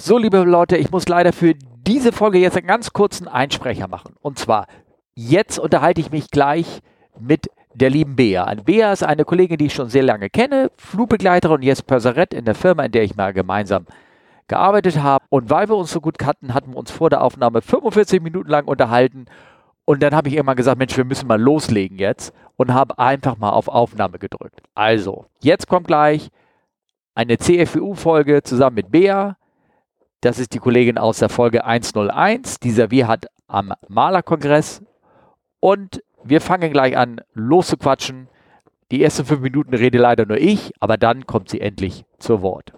So, liebe Leute, ich muss leider für diese Folge jetzt einen ganz kurzen Einsprecher machen. Und zwar, jetzt unterhalte ich mich gleich mit der lieben Bea. Bea ist eine Kollegin, die ich schon sehr lange kenne, Flugbegleiterin und jetzt Perserett in der Firma, in der ich mal gemeinsam gearbeitet habe. Und weil wir uns so gut kannten, hatten wir uns vor der Aufnahme 45 Minuten lang unterhalten. Und dann habe ich irgendwann gesagt, Mensch, wir müssen mal loslegen jetzt und habe einfach mal auf Aufnahme gedrückt. Also, jetzt kommt gleich eine CFU-Folge zusammen mit Bea. Das ist die Kollegin aus der Folge 101. Dieser wir hat am Malerkongress. Und wir fangen gleich an, loszuquatschen. Die ersten fünf Minuten rede leider nur ich, aber dann kommt sie endlich zu Wort.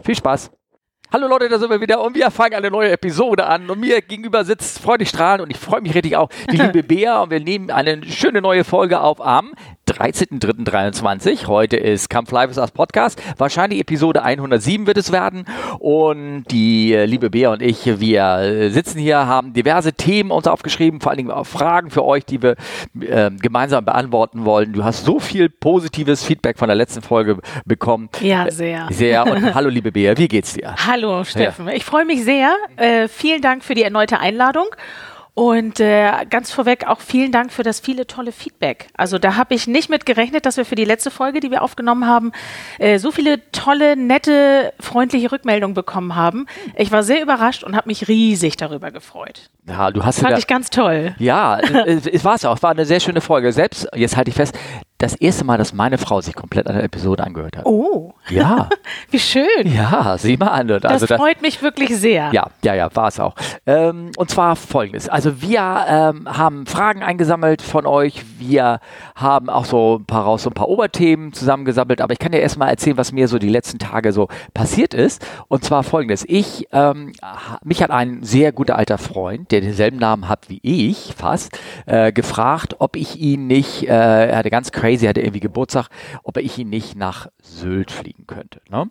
Viel Spaß! Hallo Leute, da sind wir wieder und wir fangen eine neue Episode an. Und mir gegenüber sitzt freudig strahlend und ich freue mich richtig auch die liebe Bea und wir nehmen eine schöne neue Folge auf am 13.03.23. Heute ist Kampf Live ist das Podcast. Wahrscheinlich Episode 107 wird es werden. Und die äh, liebe Bea und ich, wir äh, sitzen hier, haben diverse Themen uns aufgeschrieben, vor allen Dingen auch Fragen für euch, die wir äh, gemeinsam beantworten wollen. Du hast so viel positives Feedback von der letzten Folge bekommen. Ja, sehr. Sehr. Und hallo liebe Bea, wie geht's dir? Hallo Steffen, ja. ich freue mich sehr. Äh, vielen Dank für die erneute Einladung. Und äh, ganz vorweg auch vielen Dank für das viele tolle Feedback. Also da habe ich nicht mit gerechnet, dass wir für die letzte Folge, die wir aufgenommen haben, äh, so viele tolle, nette, freundliche Rückmeldungen bekommen haben. Ich war sehr überrascht und habe mich riesig darüber gefreut. Ja, du hast Fand ja, ich ganz toll. Ja, es, es war es auch. Es war eine sehr schöne Folge. Selbst, jetzt halte ich fest, das erste Mal, dass meine Frau sich komplett an der Episode angehört hat. Oh. Ja. Wie schön. Ja, sieh mal an. Also das, das freut mich wirklich sehr. Ja, ja, ja, war es auch. Ähm, und zwar folgendes. Also wir ähm, haben Fragen eingesammelt von euch. Wir haben auch so ein paar raus, so ein paar Oberthemen zusammengesammelt. Aber ich kann dir erstmal erzählen, was mir so die letzten Tage so passiert ist. Und zwar folgendes. Ich, ähm, mich hat ein sehr guter alter Freund, der denselben Namen hat wie ich fast, äh, gefragt, ob ich ihn nicht, äh, er hatte ganz crazy crazy, hatte irgendwie Geburtstag, ob ich ihn nicht nach Sylt fliegen könnte. Ne?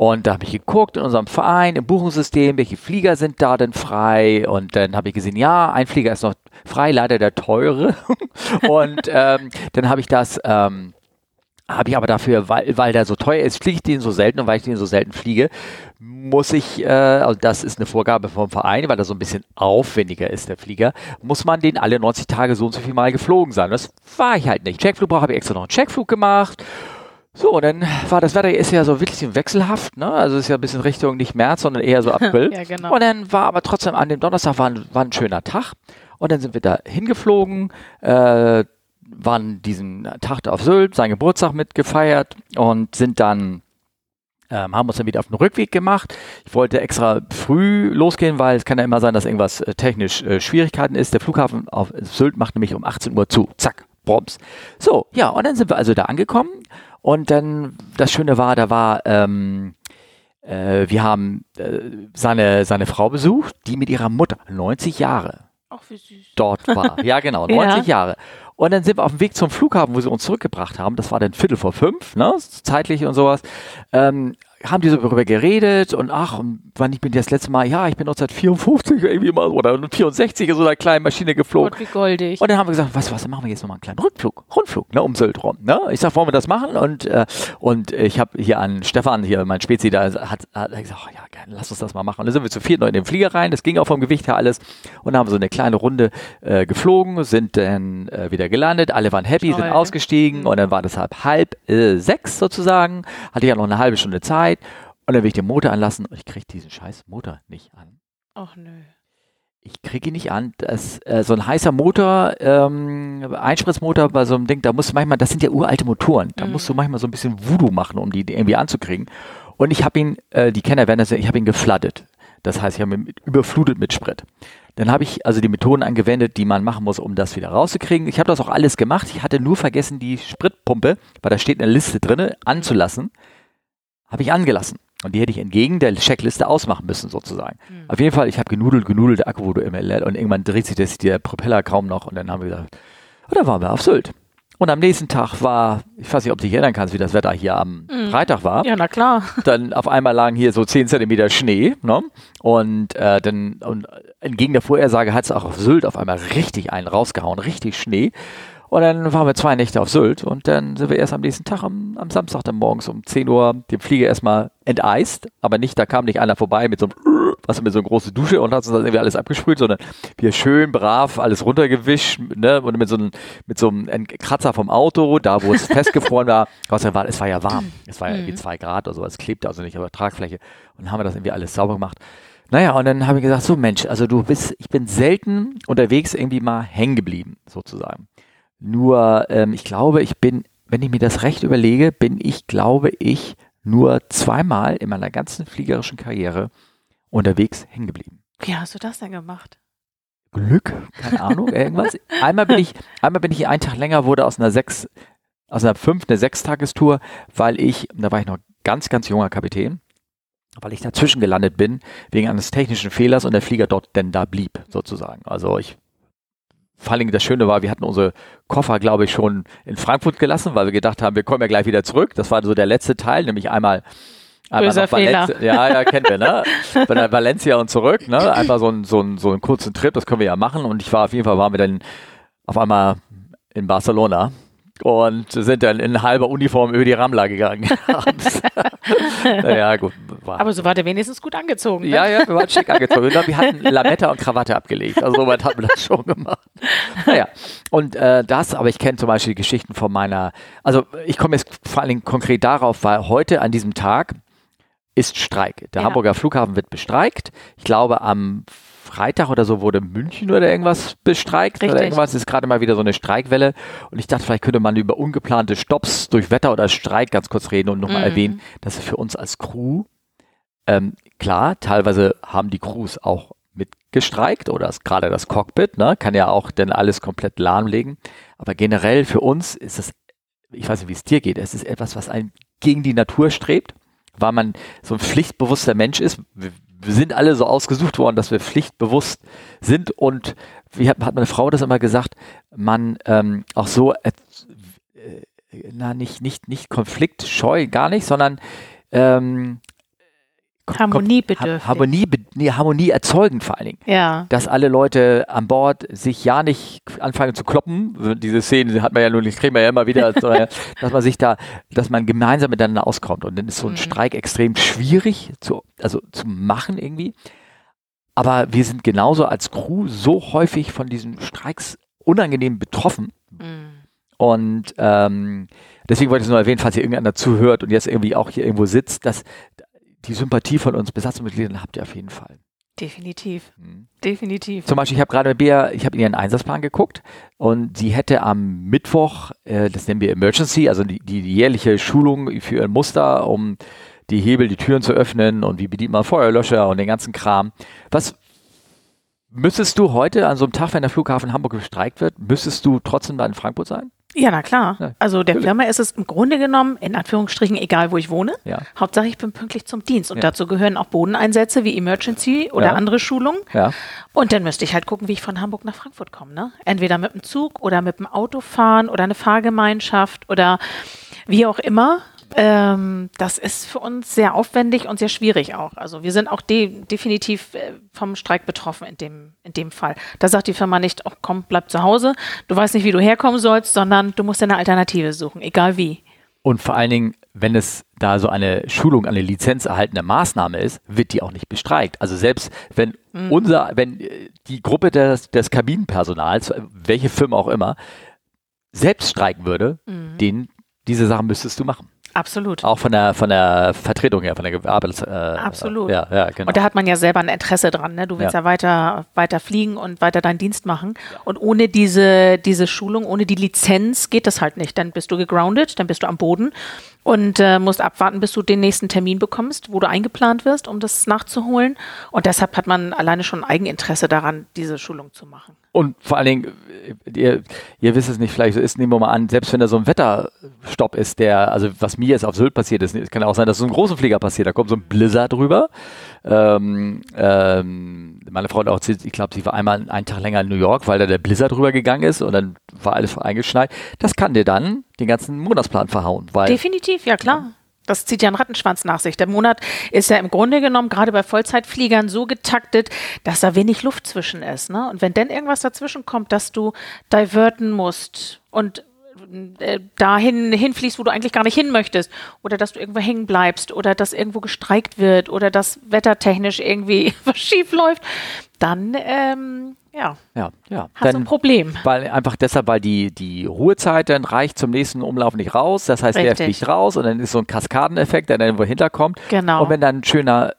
Und da habe ich geguckt in unserem Verein, im Buchungssystem, welche Flieger sind da denn frei? Und dann habe ich gesehen, ja, ein Flieger ist noch frei, leider der teure. und ähm, dann habe ich das, ähm, habe ich aber dafür, weil, weil der so teuer ist, fliege ich den so selten und weil ich den so selten fliege, muss ich, äh, also das ist eine Vorgabe vom Verein, weil er so ein bisschen aufwendiger ist, der Flieger, muss man den alle 90 Tage so und so viel Mal geflogen sein. Das war ich halt nicht. Checkflug habe ich extra noch einen Checkflug gemacht. So, und dann war das Wetter ist ja so wirklich wechselhaft, ne? Also ist ja ein bisschen Richtung nicht März, sondern eher so April. ja, genau. Und dann war aber trotzdem an dem Donnerstag war ein, war ein schöner Tag. Und dann sind wir da hingeflogen, äh, waren diesen Tag auf Sylt, seinen Geburtstag mitgefeiert und sind dann ähm, haben uns dann wieder auf den Rückweg gemacht. Ich wollte extra früh losgehen, weil es kann ja immer sein, dass irgendwas äh, technisch äh, Schwierigkeiten ist. Der Flughafen auf Sylt macht nämlich um 18 Uhr zu. Zack, Broms. So, ja, und dann sind wir also da angekommen. Und dann, das Schöne war, da war, ähm, äh, wir haben äh, seine, seine Frau besucht, die mit ihrer Mutter, 90 Jahre, Ach, wie süß. dort war. Ja, genau, 90 ja. Jahre. Und dann sind wir auf dem Weg zum Flughafen, wo sie uns zurückgebracht haben. Das war dann Viertel vor fünf, ne? zeitlich und sowas. Ähm, haben die so darüber geredet und ach, und wann ich bin das letzte Mal, ja, ich bin 1954 irgendwie mal oder 64 in so einer kleinen Maschine geflogen. Gott, wie goldig. Und dann haben wir gesagt, was, was, dann machen wir jetzt nochmal einen kleinen Rückflug, Rundflug, ne, um Sylt rum. Ne? Ich sag, wollen wir das machen? Und, äh, und ich habe hier an Stefan, hier mein Spezi, da hat, hat gesagt, oh, ja, gerne, lass uns das mal machen. Und dann sind wir zu viert noch in den Flieger rein, das ging auch vom Gewicht her alles. Und dann haben wir so eine kleine Runde äh, geflogen, sind dann äh, wieder gelandet, alle waren happy, Toll. sind ausgestiegen und dann war das halb halb äh, sechs sozusagen, hatte ja noch eine halbe Stunde Zeit. Und dann will ich den Motor anlassen und ich kriege diesen scheiß Motor nicht an. Ach nö. Ich kriege ihn nicht an. Das, äh, so ein heißer Motor, ähm, Einspritzmotor bei so einem Ding, da musst du manchmal, das sind ja uralte Motoren, da mhm. musst du manchmal so ein bisschen Voodoo machen, um die irgendwie anzukriegen. Und ich habe ihn, äh, die Kenner werden das, ich habe ihn geflattet. Das heißt, ich habe ihn überflutet mit Sprit. Dann habe ich also die Methoden angewendet, die man machen muss, um das wieder rauszukriegen. Ich habe das auch alles gemacht. Ich hatte nur vergessen, die Spritpumpe, weil da steht eine Liste drin, anzulassen. Habe ich angelassen. Und die hätte ich entgegen der Checkliste ausmachen müssen, sozusagen. Mhm. Auf jeden Fall, ich habe genudelt, genudelt, der Akku wurde immer leer und irgendwann dreht sich das, der Propeller kaum noch und dann haben wir gesagt, oh, da waren wir auf Sylt. Und am nächsten Tag war, ich weiß nicht, ob du dich erinnern kannst, wie das Wetter hier am mhm. Freitag war. Ja, na klar. Dann auf einmal lagen hier so 10 Zentimeter Schnee, ne? Und äh, dann, und entgegen der Vorhersage hat es auch auf Sylt auf einmal richtig einen rausgehauen, richtig Schnee. Und dann waren wir zwei Nächte auf Sylt und dann sind wir erst am nächsten Tag am, am Samstag dann morgens um 10 Uhr den Flieger erstmal enteist, aber nicht, da kam nicht einer vorbei mit so einem, was mit so einer großen Dusche und hat uns das irgendwie alles abgesprüht, sondern wir schön brav alles runtergewischt, ne, und mit so einem, mit so einem Kratzer vom Auto, da wo es festgefroren war, war, es war ja warm, es war ja irgendwie zwei Grad oder so, es klebte also nicht auf der Tragfläche. Und dann haben wir das irgendwie alles sauber gemacht. Naja, und dann habe ich gesagt, so Mensch, also du bist, ich bin selten unterwegs irgendwie mal hängen geblieben, sozusagen. Nur, ähm, ich glaube, ich bin, wenn ich mir das recht überlege, bin ich, glaube ich, nur zweimal in meiner ganzen fliegerischen Karriere unterwegs hängen geblieben. Wie hast du das denn gemacht? Glück, keine Ahnung, irgendwas. Einmal bin ich, einmal bin ich einen Tag länger, wurde aus einer sechs, aus einer fünf, eine Sechstagestour, weil ich, da war ich noch ganz, ganz junger Kapitän, weil ich dazwischen gelandet bin, wegen eines technischen Fehlers und der Flieger dort denn da blieb, sozusagen. Also ich vor allen Dingen das Schöne war, wir hatten unsere Koffer, glaube ich, schon in Frankfurt gelassen, weil wir gedacht haben, wir kommen ja gleich wieder zurück. Das war so der letzte Teil, nämlich einmal Böser Valencia, ja, ja, kennen wir, ne? Bei Valencia und zurück, ne? Einfach so ein, so, ein, so einen kurzen Trip, das können wir ja machen. Und ich war auf jeden Fall, waren wir dann auf einmal in Barcelona und sind dann in halber Uniform über die Ramla gegangen. naja, gut. War. Aber so war der wenigstens gut angezogen. Ne? Ja, ja, wir waren schick angezogen. Ich glaube, wir hatten Lametta und Krawatte abgelegt. Also soweit haben wir das schon gemacht. Naja, und äh, das, aber ich kenne zum Beispiel Geschichten von meiner, also ich komme jetzt vor allen Dingen konkret darauf, weil heute an diesem Tag ist Streik. Der ja. Hamburger Flughafen wird bestreikt. Ich glaube, am Freitag oder so wurde München oder irgendwas bestreikt Richtig. oder irgendwas. ist gerade mal wieder so eine Streikwelle. Und ich dachte, vielleicht könnte man über ungeplante Stops durch Wetter oder Streik ganz kurz reden und nochmal mhm. erwähnen, dass für uns als Crew, ähm, klar, teilweise haben die Crews auch mitgestreikt oder gerade das Cockpit, ne, kann ja auch dann alles komplett lahmlegen. Aber generell für uns ist es, ich weiß nicht, wie es dir geht, es ist etwas, was einen gegen die Natur strebt weil man so ein pflichtbewusster Mensch ist. Wir, sind alle so ausgesucht worden, dass wir pflichtbewusst sind. Und wie hat, hat meine Frau das immer gesagt, man ähm, auch so äh, na nicht nicht nicht konfliktscheu gar nicht, sondern ähm, Harmoniebedürftig. Harmonie, nee, Harmonie erzeugen vor allen Dingen. Ja. Dass alle Leute an Bord sich ja nicht anfangen zu kloppen. Diese Szene hat man ja nur nicht, kriegen wir ja immer wieder, dass man sich da, dass man gemeinsam miteinander auskommt. Und dann ist so ein mhm. Streik extrem schwierig zu, also zu machen irgendwie. Aber wir sind genauso als Crew so häufig von diesen Streiks unangenehm betroffen. Mhm. Und ähm, deswegen wollte ich es nur erwähnen, falls hier irgendeiner zuhört und jetzt irgendwie auch hier irgendwo sitzt, dass die Sympathie von uns Besatzungsmitgliedern habt ihr auf jeden Fall. Definitiv. Mhm. Definitiv. Zum Beispiel, ich habe gerade mit Bea, ich habe in ihren Einsatzplan geguckt und sie hätte am Mittwoch, äh, das nennen wir Emergency, also die, die jährliche Schulung für ein Muster, um die Hebel, die Türen zu öffnen und wie bedient man Feuerlöscher und den ganzen Kram. Was müsstest du heute an so einem Tag, wenn der Flughafen Hamburg gestreikt wird, müsstest du trotzdem da in Frankfurt sein? Ja, na klar. Ja, also der Firma ist es im Grunde genommen, in Anführungsstrichen, egal wo ich wohne. Ja. Hauptsache ich bin pünktlich zum Dienst. Und ja. dazu gehören auch Bodeneinsätze wie Emergency oder andere Schulungen. Und dann müsste ich halt gucken, wie ich von Hamburg nach Frankfurt komme. Ne? Entweder mit dem Zug oder mit dem Auto fahren oder eine Fahrgemeinschaft oder wie auch immer. Ähm, das ist für uns sehr aufwendig und sehr schwierig auch. Also wir sind auch de definitiv äh, vom Streik betroffen in dem, in dem Fall. Da sagt die Firma nicht, oh, komm, bleib zu Hause, du weißt nicht, wie du herkommen sollst, sondern du musst eine Alternative suchen, egal wie. Und vor allen Dingen, wenn es da so eine Schulung, eine lizenzerhaltene Maßnahme ist, wird die auch nicht bestreikt. Also selbst wenn mhm. unser, wenn äh, die Gruppe des, des Kabinenpersonals, welche Firma auch immer, selbst streiken würde, mhm. den, diese Sachen müsstest du machen. Absolut. Auch von der, von der Vertretung her, von der Arbeits... Äh, Absolut. Ja, ja, genau. Und da hat man ja selber ein Interesse dran. Ne? Du willst ja. ja, weiter, weiter fliegen und weiter deinen Dienst machen. Ja. Und ohne diese, diese Schulung, ohne die Lizenz geht das halt nicht. Dann bist du gegroundet, dann bist du am Boden und äh, musst abwarten, bis du den nächsten Termin bekommst, wo du eingeplant wirst, um das nachzuholen. Und deshalb hat man alleine schon Eigeninteresse daran, diese Schulung zu machen. Und vor allen Dingen, ihr, ihr wisst es nicht, vielleicht so ist, nehmen wir mal an, selbst wenn da so ein Wetterstopp ist, der, also was mir jetzt auf Sylt passiert ist, es kann auch sein, dass so ein großen Flieger passiert, da kommt so ein Blizzard drüber. Ähm, ähm, meine Frau hat auch ich glaube, sie war einmal einen Tag länger in New York, weil da der Blizzard drüber gegangen ist und dann war alles eingeschneit. Das kann dir dann den ganzen Monatsplan verhauen. Weil, Definitiv, ja klar. Das zieht ja einen Rattenschwanz nach sich. Der Monat ist ja im Grunde genommen gerade bei Vollzeitfliegern so getaktet, dass da wenig Luft zwischen ist. Ne? Und wenn dann irgendwas dazwischen kommt, dass du diverten musst und äh, dahin hinfließt, wo du eigentlich gar nicht hin möchtest, oder dass du irgendwo hängen bleibst, oder dass irgendwo gestreikt wird, oder dass wettertechnisch irgendwie was schief läuft, dann ähm, ja, ja, ja. hast du ein Problem. Weil einfach deshalb, weil die, die Ruhezeit dann reicht zum nächsten Umlauf nicht raus. Das heißt, Richtig. der fliegt raus und dann ist so ein Kaskadeneffekt, der dann irgendwo hinterkommt. Genau. Und wenn dann ein schöner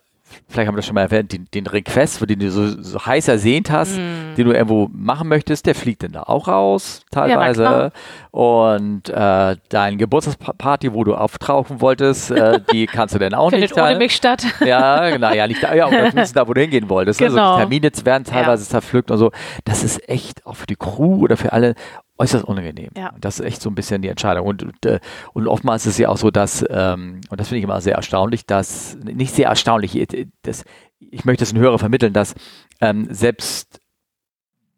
vielleicht haben wir das schon mal erwähnt, den, den Request, den du so, so heiß ersehnt hast, Mm. den du irgendwo machen möchtest, der fliegt dann da auch raus, teilweise. klar. und äh, deine Geburtstagsparty, wo du auftauchen wolltest, äh, die kannst du dann auch Findet nicht. ohne teil- mich statt. ja, genau, ja, nicht da, ja, oder da, wo du hingehen wolltest. Genau. Also Termine werden teilweise zerpflückt und so. Das ist echt auch für die Crew oder für alle äußerst unangenehm. Ja. Das ist echt so ein bisschen die Entscheidung. Und, und, äh, und oftmals ist es ja auch so, dass, ähm, und das finde ich immer sehr erstaunlich, dass, nicht sehr erstaunlich, äh, das, ich möchte es den Hörer vermitteln, dass ähm, selbst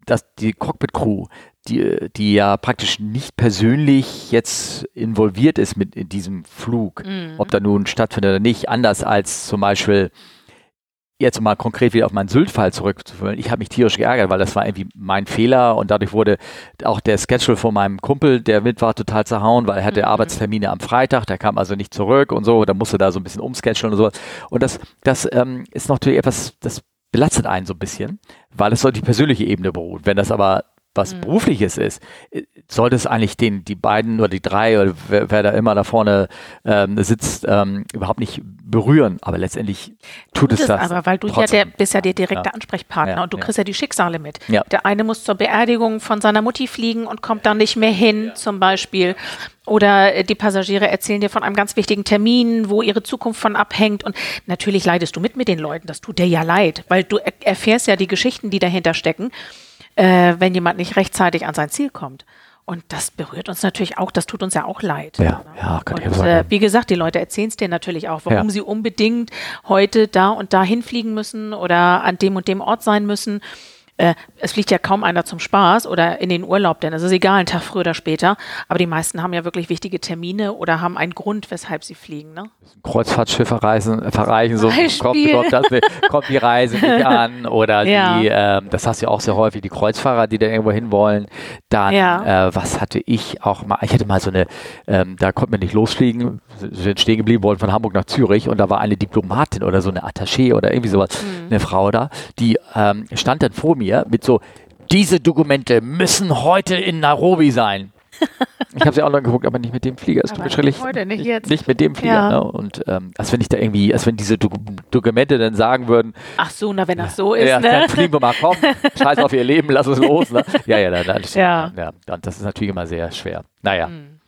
dass die Cockpit-Crew, die, die ja praktisch nicht persönlich jetzt involviert ist mit in diesem Flug, Mhm. ob da nun stattfindet oder nicht, anders als zum Beispiel jetzt mal konkret wieder auf meinen Sylt-Fall zurückzuführen. Ich habe mich tierisch geärgert, weil das war irgendwie mein Fehler und dadurch wurde auch der Schedule von meinem Kumpel, der mit war, total zerhauen, weil er hatte Mhm. Arbeitstermine am Freitag, der kam also nicht zurück und so, da musste da so ein bisschen umschedulen und so. Und das, das ähm, ist natürlich etwas, das belastet einen so ein bisschen, weil es so die persönliche Ebene beruht. Wenn das aber was Mhm. berufliches ist, äh, sollte es eigentlich den, die beiden oder die drei oder wer, wer da immer da vorne ähm, sitzt, ähm, überhaupt nicht berühren. Aber letztendlich tut Gut es das. aber, weil du trotzdem. ja der bist ja der direkte Ja. Ansprechpartner Ja, und du ja. kriegst ja die Schicksale mit. Ja. Der eine muss zur Beerdigung von seiner Mutti fliegen und kommt dann nicht mehr hin, zum Beispiel. Oder äh, die Passagiere erzählen dir von einem ganz wichtigen Termin, wo ihre Zukunft von abhängt. Und natürlich leidest du mit mit den Leuten. Das tut dir ja leid, weil du er erfährst ja die Geschichten, die dahinter stecken, äh, wenn jemand nicht rechtzeitig an sein Ziel kommt. Und das berührt uns natürlich auch, das tut uns ja auch leid. Ja, ja, kann ich und, sagen. äh, wie gesagt, die Leute erzählen es dir natürlich auch, warum Ja. sie unbedingt heute da und da hinfliegen müssen oder an dem und dem Ort sein müssen. Äh, es fliegt ja kaum einer zum Spaß oder in den Urlaub, denn es ist egal, ein Tag früher oder später. Aber die meisten haben ja wirklich wichtige Termine oder haben einen Grund, weshalb sie fliegen. Ne? Kreuzfahrtschiffe reisen, äh, verreichen, so kommt, kommt, das, kommt die Reise nicht an oder Ja. die, ähm, das hast du ja auch sehr häufig, die Kreuzfahrer, die da irgendwo hinwollen. Dann, Ja. äh, was hatte ich auch mal, ich hatte mal so eine, ähm, da konnte man nicht losfliegen, sind stehen geblieben, wollten von Hamburg nach Zürich und da war eine Diplomatin oder so eine Attaché oder irgendwie sowas, Mhm. eine Frau da, die ähm, stand dann vor mir mit so, diese Dokumente müssen heute in Nairobi sein. Ich habe sie auch noch geguckt, aber nicht mit dem Flieger. Es tut mir schrecklich. heute, nicht jetzt. nicht mit dem Flieger. Ja. Ne? Und ähm, als wenn ich da irgendwie, als wenn diese Dok Dokumente dann sagen würden, Ach so, na wenn das so ist, ja, ne? dann fliegen wir mal, komm, scheiß auf ihr Leben, lass uns los. Ne? Ja, ja, dann, dann, Ja. ja, dann, das ist natürlich immer sehr schwer. Naja. Hm.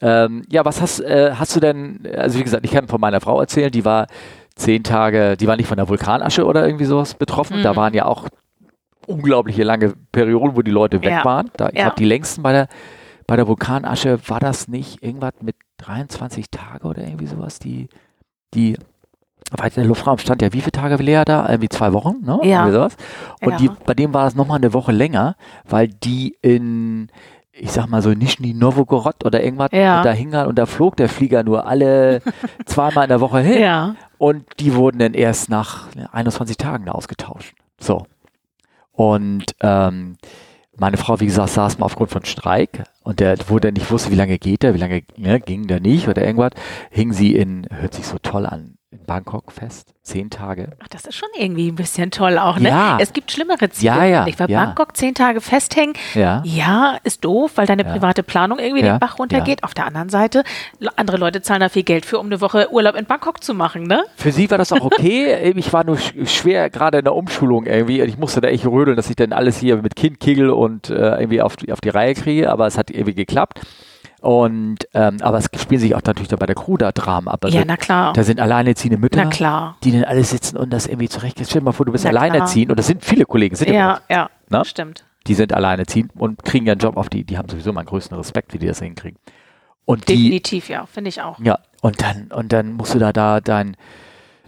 Ähm, ja, was hast, äh, hast du denn, also wie gesagt, ich kann von meiner Frau erzählen, die war zehn Tage, die war nicht von der Vulkanasche oder irgendwie sowas betroffen. Da Mhm. waren ja auch unglaubliche lange Perioden, wo die Leute weg Ja. waren. Da, ich Ja. glaube, die längsten bei der, bei der Vulkanasche war das nicht irgendwas mit 23 Tage oder irgendwie sowas, die, die weil der Luftraum stand ja wie viele Tage leer da? Irgendwie zwei Wochen, ne? Ja. Irgendwie sowas. Und Ja. die, bei dem war das nochmal eine Woche länger, weil die in, ich sag mal so Nischni Novgorod oder irgendwas Ja. da hingen und da flog der Flieger nur alle zweimal in der Woche hin. Ja. Und die wurden dann erst nach 21 Tagen da ausgetauscht. So. Und ähm, meine Frau, wie gesagt, saß mal aufgrund von Streik und der, wo der nicht wusste, wie lange geht der, wie lange ne, ging der nicht oder irgendwas, hing sie in, hört sich so toll an, in Bangkok fest, zehn Tage. Ach, das ist schon irgendwie ein bisschen toll auch, ne? Ja. Es gibt schlimmere Ziele. Ja, ja, Ich war ja. Bangkok zehn Tage festhängen. Ja. Ja, ist doof, weil deine Ja. private Planung irgendwie den Bach runtergeht. Auf der anderen Seite, andere Leute zahlen da viel Geld für, um eine Woche Urlaub in Bangkok zu machen, ne? Für sie war das auch okay. ich war nur sch schwer gerade in der Umschulung irgendwie. Ich musste da echt rödeln, dass ich dann alles hier mit Kind, Kegel und äh, irgendwie auf die, auf die Reihe kriege, aber es hat irgendwie geklappt. Und ähm, aber es spielen sich auch natürlich bei der Crew da Dramen ab. Also ja, na klar. Da sind alleinerziehende Mütter, klar. die dann alle sitzen und das irgendwie zurecht. Stell dir mal vor, du bist Na klar. alleinerziehend und das sind viele Kollegen, sind ja. Ja, ja, Na? stimmt. die sind alleinerziehend und kriegen ihren Job auf die, die haben sowieso meinen größten Respekt, wie die das hinkriegen. Und die, Definitiv, ja, finde ich auch. ja, und dann, und dann musst du da, da dein,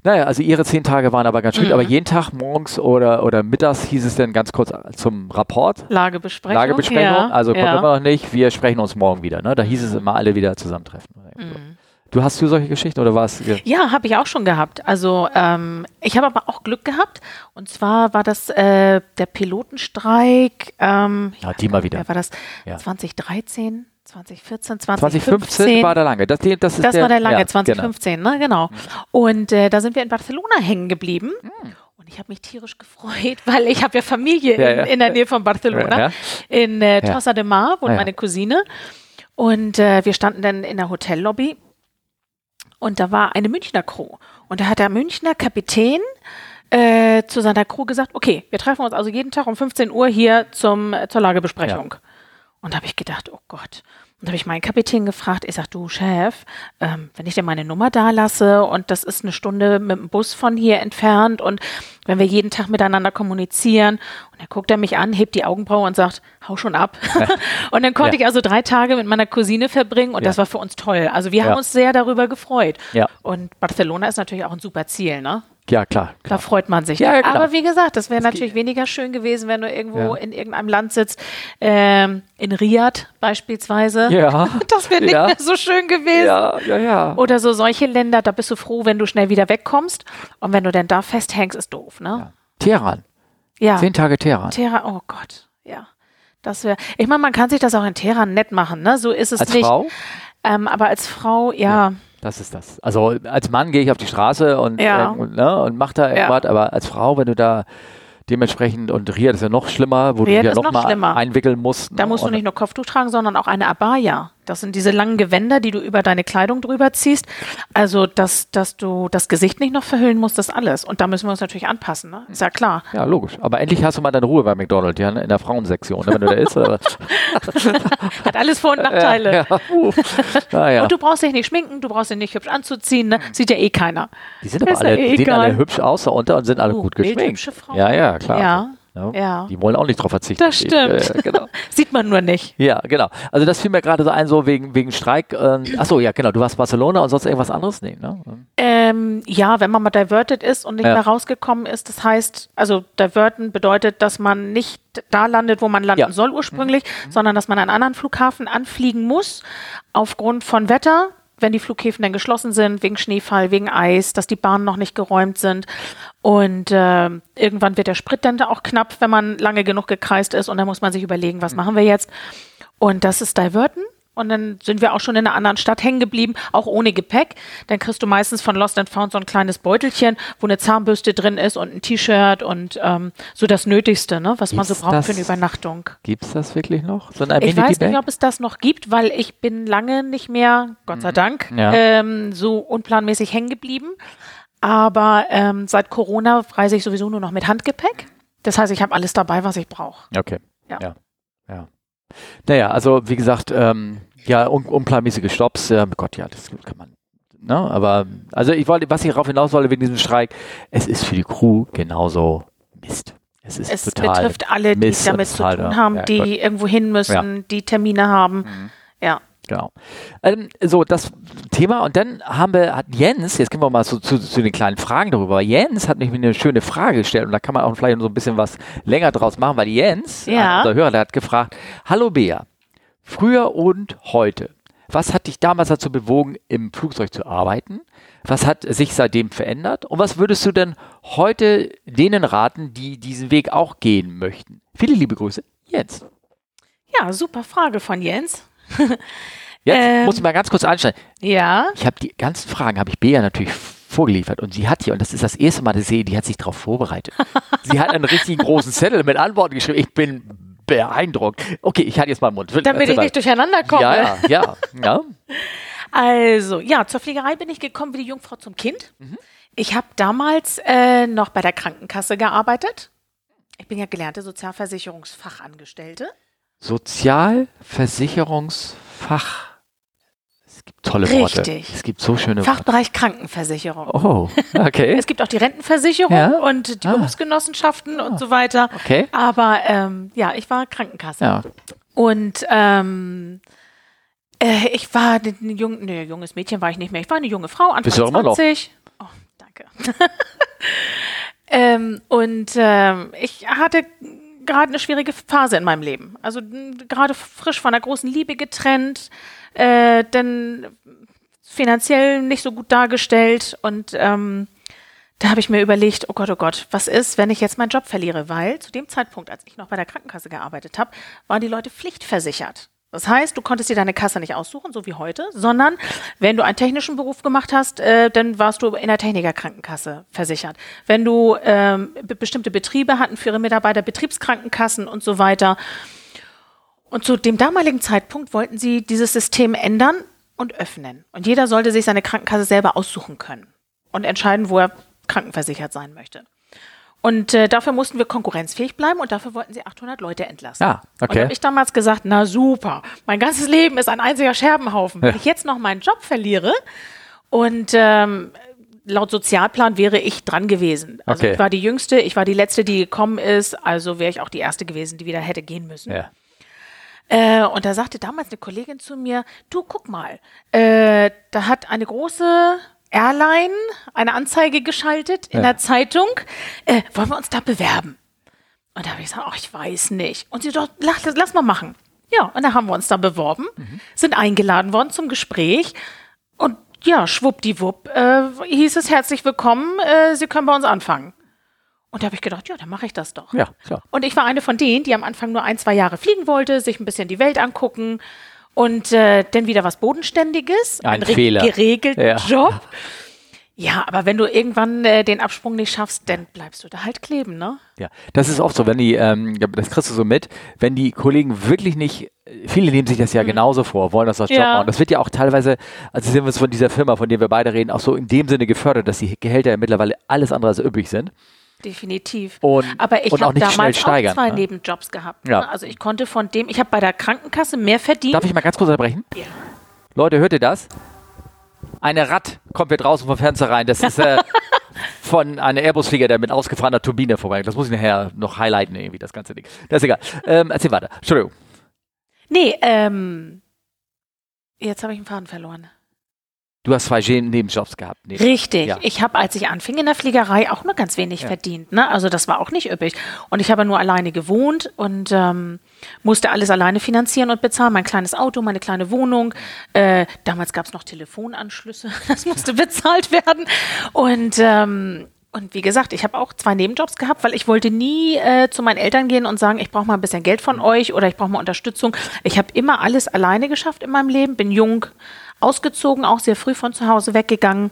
naja, also ihre zehn Tage waren aber ganz schön, Mhm. aber jeden Tag morgens oder, oder mittags hieß es dann ganz kurz zum Rapport. Lagebesprechung. Lagebesprechung, ja, also kommt ja. immer noch nicht, wir sprechen uns morgen wieder. Ne? Da hieß es immer alle wieder zusammentreffen. Mhm. Du hast du solche Geschichten oder was? Ja, habe ich auch schon gehabt. Also ähm, ich habe aber auch Glück gehabt. Und zwar war das äh, der Pilotenstreik. Ähm, ja, die mal wieder. War das ja. 2013? 2014, 2015, 2015 war der lange. Das, das, das der, war der lange, ja, 2015, genau. ne? Genau. Und äh, da sind wir in Barcelona hängen geblieben. Mhm. Und ich habe mich tierisch gefreut, weil ich habe ja Familie ja, in, ja. in, der Nähe von Barcelona, in äh, Tossa de Mar, wohnt meine Cousine. Und äh, wir standen dann in der Hotellobby und da war eine Münchner Crew. Und da hat der Münchner Kapitän äh, zu seiner Crew gesagt, okay, wir treffen uns also jeden Tag um 15 Uhr hier zum, zur Lagebesprechung. Ja. Und da habe ich gedacht, oh Gott. Und da habe ich meinen Kapitän gefragt, ich sag, du Chef, ähm, wenn ich dir meine Nummer da lasse und das ist eine Stunde mit dem Bus von hier entfernt und wenn wir jeden Tag miteinander kommunizieren und dann guckt er mich an, hebt die Augenbraue und sagt, hau schon ab. und dann konnte ja. ich also drei Tage mit meiner Cousine verbringen und ja. das war für uns toll. Also wir ja. haben uns sehr darüber gefreut. Ja. Und Barcelona ist natürlich auch ein super Ziel, ne? Ja, klar, klar. Da freut man sich. Ja, ja, Aber wie gesagt, das wäre natürlich weniger schön gewesen, wenn du irgendwo ja. in irgendeinem Land sitzt, ähm, in Riyadh beispielsweise. Ja. Das wäre nicht mehr so schön gewesen. Ja, ja, ja. Oder so solche Länder, da bist du froh, wenn du schnell wieder wegkommst. Und wenn du denn da festhängst, ist doof, ne? Teheran. Ja. Zehn Tage Teheran. Teheran, oh Gott, ja. Das wäre. Ich meine, man kann sich das auch in Teheran nett machen, ne? So ist es als nicht. Frau? Ähm, aber als Frau, ja. Das ist das. Also als Mann gehe ich auf die Straße und, ja. äh, ne, und mache da irgendwas, ja. aber als Frau, wenn du da dementsprechend, und Riyadh ist ja noch schlimmer, wo Riyadh du ja noch, noch mal einwickeln musst. Da musst du nicht nur Kopftuch tragen, sondern auch eine Abaya. Das sind diese langen Gewänder, die du über deine Kleidung drüber ziehst. Also, dass, dass du das Gesicht nicht noch verhüllen musst, das alles. Und da müssen wir uns natürlich anpassen, ne? Ist ja klar. Ja, logisch. Aber endlich hast du mal deine Ruhe bei McDonald's, ja, in der Frauensektion, ne, wenn du da isst. Hat alles Vor- und Nachteile. Ja, ja. Uh. ja. Und du brauchst dich nicht schminken, du brauchst dich nicht hübsch anzuziehen, ne? Sieht ja eh keiner. Die sind aber alle, eh sehen alle hübsch aus da unter und sind alle oh, gut geschminkt. Ja, ja, klar. Ja. Ja? ja. Die wollen auch nicht drauf verzichten. Das stimmt. Ich, äh, genau. Sieht man nur nicht. Ja, genau. Also das fiel mir gerade so ein, so wegen, wegen Streik. Ähm, achso, ja, genau. Du warst Barcelona und sonst irgendwas anderes? Nee, ne? Ähm, ja, wenn man mal diverted ist und nicht ja. mehr rausgekommen ist, das heißt, also diverten bedeutet, dass man nicht da landet, wo man landen ja. soll ursprünglich, mhm. sondern dass man an einen anderen Flughafen anfliegen muss, aufgrund von Wetter, wenn die Flughäfen dann geschlossen sind, wegen Schneefall, wegen Eis, dass die Bahnen noch nicht geräumt sind. Und äh, irgendwann wird der Sprit dann da auch knapp, wenn man lange genug gekreist ist. Und dann muss man sich überlegen, was mhm. machen wir jetzt? Und das ist Diverten. Und dann sind wir auch schon in einer anderen Stadt hängen geblieben, auch ohne Gepäck. Dann kriegst du meistens von Lost and Found so ein kleines Beutelchen, wo eine Zahnbürste drin ist und ein T-Shirt und ähm, so das Nötigste, ne, was Gibt's man so braucht für eine Übernachtung. Gibt es das wirklich noch? So ein ich weiß nicht, ob es das noch gibt, weil ich bin lange nicht mehr, Gott sei mhm. Dank, ja. ähm, so unplanmäßig hängen geblieben. Aber ähm, seit Corona reise ich sowieso nur noch mit Handgepäck. Das heißt, ich habe alles dabei, was ich brauche. Okay. Ja. ja. ja. Naja, also wie gesagt, ähm, ja, un unplanmäßige Stops, äh, Gott, ja, das kann man. Ne? Aber also ich wollte, was ich darauf hinaus wollte wegen diesem Streik, es ist für die Crew genauso Mist. Es, ist es total betrifft alle, die damit zu tun haben, ja, die Gott. irgendwo hin müssen, ja. die Termine haben. Mhm. Ja. Genau. Ähm, so, das Thema. Und dann haben wir, hat Jens, jetzt gehen wir mal so, zu, zu, den kleinen Fragen darüber. Jens hat nämlich eine schöne Frage gestellt und da kann man auch vielleicht so ein bisschen was länger draus machen, weil Jens, ja. unser Hörer, der hat gefragt, Hallo Bea, früher und heute, was hat dich damals dazu bewogen, im Flugzeug zu arbeiten? Was hat sich seitdem verändert? Und was würdest du denn heute denen raten, die diesen Weg auch gehen möchten? Viele liebe Grüße, Jens. Ja, super Frage von Jens. Jetzt ähm, muss ich mal ganz kurz anstellen. Ja. Ich habe die ganzen Fragen, habe ich Bea natürlich vorgeliefert und sie hat hier, und das ist das erste Mal, dass ich sehe, die hat sich darauf vorbereitet. sie hat einen richtigen großen Zettel mit Antworten geschrieben. Ich bin beeindruckt. Okay, ich halte jetzt mal den Mund. Damit ich nicht durcheinander komme. Ja, ja, ja. ja. Also, ja, zur Fliegerei bin ich gekommen wie die Jungfrau zum Kind. Mhm. Ich habe damals äh, noch bei der Krankenkasse gearbeitet. Ich bin ja gelernte Sozialversicherungsfachangestellte. Sozialversicherungsfach. Gibt tolle Richtig. Worte. Es gibt so schöne Fachbereich Worte. Krankenversicherung. Oh, okay. es gibt auch die Rentenversicherung ja? und die ah. Berufsgenossenschaften ah. und so weiter. Okay. Aber ähm, ja, ich war Krankenkasse. Ja. Und ähm, äh, ich war ein jung, nee, junges Mädchen war ich nicht mehr. Ich war eine junge Frau, Anfang Bist du 20. Immer noch? Oh, danke. ähm, und ähm, ich hatte gerade eine schwierige Phase in meinem Leben. Also gerade frisch von einer großen Liebe getrennt, äh, dann finanziell nicht so gut dargestellt und ähm, da habe ich mir überlegt, oh Gott, oh Gott, was ist, wenn ich jetzt meinen Job verliere? Weil zu dem Zeitpunkt, als ich noch bei der Krankenkasse gearbeitet habe, waren die Leute pflichtversichert. Das heißt, du konntest dir deine Kasse nicht aussuchen, so wie heute, sondern wenn du einen technischen Beruf gemacht hast, äh, dann warst du in der Technikerkrankenkasse versichert. Wenn du ähm, be bestimmte Betriebe hatten für ihre Mitarbeiter Betriebskrankenkassen und so weiter. Und zu dem damaligen Zeitpunkt wollten sie dieses System ändern und öffnen. Und jeder sollte sich seine Krankenkasse selber aussuchen können und entscheiden, wo er krankenversichert sein möchte. Und äh, dafür mussten wir konkurrenzfähig bleiben und dafür wollten sie 800 Leute entlassen. Ah, okay. Und habe ich damals gesagt, na super, mein ganzes Leben ist ein einziger Scherbenhaufen. Wenn Ja. ich jetzt noch meinen Job verliere und ähm, laut Sozialplan wäre ich dran gewesen. Also Okay. ich war die Jüngste, ich war die Letzte, die gekommen ist, also wäre ich auch die Erste gewesen, die wieder hätte gehen müssen. Ja. Äh, und da sagte damals eine Kollegin zu mir, du guck mal, äh, da hat eine große Airline eine Anzeige geschaltet in Ja. der Zeitung, äh, wollen wir uns da bewerben? Und da habe ich gesagt, ach, ich weiß nicht. Und sie doch, lass, lass mal machen. Ja, und da haben wir uns da beworben, sind eingeladen worden zum Gespräch und ja, schwuppdiwupp, äh, hieß es herzlich willkommen, äh, Sie können bei uns anfangen. Und da habe ich gedacht, ja, dann mache ich das doch. Ja, klar. Und ich war eine von denen, die am Anfang nur ein, zwei Jahre fliegen wollte, sich ein bisschen die Welt angucken und äh, dann wieder was Bodenständiges, Ein Fehler. geregelten Ja. Job. Ja, aber wenn du irgendwann äh, den Absprung nicht schaffst, dann bleibst du da halt kleben, ne? Ja, das ist oft so, wenn die, ähm, das kriegst du so mit, wenn die Kollegen wirklich nicht, viele nehmen sich das ja genauso vor, wollen das als Job Mhm. Ja. machen. Das wird ja auch teilweise, also sind wir von dieser Firma, von der wir beide reden, auch so in dem Sinne gefördert, dass die Gehälter ja mittlerweile alles andere als üppig sind. Definitiv. Und- aber ich habe damals steigern, auch zwei ne? Nebenjobs gehabt. Ja. Ne? Also ich konnte von dem, ich habe bei der Krankenkasse mehr verdient. Darf ich mal ganz kurz unterbrechen? Ja. Leute, hört ihr das? Eine Rad kommt hier draußen vom Fenster rein. Das ist äh, von einem Airbus-Flieger, der mit ausgefahrener Turbine vorbei. Das muss ich nachher noch highlighten, irgendwie, das ganze Ding. Das ist egal. Ähm, erzähl weiter. Entschuldigung. Nee, ähm, jetzt habe ich einen Faden verloren. Du hast zwei Nebenjobs gehabt. Nee. Richtig. Ja. Ich habe, als ich anfing in der Fliegerei, auch nur ganz wenig Ja. verdient. Ne? Also das war auch nicht üppig. Und ich habe nur alleine gewohnt und ähm, musste alles alleine finanzieren und bezahlen. Mein kleines Auto, meine kleine Wohnung. Äh, damals gab es noch Telefonanschlüsse. Das musste bezahlt werden. Und ähm, und wie gesagt, ich habe auch zwei Nebenjobs gehabt, weil ich wollte nie äh, zu meinen Eltern gehen und sagen, ich brauche mal ein bisschen Geld von euch oder ich brauche mal Unterstützung. Ich habe immer alles alleine geschafft in meinem Leben, bin jung ausgezogen, auch sehr früh von zu Hause weggegangen.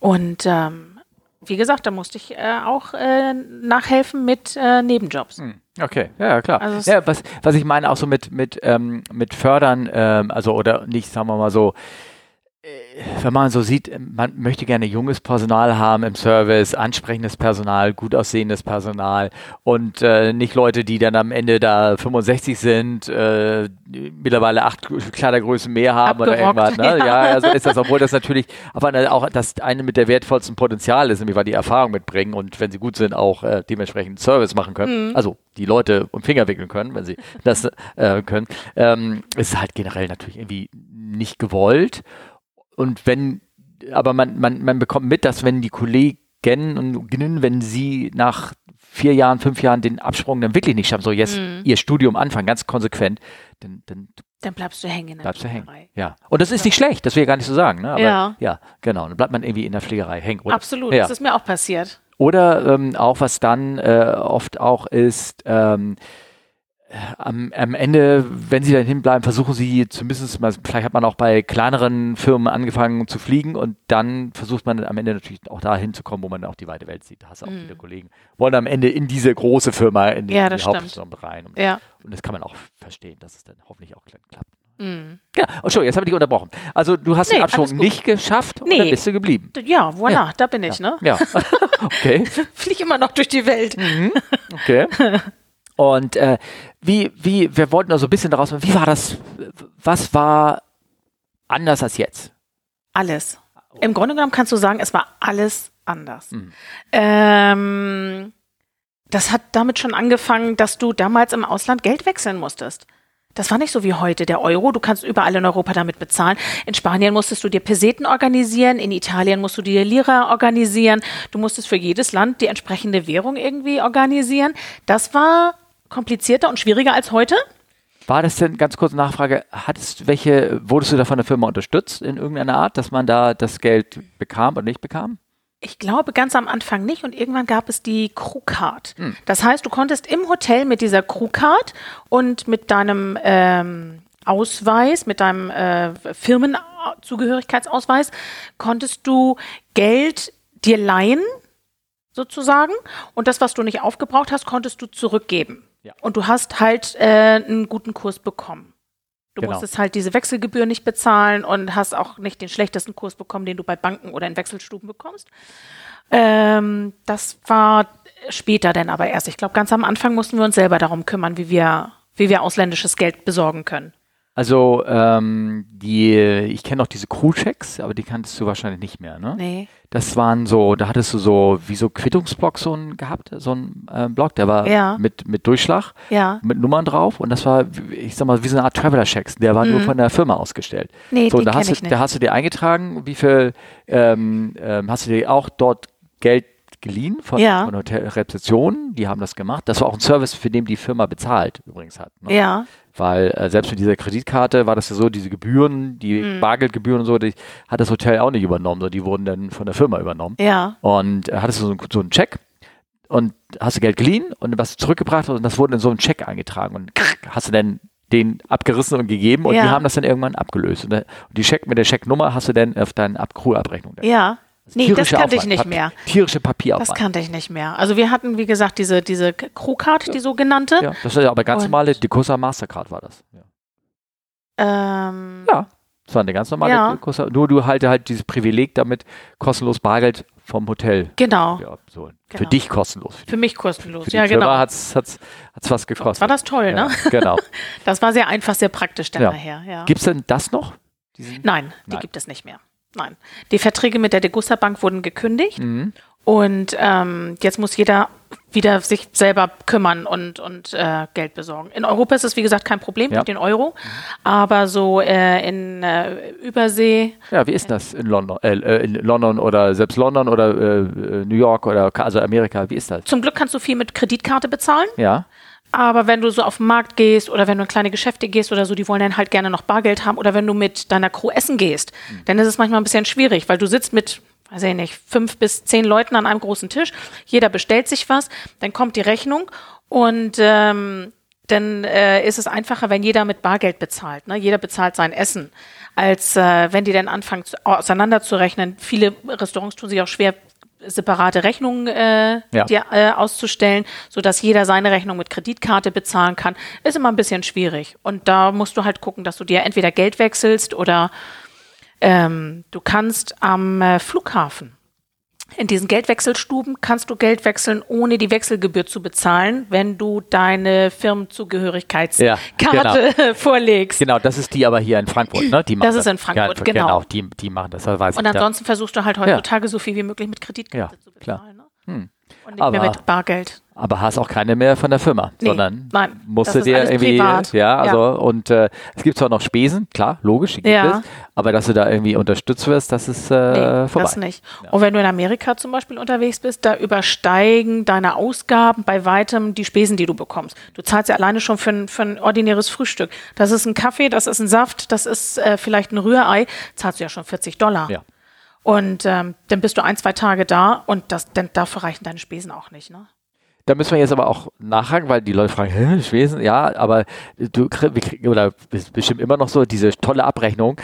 Und ähm, wie gesagt, da musste ich äh, auch äh, nachhelfen mit äh, Nebenjobs. Okay, ja, klar. Also ja, was, was ich meine, auch so mit, mit, ähm, mit Fördern, ähm, also oder nicht, sagen wir mal so, wenn man so sieht, man möchte gerne junges Personal haben im Service, ansprechendes Personal, gut aussehendes Personal und äh, nicht Leute, die dann am Ende da 65 sind, äh, mittlerweile acht Kleidergrößen mehr haben oder Abgerockt, irgendwas. Ne? Ja, ja. ja, so ist das, obwohl das natürlich auf einer, auch das eine mit der wertvollsten Potenzial ist, nämlich weil die Erfahrung mitbringen und wenn sie gut sind, auch äh, dementsprechend Service machen können. Also die Leute um Finger wickeln können, wenn sie das äh, können. Ähm, ist halt generell natürlich irgendwie nicht gewollt. Und wenn, aber man, man, man bekommt mit, dass wenn die Kollegen und Geninnen, wenn sie nach vier Jahren, fünf Jahren den Absprung dann wirklich nicht schaffen, so jetzt ihr Studium anfangen, ganz konsequent, dann, dann Dann bleibst du hängen in der bleibst du hängen. Ja. Und das ist nicht schlecht, das will ich gar nicht so sagen. Ne? Aber, Ja. Ja, genau. Dann bleibt man irgendwie in der Pflegerei hängen. Oder, Absolut, Ja. das ist mir auch passiert. Oder ähm, auch, was dann äh, oft auch ist, ähm, äh, am, am Ende, wenn sie dann hinbleiben, versuchen sie zumindest mal, vielleicht hat man auch bei kleineren Firmen angefangen zu fliegen und dann versucht man am Ende natürlich auch da hinzukommen, wo man auch die weite Welt sieht. Da hast du auch viele Kollegen. Wollen am Ende in diese große Firma, in die, Ja, die. Hauptfirma rein. Und, Ja. und das kann man auch verstehen, dass es dann hoffentlich auch kla- klappt. Mhm. Ja, oh, schon, jetzt habe ich dich unterbrochen. Also du hast Nee, den gut. nicht geschafft und Nee. dann bist du geblieben. Ja, voilà, Ja. da bin ich, ne? Ja, okay. Flieg immer noch durch die Welt. Okay. Und äh, wie, wie, wir wollten da so ein bisschen daraus, wie war das, was war anders als jetzt? Alles. Im Grunde genommen kannst du sagen, es war alles anders. Mhm. Ähm, das hat damit schon angefangen, dass du damals im Ausland Geld wechseln musstest. Das war nicht so wie heute, der Euro. Du kannst überall in Europa damit bezahlen. In Spanien musstest du dir Peseten organisieren, in Italien musst du dir Lira organisieren. Du musstest für jedes Land die entsprechende Währung irgendwie organisieren. Das war komplizierter und schwieriger als heute. War das denn, ganz kurze Nachfrage, hattest welche, wurdest du da von der Firma unterstützt in irgendeiner Art, dass man da das Geld bekam oder nicht bekam? Ich glaube ganz am Anfang nicht und irgendwann gab es die Crewcard. Hm. Das heißt, du konntest im Hotel mit dieser Crewcard und mit deinem ähm, Ausweis, mit deinem äh, Firmenzugehörigkeitsausweis, konntest du Geld dir leihen, sozusagen, und das, was du nicht aufgebraucht hast, konntest du zurückgeben. Ja. Und du hast halt äh, einen guten Kurs bekommen. Du genau. musstest halt diese Wechselgebühr nicht bezahlen und hast auch nicht den schlechtesten Kurs bekommen, den du bei Banken oder in Wechselstuben bekommst. Ähm, das war später dann aber erst. Ich glaube, ganz am Anfang mussten wir uns selber darum kümmern, wie wir, wie wir ausländisches Geld besorgen können. Also ähm, die, ich kenne noch diese Crew-Checks, aber die kanntest du wahrscheinlich nicht mehr, ne? Nee. Das waren so, da hattest du so wie so Quittungsblock so einen gehabt, so einen äh, Block, der war ja. mit, mit Durchschlag, ja. mit Nummern drauf und das war, ich sag mal, wie so eine Art Traveler-Checks, der war mhm. nur von der Firma ausgestellt. Nee, so, da hast, du, da hast du dir eingetragen, wie viel ähm, ähm, hast du dir auch dort Geld geliehen von, ja. von Hotelrezeption, die haben das gemacht. Das war auch ein Service, für den die Firma bezahlt übrigens hat. Ne? Ja. Weil äh, selbst mit dieser Kreditkarte war das ja so, diese Gebühren, die mhm. Bargeldgebühren und so, die hat das Hotel auch nicht übernommen, so, die wurden dann von der Firma übernommen. Ja. Und äh, hattest du so, so einen Check und hast du Geld geliehen und was zurückgebracht und das wurde in so einen Check eingetragen und hast du dann den abgerissen und gegeben und ja. die haben das dann irgendwann abgelöst. Und, äh, die Check mit der Checknummer hast du dann auf deine Crew-Abrechnung. Ja. Nee, das kannte Aufwand, ich nicht mehr. Tierische Papieraufwand. Das kannte ich nicht mehr. Also wir hatten, wie gesagt, diese, diese Crewcard, ja. die sogenannte. Ja, das ist ja aber ganz Und normale Decosa Mastercard war das. Ja. Ähm, ja, das war eine ganz normale ja. Decosa. Nur du halt halt dieses Privileg damit, kostenlos Bargeld vom Hotel. Genau. Ja, so. genau. Für dich kostenlos. Für, für mich kostenlos, für ja Firma genau. hat es was gekostet. War das toll, ne? Ja, genau. das war sehr einfach, sehr praktisch dann ja. nachher. Ja. Gibt es denn das noch? Nein, Nein, die gibt es nicht mehr. Nein. Die Verträge mit der Degussa Bank wurden gekündigt. Mhm. Und ähm, jetzt muss jeder wieder sich selber kümmern und, und äh, Geld besorgen. In Europa ist es, wie gesagt, kein Problem ja. mit den Euro, aber so äh, in äh, Übersee. Ja, wie ist das in London, äh, äh, in London oder selbst London oder äh, New York oder also Amerika? Wie ist das? Zum Glück kannst du viel mit Kreditkarte bezahlen. Ja. Aber wenn du so auf den Markt gehst oder wenn du in kleine Geschäfte gehst oder so, die wollen dann halt gerne noch Bargeld haben. Oder wenn du mit deiner Crew essen gehst, mhm. dann ist es manchmal ein bisschen schwierig, weil du sitzt mit, weiß ich nicht, fünf bis zehn Leuten an einem großen Tisch. Jeder bestellt sich was, dann kommt die Rechnung und ähm, dann äh, ist es einfacher, wenn jeder mit Bargeld bezahlt. Ne? Jeder bezahlt sein Essen, als äh, wenn die dann anfangen zu, auseinanderzurechnen. Viele Restaurants tun sich auch schwer, separate Rechnungen äh, ja. dir, äh, auszustellen, sodass jeder seine Rechnung mit Kreditkarte bezahlen kann, ist immer ein bisschen schwierig. Und da musst du halt gucken, dass du dir entweder Geld wechselst oder ähm, du kannst am äh, Flughafen in diesen Geldwechselstuben kannst du Geld wechseln, ohne die Wechselgebühr zu bezahlen, wenn du deine Firmenzugehörigkeitskarte ja, genau. vorlegst. Genau, das ist die aber hier in Frankfurt, ne? Die das ist in Frankfurt, genau. Genau, die, die machen das, das weiß Und ansonsten ja. versuchst du halt heutzutage so viel wie möglich mit Kreditkarte zu bezahlen. Ne? Hm. Und nicht aber, mehr mit Bargeld. Aber hast auch keine mehr von der Firma, nee, sondern nein, musste dir irgendwie, privat. ja, also ja. und äh, es gibt zwar noch Spesen, klar, logisch, die gibt ja. es, aber dass du da irgendwie unterstützt wirst, das ist äh, nee, vorbei. Das nicht. Ja. Und wenn du in Amerika zum Beispiel unterwegs bist, da übersteigen deine Ausgaben bei weitem die Spesen, die du bekommst. Du zahlst ja alleine schon für ein, für ein ordinäres Frühstück. Das ist ein Kaffee, das ist ein Saft, das ist äh, vielleicht ein Rührei, zahlst du ja schon 40 Dollar. Ja. Und ähm, dann bist du ein, zwei Tage da und das, denn dafür reichen deine Spesen auch nicht, ne? Da müssen wir jetzt aber auch nachhaken, weil die Leute fragen, hä, Schwesen? Ja, aber du kriegst, oder bestimmt immer noch so diese tolle Abrechnung,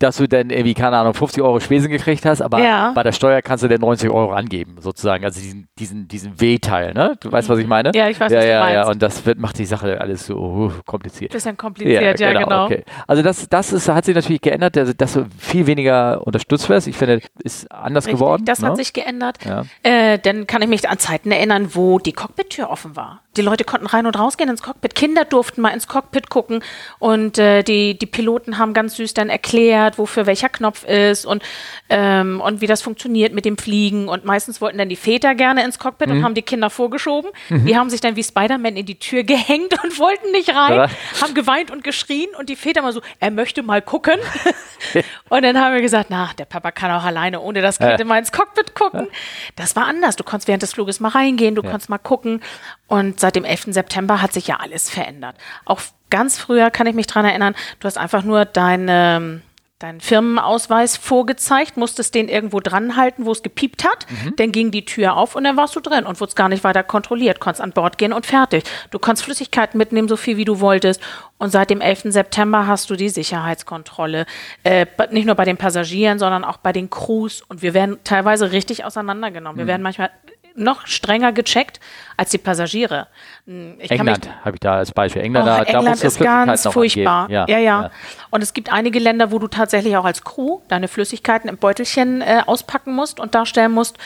dass du dann irgendwie, keine Ahnung, 50 Euro Schwesen gekriegt hast, aber ja. bei der Steuer kannst du dann 90 Euro angeben, sozusagen. Also diesen, diesen, diesen W-Teil, ne? Du weißt, was ich meine? Ja, ich weiß, ja, was ja, du meinst. Ja, und das wird, macht die Sache alles so uh, kompliziert. Bisschen kompliziert, ja, genau. Ja, genau. Okay. Also das, das ist, hat sich natürlich geändert, dass, dass du viel weniger unterstützt wirst. Ich finde, ist anders Richtig, geworden. Das ne? hat sich geändert. Ja. Äh, dann kann ich mich an Zeiten erinnern, wo die Cockpit-Tür offen war. Die Leute konnten rein und rausgehen ins Cockpit. Kinder durften mal ins Cockpit gucken und äh, die, die Piloten haben ganz süß dann erklärt, wofür welcher Knopf ist und, ähm, und wie das funktioniert mit dem Fliegen. Und meistens wollten dann die Väter gerne ins Cockpit mhm. und haben die Kinder vorgeschoben. Mhm. Die haben sich dann wie Spider-Man in die Tür gehängt und wollten nicht rein, ja. haben geweint und geschrien und die Väter mal so, er möchte mal gucken. und dann haben wir gesagt, na, der Papa kann auch alleine ohne das Kind ja. immer ins Cockpit gucken. Das war anders. Du konntest während des Fluges mal reingehen, du ja. konntest mal gucken. Und seit dem 11. September hat sich ja alles verändert. Auch ganz früher kann ich mich dran erinnern, du hast einfach nur deine deinen Firmenausweis vorgezeigt, musstest den irgendwo dran halten, wo es gepiept hat. Mhm. Dann ging die Tür auf und dann warst du drin und wurdest gar nicht weiter kontrolliert. Konntest an Bord gehen und fertig. Du konntest Flüssigkeiten mitnehmen, so viel wie du wolltest. Und seit dem 11. September hast du die Sicherheitskontrolle. Äh, nicht nur bei den Passagieren, sondern auch bei den Crews. Und wir werden teilweise richtig auseinandergenommen. Mhm. Wir werden manchmal noch strenger gecheckt als die Passagiere. Hm, ich England habe ich da als Beispiel. England, oh, da, England da ist ganz furchtbar. Ja, ja, ja, Und es gibt einige Länder, wo du tatsächlich auch als Crew deine Flüssigkeiten im Beutelchen äh, auspacken musst und darstellen musst.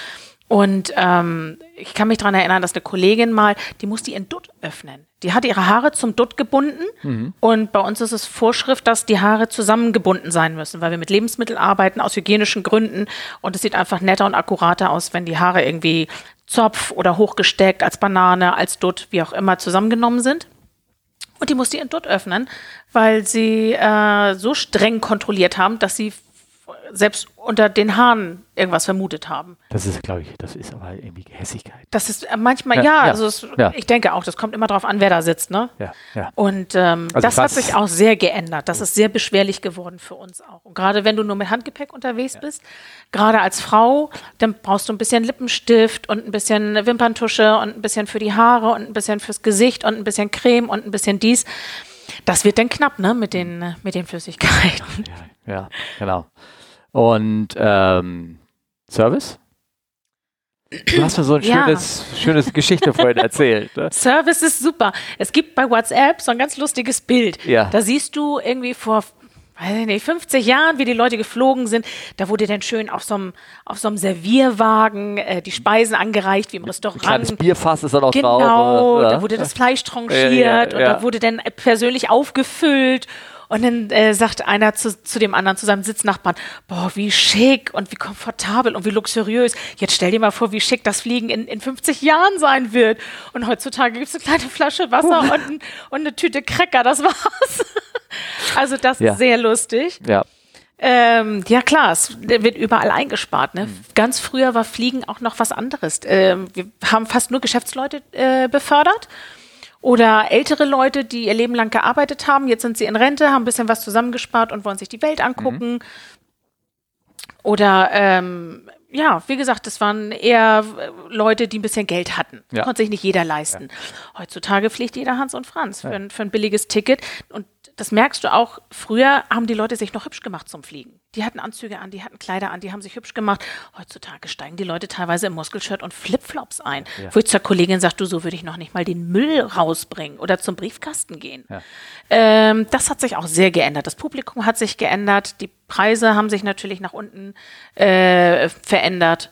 Und ähm, ich kann mich daran erinnern, dass eine Kollegin mal, die musste ihren Dutt öffnen. Die hat ihre Haare zum Dutt gebunden mhm. und bei uns ist es Vorschrift, dass die Haare zusammengebunden sein müssen, weil wir mit Lebensmitteln arbeiten aus hygienischen Gründen und es sieht einfach netter und akkurater aus, wenn die Haare irgendwie Zopf oder hochgesteckt als Banane, als Dutt, wie auch immer zusammengenommen sind. Und die musste ihren Dutt öffnen, weil sie äh, so streng kontrolliert haben, dass sie selbst unter den Haaren irgendwas vermutet haben. Das ist, glaube ich, das ist aber irgendwie Gehässigkeit. Das ist äh, manchmal, ja, ja, also es, ja. ich denke auch, das kommt immer darauf an, wer da sitzt, ne? Ja, ja. Und ähm, also das hat sich auch sehr geändert. Das ist sehr beschwerlich geworden für uns auch. Und gerade wenn du nur mit Handgepäck unterwegs ja. bist, gerade als Frau, dann brauchst du ein bisschen Lippenstift und ein bisschen Wimperntusche und ein bisschen für die Haare und ein bisschen fürs Gesicht und ein bisschen Creme und ein bisschen dies. Das wird dann knapp, ne, mit den, mit den Flüssigkeiten. Ja, ja genau. Und ähm, Service? Du hast mir so ein ja. schönes, schönes Geschichte vorhin erzählt. Ne? Service ist super. Es gibt bei WhatsApp so ein ganz lustiges Bild. Ja. Da siehst du irgendwie vor weiß ich nicht, 50 Jahren, wie die Leute geflogen sind, da wurde dann schön auf so einem, auf so einem Servierwagen äh, die Speisen angereicht, wie im Restaurant. Ein kleines Bierfass ist dann auch genau, drauf. Genau, da wurde das Fleisch tranchiert ja, ja, und da wurde dann persönlich aufgefüllt und dann äh, sagt einer zu, zu dem anderen, zu seinem Sitznachbarn, boah, wie schick und wie komfortabel und wie luxuriös. Jetzt stell dir mal vor, wie schick das Fliegen in, in 50 Jahren sein wird. Und heutzutage gibt es eine kleine Flasche Wasser uh. und, und eine Tüte Cracker, das war's. also das ja. ist sehr lustig. Ja. Ähm, ja klar, es wird überall eingespart. Ne? Mhm. Ganz früher war Fliegen auch noch was anderes. Ähm, wir haben fast nur Geschäftsleute äh, befördert. Oder ältere Leute, die ihr Leben lang gearbeitet haben, jetzt sind sie in Rente, haben ein bisschen was zusammengespart und wollen sich die Welt angucken. Mhm. Oder ähm, ja, wie gesagt, das waren eher Leute, die ein bisschen Geld hatten. Ja. Konnte sich nicht jeder leisten. Ja. Heutzutage fliegt jeder Hans und Franz für, ein, für ein billiges Ticket. Und das merkst du auch, früher haben die Leute sich noch hübsch gemacht zum Fliegen. Die hatten Anzüge an, die hatten Kleider an, die haben sich hübsch gemacht. Heutzutage steigen die Leute teilweise im Muskelshirt und Flipflops ein. Ja. Wo ich zur Kollegin sage, du, so würde ich noch nicht mal den Müll rausbringen oder zum Briefkasten gehen. Ja. Ähm, das hat sich auch sehr geändert. Das Publikum hat sich geändert. Die Preise haben sich natürlich nach unten äh, verändert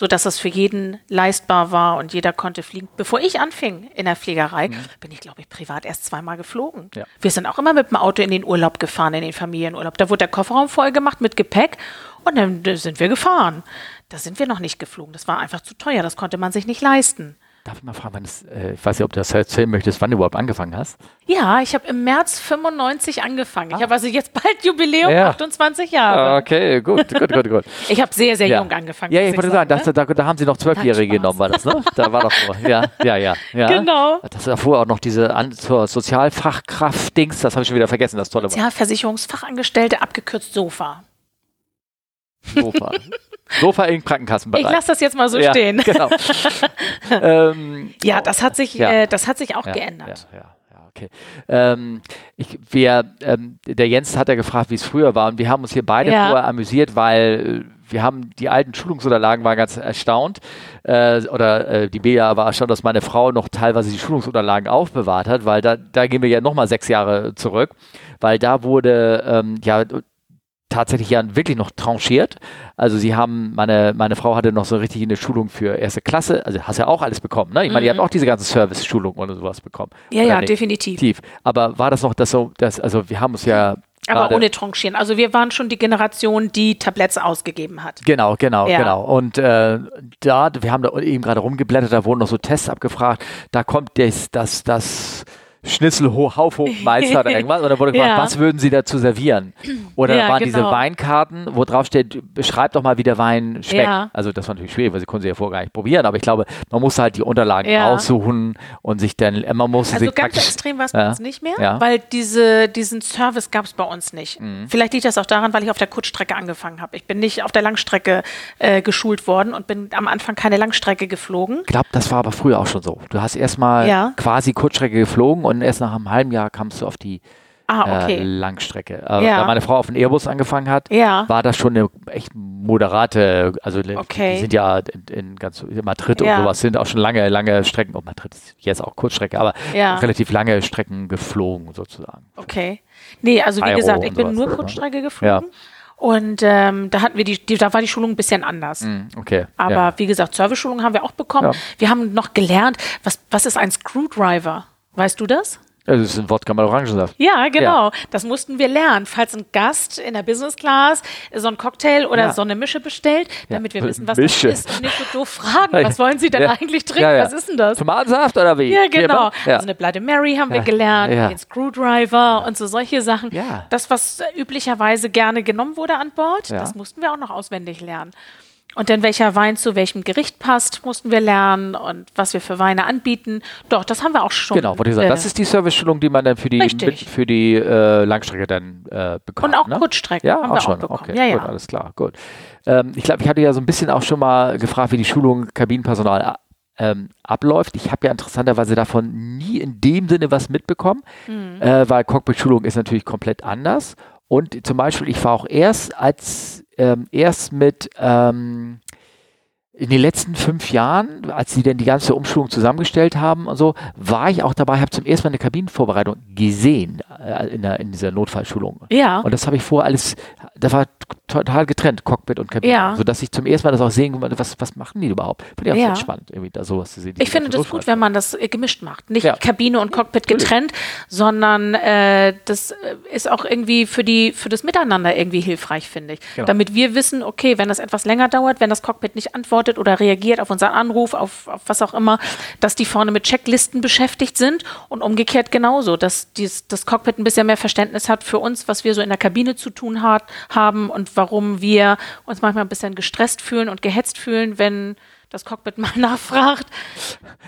so dass es für jeden leistbar war und jeder konnte fliegen. Bevor ich anfing in der Fliegerei, mhm. bin ich, glaube ich, privat erst zweimal geflogen. Ja. Wir sind auch immer mit dem Auto in den Urlaub gefahren, in den Familienurlaub. Da wurde der Kofferraum voll gemacht mit Gepäck und dann sind wir gefahren. Da sind wir noch nicht geflogen. Das war einfach zu teuer. Das konnte man sich nicht leisten. Darf ich mal fragen, wann es, äh, ich weiß nicht, ob du das erzählen möchtest, wann du überhaupt angefangen hast? Ja, ich habe im März 95 angefangen. Ah. Ich habe also jetzt bald Jubiläum, ja. 28 Jahre. Okay, gut, gut, gut, gut. ich habe sehr, sehr ja. jung angefangen. Ja, ich wollte sagen, das, ne? da, da, haben sie noch Zwölfjährige genommen, war das, ne? Da war doch so. Ja, ja, ja, ja. Genau. Das war vorher auch noch diese An zur Sozialfachkraft-Dings, das habe ich schon wieder vergessen, das tolle Wort. Sozialversicherungsfachangestellte, abgekürzt SOFA. Sofa. Sofa im Krankenkassenbereich. Ich lasse das jetzt mal so ja, stehen. Genau. ähm, ja, das hat sich, ja. äh, das hat sich auch ja, geändert. Ja, Okay. Ähm, ich, wir, ähm, der Jens hat ja gefragt, wie es früher war und wir haben uns hier beide vorher amüsiert, weil äh, wir haben die alten Schulungsunterlagen waren ganz erstaunt äh, oder äh, die Bea war erstaunt, dass meine Frau noch teilweise die Schulungsunterlagen aufbewahrt hat, weil da, da gehen wir ja nochmal sechs Jahre zurück, weil da wurde ähm, ja tatsächlich ja wirklich noch tranchiert. Also sie haben, meine, meine Frau hatte noch so richtig eine Schulung für erste Klasse, also hast ja auch alles bekommen, ne? Ich meine, mhm. ihr habt auch diese ganze Service-Schulung oder sowas bekommen. Ja, ja, definitiv. Aber war das noch das so, dass, also wir haben uns ja aber ohne Tranchieren. Also wir waren schon die Generation, die Tabletts ausgegeben hat. Genau, genau, ja. genau. Und äh, da, wir haben da eben gerade rumgeblättert, da wurden noch so Tests abgefragt. Da kommt das, das, das Schnitzelhaufmeister oder irgendwas. Oder wurde gefragt, Ja. was würden Sie dazu servieren? Oder Ja, waren diese genau. Weinkarten, wo drauf steht, beschreibt doch mal, wie der Wein schmeckt. Ja. Also das war natürlich schwierig, weil Sie konnten sie ja vorher gar nicht probieren. Aber ich glaube, man muss halt die Unterlagen aussuchen und sich dann, man muss Also sich ganz praktisch... extrem war es bei uns nicht mehr. Mhm. weil diese, diesen Service gab es bei uns nicht. Vielleicht liegt das auch daran, weil ich auf der Kurzstrecke angefangen habe. Ich bin nicht auf der Langstrecke äh, geschult worden und bin am Anfang keine Langstrecke geflogen. Ich glaube, das war aber früher auch schon so. Du hast erstmal quasi Kurzstrecke geflogen und erst nach einem halben Jahr kamst du auf die Ah, äh, okay. Langstrecke. Äh, Ja. Da meine Frau auf den Airbus angefangen hat, Ja. war das schon eine echt moderate, also Okay. die sind ja in, in ganz Madrid Ja. und sowas sind auch schon lange, lange Strecken, oh Madrid ist jetzt auch Kurzstrecke, aber relativ lange Strecken geflogen sozusagen. Okay. Nee, also wie Aero gesagt, ich und bin nur ne? Kurzstrecke geflogen. Und ähm, da hatten wir die, die, da war die Schulung ein bisschen anders. Hm, Okay. Aber ja. wie gesagt, Service-Schulung haben wir auch bekommen. Ja. Wir haben noch gelernt, was, was ist ein Screwdriver? Weißt du das? Das ist ein Wodka mit Orangensaft. Ja, genau. Das mussten wir lernen. Falls ein Gast in der Business Class so ein Cocktail oder Ja. so eine Mische bestellt, damit wir wissen, was Mische. das ist und nicht so doof fragen, was wollen Sie denn Ja. eigentlich trinken? Ja, ja. Was ist denn das? Tomatensaft oder wie? Ja, genau. Ja. Also eine Bloody Mary haben wir Ja. gelernt, Ja. den Screwdriver und so solche Sachen. Ja. Das, was üblicherweise gerne genommen wurde an Bord, Ja. das mussten wir auch noch auswendig lernen. Und dann welcher Wein zu welchem Gericht passt, mussten wir lernen und was wir für Weine anbieten. Doch, das haben wir auch schon. Genau, wollte ich sagen. Das äh, ist die Serviceschulung, die man dann für die, Richtig. für die äh, Langstrecke dann äh, bekommt. Und auch ne? Kurzstrecke Ja, haben auch wir schon. auch. Okay, Ja, ja. gut, alles klar, gut. Ähm, ich glaube, ich hatte ja so ein bisschen auch schon mal gefragt, wie die Schulung Kabinenpersonal ähm, abläuft. Ich habe ja interessanterweise davon nie in dem Sinne was mitbekommen, Mhm. äh, weil Cockpit-Schulung ist natürlich komplett anders. Und zum Beispiel, ich war auch erst als ähm, erst mit ähm, in den letzten fünf Jahren, als sie denn die ganze Umschulung zusammengestellt haben und so, war ich auch dabei, habe zum ersten Mal eine Kabinenvorbereitung gesehen äh, in, der, in dieser Notfallschulung. Ja. Und das habe ich vorher alles, da war total getrennt, Cockpit und Kabine. Ja. Sodass ich zum ersten Mal das auch sehen konnte, was, was machen die überhaupt? Finde ich auch Ja. spannend, irgendwie da sowas zu sehen. Ich finde das gut, wenn man das äh, gemischt macht. Nicht Ja. Kabine und Cockpit getrennt, sondern äh, das äh, ist auch irgendwie für, die, für das Miteinander irgendwie hilfreich, finde ich. Genau. Damit wir wissen, okay, wenn das etwas länger dauert, wenn das Cockpit nicht antwortet oder reagiert auf unseren Anruf, auf, auf was auch immer, dass die vorne mit Checklisten beschäftigt sind und umgekehrt genauso, dass dies, das Cockpit ein bisschen mehr Verständnis hat für uns, was wir so in der Kabine zu tun hat, haben und warum wir uns manchmal ein bisschen gestresst fühlen und gehetzt fühlen, wenn das Cockpit mal nachfragt,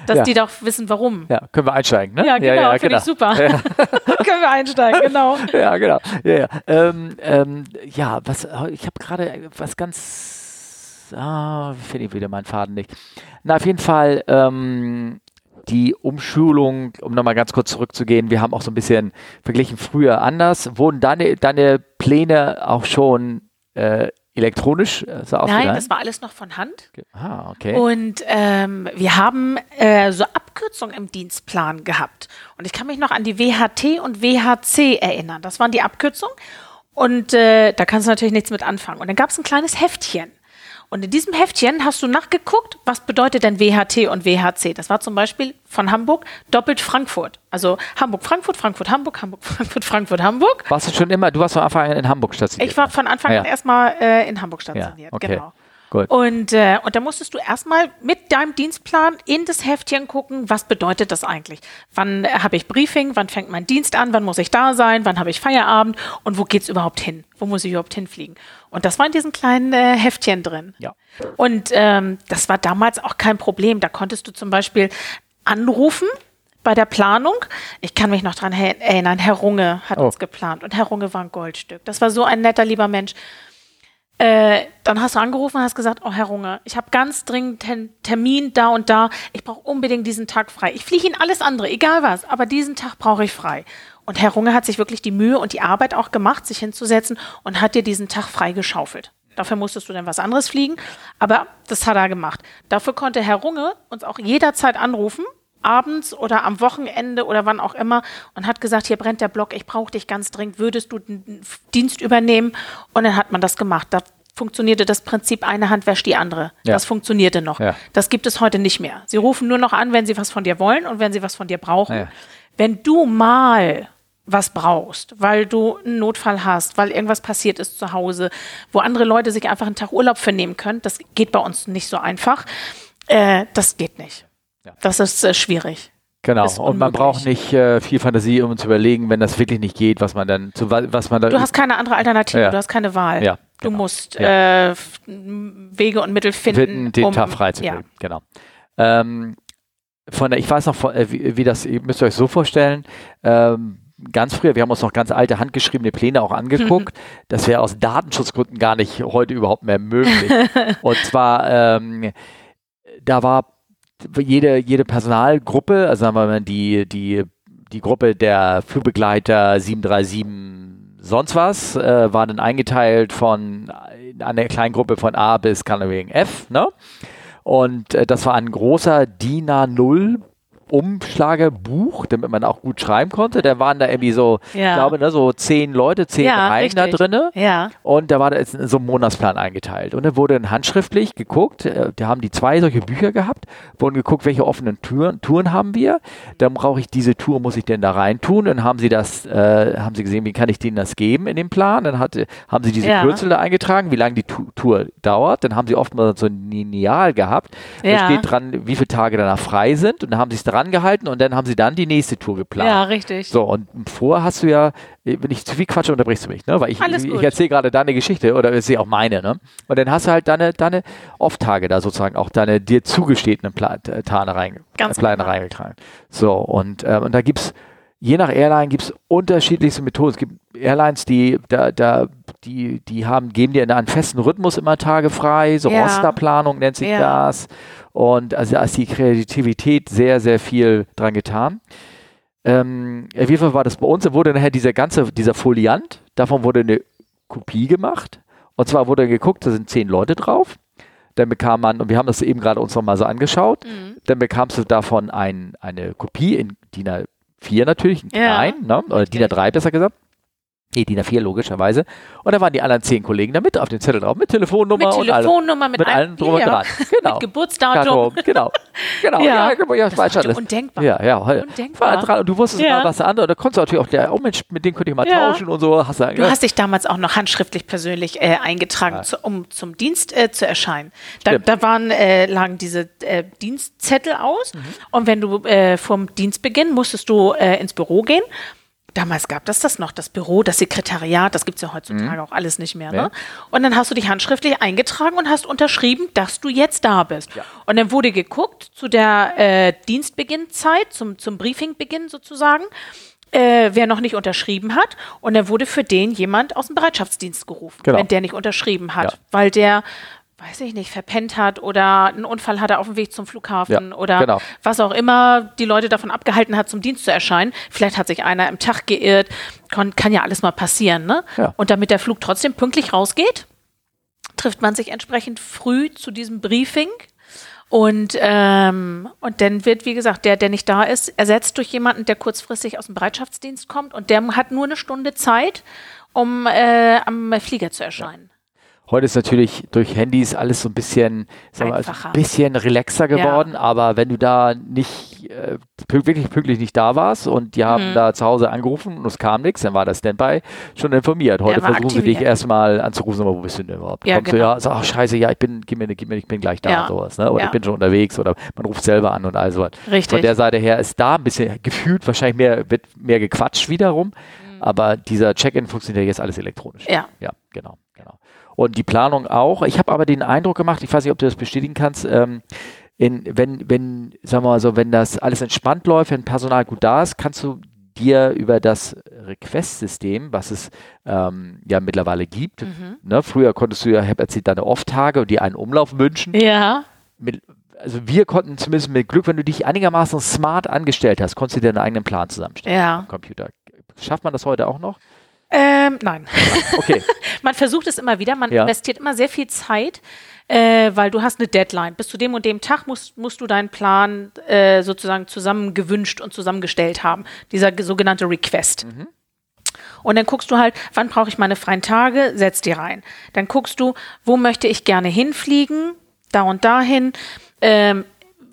dass Ja. die doch wissen, warum. Ja, können wir einsteigen, ne? Ja, genau, finde genau. ich super. Können wir einsteigen, genau. ja, genau. Ja, ja. Ähm, ähm, ja was, ich habe gerade was ganz. Ah, finde ich wieder meinen Faden nicht. Na, auf jeden Fall. Ähm, die Umschulung, um nochmal ganz kurz zurückzugehen, wir haben auch so ein bisschen verglichen früher anders. Wurden deine, deine Pläne auch schon äh, elektronisch äh, so Nein, das war alles noch von Hand. Ah, okay. Und ähm, wir haben äh, so Abkürzungen im Dienstplan gehabt. Und ich kann mich noch an die WHT und WHC erinnern. Das waren die Abkürzungen. Und äh, da kannst du natürlich nichts mit anfangen. Und dann gab es ein kleines Heftchen. Und in diesem Heftchen hast du nachgeguckt, was bedeutet denn WHT und WHC. Das war zum Beispiel von Hamburg doppelt Frankfurt. Also Hamburg, Frankfurt, Frankfurt, Hamburg, Hamburg, Frankfurt, Frankfurt, Hamburg. warst du schon immer, du warst von Anfang an in Hamburg stationiert? Ich war von Anfang Ah, ja. an erstmal äh, in Hamburg stationiert, okay. genau. Gut. Und, äh, und da musstest du erstmal mit deinem Dienstplan in das Heftchen gucken, was bedeutet das eigentlich? Wann äh, habe ich Briefing? Wann fängt mein Dienst an? Wann muss ich da sein? Wann habe ich Feierabend? Und wo geht's überhaupt hin? Wo muss ich überhaupt hinfliegen? Und das war in diesen kleinen äh, Heftchen drin. Ja. Und ähm, das war damals auch kein Problem. Da konntest du zum Beispiel anrufen bei der Planung. Ich kann mich noch dran erinnern, Herr Runge hat Oh. uns geplant und Herr Runge war ein Goldstück. Das war so ein netter, lieber Mensch. Äh, dann hast du angerufen und hast gesagt, oh Herr Runge, ich habe ganz dringend einen Termin da und da. Ich brauche unbedingt diesen Tag frei. Ich fliege Ihnen alles andere, egal was, aber diesen Tag brauche ich frei. Und Herr Runge hat sich wirklich die Mühe und die Arbeit auch gemacht, sich hinzusetzen und hat dir diesen Tag frei geschaufelt. Dafür musstest du dann was anderes fliegen, aber das hat er gemacht. Dafür konnte Herr Runge uns auch jederzeit anrufen, abends oder am Wochenende oder wann auch immer und hat gesagt, hier brennt der Block, ich brauche dich ganz dringend, würdest du den Dienst übernehmen? Und dann hat man das gemacht. Funktionierte das Prinzip, eine Hand wäscht die andere. Ja. Das funktionierte noch. Ja. Das gibt es heute nicht mehr. Sie rufen nur noch an, wenn sie was von dir wollen und wenn sie was von dir brauchen. Ja. Wenn du mal was brauchst, weil du einen Notfall hast, weil irgendwas passiert ist zu Hause, wo andere Leute sich einfach einen Tag Urlaub für nehmen können, das geht bei uns nicht so einfach. Äh, das geht nicht. Ja. Das ist äh, schwierig. Genau, und man braucht nicht äh, viel Fantasie, um zu überlegen, wenn das wirklich nicht geht, was man dann, zu, wa- was man da. Du hast keine andere Alternative, du hast keine Wahl. Ja, Du genau. musst Ja. äh, Wege und Mittel finden, finden, den um, Tag freizukriegen. Ja. Genau. Ähm, von der, ich weiß noch, von, äh, wie, wie das, ihr müsst euch so vorstellen, ähm, ganz früher, wir haben uns noch ganz alte handgeschriebene Pläne auch angeguckt. Das wäre aus Datenschutzgründen gar nicht heute überhaupt mehr möglich. Und zwar, ähm, da war jede, jede Personalgruppe, also sagen wir mal die, die, die Gruppe der Flugbegleiter 737 sonst was, äh, war dann eingeteilt von einer kleinen Gruppe von A bis Canary F, ne? Und äh, das war ein großer DIN A0 Umschlagebuch, damit man auch gut schreiben konnte. Da waren da irgendwie so, Ja. ich glaube, ne, so zehn Leute, zehn Ja, Reihen da drinne. Ja. Und da war da jetzt so ein Monatsplan eingeteilt. Und dann wurde dann handschriftlich geguckt, äh, da haben die zwei solche Bücher gehabt, wurden geguckt, welche offenen Touren, Touren haben wir. Dann brauche ich diese Tour, muss ich denn da rein tun? Dann haben sie das, äh, haben sie gesehen, wie kann ich denen das geben in dem Plan? Dann hatte, haben sie diese Ja. Kürzel da eingetragen, wie lange die Tu- Tour dauert. Dann haben sie oftmals so ein Lineal gehabt. Da steht dran, wie viele Tage danach frei sind. Und dann haben sie es dran gehalten und dann haben sie dann die nächste Tour geplant. ja, richtig. So, und vorher hast du ja, wenn ich zu viel quatsche, unterbrichst du mich, ne? Weil ich, ich, ich erzähle gerade deine Geschichte oder ich erzähle auch meine, ne? Und dann hast du halt deine, deine Off-Tage da sozusagen, auch deine dir zugestehenden Pla äh, Tane rein, Ganz äh, Pläne genau. reingetragen. So, und, ähm, und da gibt's je nach Airline gibt's unterschiedlichste Methoden. Es gibt Airlines, die, da, da, die, die haben, geben dir in einen festen Rhythmus immer Tage frei, so Ja. Rosterplanung nennt sich Ja. das. Und also da ist die Kreativität sehr, sehr viel dran getan. Ähm, auf jeden Fall war das bei uns, da wurde nachher dieser ganze, dieser Foliant, davon wurde eine Kopie gemacht. Und zwar wurde geguckt, da sind zehn Leute drauf. Dann bekam man, und wir haben das eben gerade uns nochmal so angeschaut, Mhm. dann bekamst du davon ein, eine Kopie in DIN A4 natürlich, in Ja, klein, ne? oder DIN A3 besser gesagt. Nee, DIN A4 logischerweise. Und da waren die anderen zehn Kollegen da mit auf dem Zettel drauf, mit Telefonnummer Mit und. Telefonnummer, mit, Mit allem drum und ja. dran. Genau. Mit Geburtsdatum. Datum, genau. Genau, Ja. ja, genau, ja, Das alles. undenkbar. Ja, ja. Undenkbar. dran, und du wusstest Ja. mal, was der andere, da konntest du natürlich auch, der, oh Mensch, mit dem könnte ich mal Ja. tauschen und so. Hast du, Du hast dich damals auch noch handschriftlich persönlich äh, eingetragen, Ja. zu, um zum Dienst äh, zu erscheinen. Da, da waren, äh, lagen diese äh, Dienstzettel aus Mhm. und wenn du äh, vom Dienstbeginn musstest du äh, ins Büro gehen. Damals gab das das noch, das Büro, das Sekretariat, das gibt es ja heutzutage auch alles nicht mehr. Mhm. Ne? Und dann hast du dich handschriftlich eingetragen und hast unterschrieben, dass du jetzt da bist. Ja. Und dann wurde geguckt zu der äh, Dienstbeginnzeit, zum, zum Briefingbeginn sozusagen, äh, wer noch nicht unterschrieben hat. Und dann wurde für den jemand aus dem Bereitschaftsdienst gerufen, Genau. wenn der nicht unterschrieben hat, Ja. weil der, weiß ich nicht, verpennt hat oder einen Unfall hatte auf dem Weg zum Flughafen Ja, oder genau. was auch immer die Leute davon abgehalten hat, zum Dienst zu erscheinen. Vielleicht hat sich einer im Tag geirrt, kann, kann ja alles mal passieren. Ne? Ja. Und damit der Flug trotzdem pünktlich rausgeht, trifft man sich entsprechend früh zu diesem Briefing. Und, ähm, und dann wird, wie gesagt, der, der nicht da ist, ersetzt durch jemanden, der kurzfristig aus dem Bereitschaftsdienst kommt und der hat nur eine Stunde Zeit, um äh, am Flieger zu erscheinen. Heute ist natürlich durch Handys alles so ein bisschen, sagen wir, also ein bisschen relaxer geworden, aber wenn du da nicht äh, wirklich pünktlich nicht da warst und die haben Mhm. da zu Hause angerufen und es kam nichts, dann war das Standby schon informiert. Heute versuchen sie dich aktiviert. erstmal anzurufen, aber wo bist du denn überhaupt? Ja, Kommst du, genau. ja, sag, ach, scheiße, ja, ich bin, gib mir, gib mir, ich bin gleich da Ja. und sowas, ne? Oder Ja. ich bin schon unterwegs oder man ruft selber an und all sowas. Richtig. Von der Seite her ist da ein bisschen gefühlt wahrscheinlich mehr, wird mehr gequatscht wiederum, aber dieser Check-in funktioniert jetzt alles elektronisch. Mhm. Ja. Ja, genau, genau. Und die Planung auch. Ich habe aber den Eindruck gemacht, ich weiß nicht, ob du das bestätigen kannst, ähm, in, wenn, wenn, sagen wir mal so, wenn das alles entspannt läuft, wenn Personal gut da ist, kannst du dir über das Request-System, was es ähm, ja mittlerweile gibt, Mhm. ne, früher konntest du ja, ich habe erzählt, deine Off-Tage und dir einen Umlauf wünschen. Ja. Mit, also wir konnten zumindest mit Glück, wenn du dich einigermaßen smart angestellt hast, konntest du dir deinen eigenen Plan zusammenstellen Ja. am Computer. Schafft man das heute auch noch? Ähm, nein. Okay. Man versucht es immer wieder, man Ja. investiert immer sehr viel Zeit, äh, weil du hast eine Deadline. Bis zu dem und dem Tag musst, musst du deinen Plan äh, sozusagen zusammengewünscht und zusammengestellt haben. Dieser ge- sogenannte Request. Und dann guckst du halt, wann brauche ich meine freien Tage, setz die rein. Dann guckst du, wo möchte ich gerne hinfliegen, da und dahin. Ähm,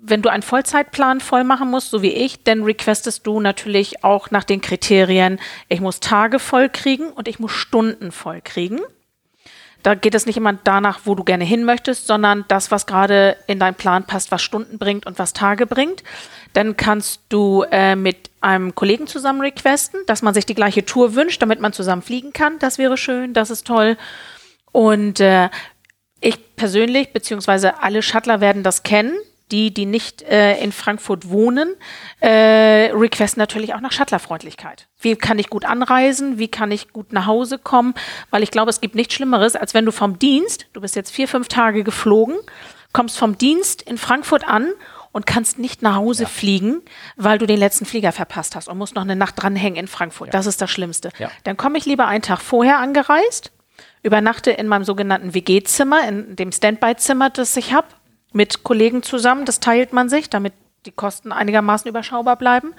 wenn du einen Vollzeitplan voll machen musst, so wie ich, dann requestest du natürlich auch nach den Kriterien, ich muss Tage voll kriegen und ich muss Stunden voll kriegen. Da geht es nicht immer danach, wo du gerne hin möchtest, sondern das, was gerade in deinen Plan passt, was Stunden bringt und was Tage bringt. Dann kannst du äh, mit einem Kollegen zusammen requesten, dass man sich die gleiche Tour wünscht, damit man zusammen fliegen kann. Das wäre schön, das ist toll. Und äh, ich persönlich, beziehungsweise alle Shuttler werden das kennen, die, die nicht äh, in Frankfurt wohnen, äh, requesten natürlich auch nach Shuttlerfreundlichkeit. Wie kann ich gut anreisen? Wie kann ich gut nach Hause kommen? Weil ich glaube, es gibt nichts Schlimmeres, als wenn du vom Dienst, du bist jetzt vier, fünf Tage geflogen, kommst vom Dienst in Frankfurt an und kannst nicht nach Hause ja. fliegen, weil du den letzten Flieger verpasst hast und musst noch eine Nacht dranhängen in Frankfurt. Ja. Das ist das Schlimmste. Ja. Dann komme ich lieber einen Tag vorher angereist, übernachte in meinem sogenannten WG-Zimmer, in dem Standby-Zimmer, das ich habe, mit Kollegen zusammen. Das teilt man sich, damit die Kosten einigermaßen überschaubar bleiben.